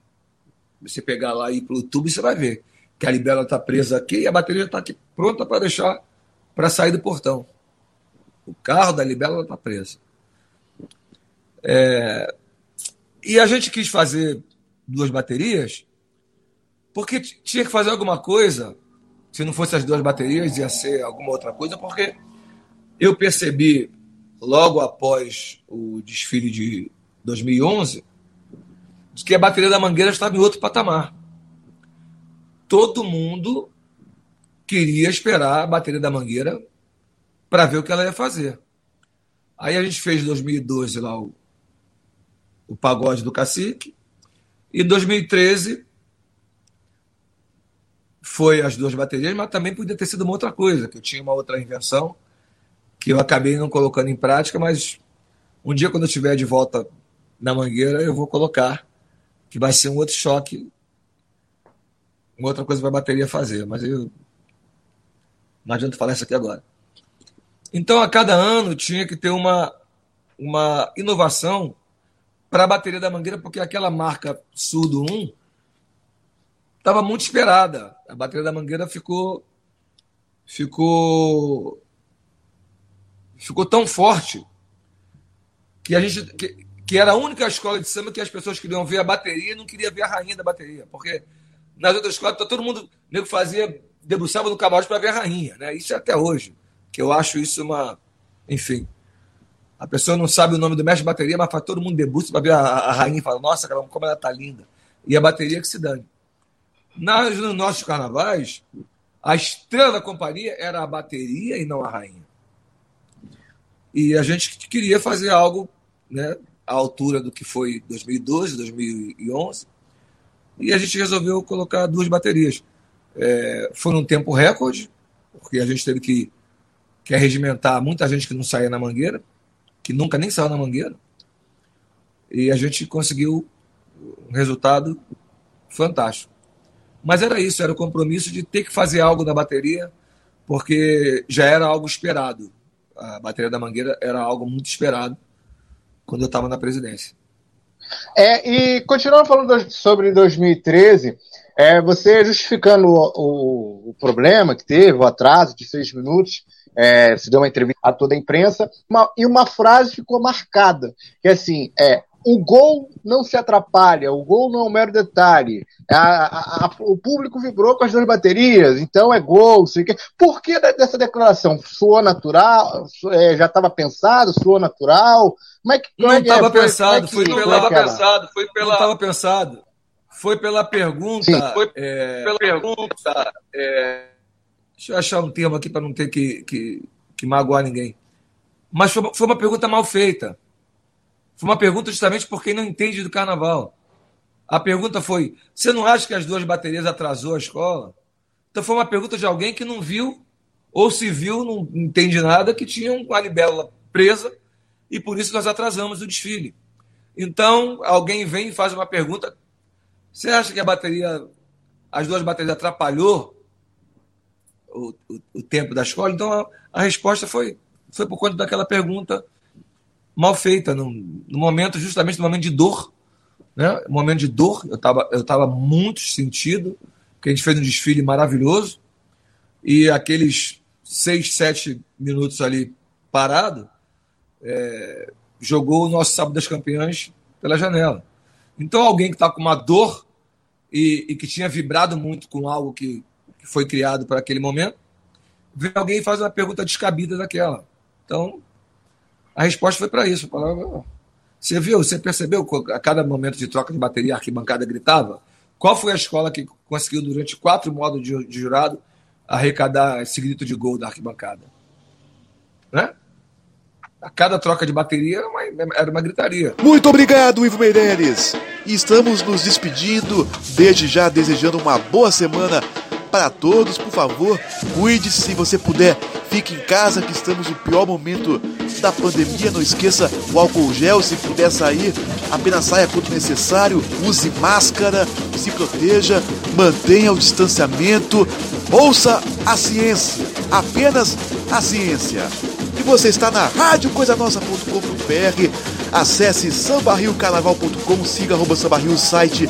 Você pegar lá e ir para o YouTube, você vai ver que a libela está presa aqui e a bateria está aqui pronta para deixar para sair do portão. O carro da libela está presa. É, e a gente quis fazer duas baterias porque tinha que fazer alguma coisa. Se não fosse as duas baterias, ia ser alguma outra coisa, porque eu percebi logo após o desfile de 2011 que a bateria da Mangueira estava em outro patamar. Todo mundo queria esperar a bateria da Mangueira para ver o que ela ia fazer. Aí a gente fez em 2012 lá o o Pagode do Cacique. E 2013 foi as duas baterias, mas também podia ter sido uma outra coisa, que eu tinha uma outra invenção que eu acabei não colocando em prática, mas um dia quando eu estiver de volta na Mangueira, eu vou colocar, que vai ser um outro choque, uma outra coisa para a bateria fazer, mas eu não adianta falar isso aqui agora. Então, a cada ano tinha que ter uma, uma inovação para a bateria da Mangueira, porque aquela marca Surdo 1 estava muito esperada. A bateria da Mangueira ficou ficou ficou tão forte que a gente que, que era a única escola de samba que as pessoas queriam ver a bateria e não queria ver a rainha da bateria, porque nas outras escolas todo mundo nego fazia debruçava no camarote para ver a rainha, né? Isso é até hoje, que eu acho isso uma, enfim, a pessoa não sabe o nome do mestre de bateria, mas faz todo mundo debruça para ver a, a, rainha e fala, nossa, como ela tá linda. E a bateria que se dane. Nas, nos nossos carnavais, a estrela da companhia era a bateria e não a rainha. E a gente queria fazer algo né, à altura do que foi 2012, 2011, e a gente resolveu colocar duas baterias. É, foi num tempo recorde, porque a gente teve que, que arregimentar muita gente que não saía na mangueira, que nunca nem saiu na mangueira, e a gente conseguiu um resultado fantástico. Mas era isso, era o compromisso de ter que fazer algo na bateria, porque já era algo esperado. A bateria da Mangueira era algo muito esperado quando eu estava na presidência. É, e continuando falando sobre 2013, é, você justificando o, o, o, problema que teve, o atraso de seis minutos, é, você deu uma entrevista a toda a imprensa, uma, e uma frase ficou marcada, que é assim, é, o gol não se atrapalha, o gol não é um mero detalhe. A, a, a, o público vibrou com as duas baterias, então é gol. Sei que. Por que dessa declaração? Soou natural? É, já estava pensado? Soou natural? Como é que, como não estava é, pensado, foi, foi pela, pensado, foi pela. Não estava pensado. Foi pela pergunta. Sim. Foi é, pela pergunta. É, deixa eu achar um termo aqui para não ter que, que, que magoar ninguém. Mas foi, foi uma pergunta mal feita foi uma pergunta justamente por quem não entende do carnaval. A pergunta foi: você não acha que as duas baterias atrasou a escola? Então foi uma pergunta de alguém que não viu, ou se viu, não entende nada, que tinha uma libélula presa e por isso nós atrasamos o desfile. Então alguém vem e faz uma pergunta: você acha que a bateria, as duas baterias atrapalhou o, o, o tempo da escola? Então a, a resposta foi, foi por conta daquela pergunta mal feita, no, no momento, justamente no momento de dor, né? Momento de dor, eu estava eu tava muito sentido, porque a gente fez um desfile maravilhoso, e aqueles seis, sete minutos ali parado, é, jogou o nosso Sábado das Campeãs pela janela. Então, alguém que está com uma dor e, e, que tinha vibrado muito com algo que, que foi criado para aquele momento, vem alguém e faz uma pergunta descabida daquela. Então, a resposta foi para isso. Você viu, você percebeu a cada momento de troca de bateria a arquibancada gritava? Qual foi a escola que conseguiu, durante quatro modos de, de jurado, arrecadar esse grito de gol da arquibancada? Né? A cada troca de bateria era uma, era uma gritaria. Muito obrigado, Ivo Meireles. Estamos nos despedindo, desde já desejando uma boa semana para todos. Por favor, cuide-se se você puder. Fique em casa, que estamos no pior momento da pandemia. Não esqueça o álcool gel. Se puder sair, apenas saia quando necessário. Use máscara, se proteja, mantenha o distanciamento. Ouça a ciência, apenas a ciência. E você está na radiocoisanossa.com.br. Acesse sambarriocarnaval.com, siga arroba sambarrio site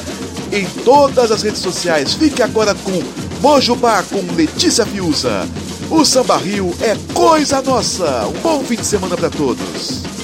em todas as redes sociais. Fique agora com Mojubá com Letícia Fiuza. O Samba Rio é coisa nossa. Um bom fim de semana para todos.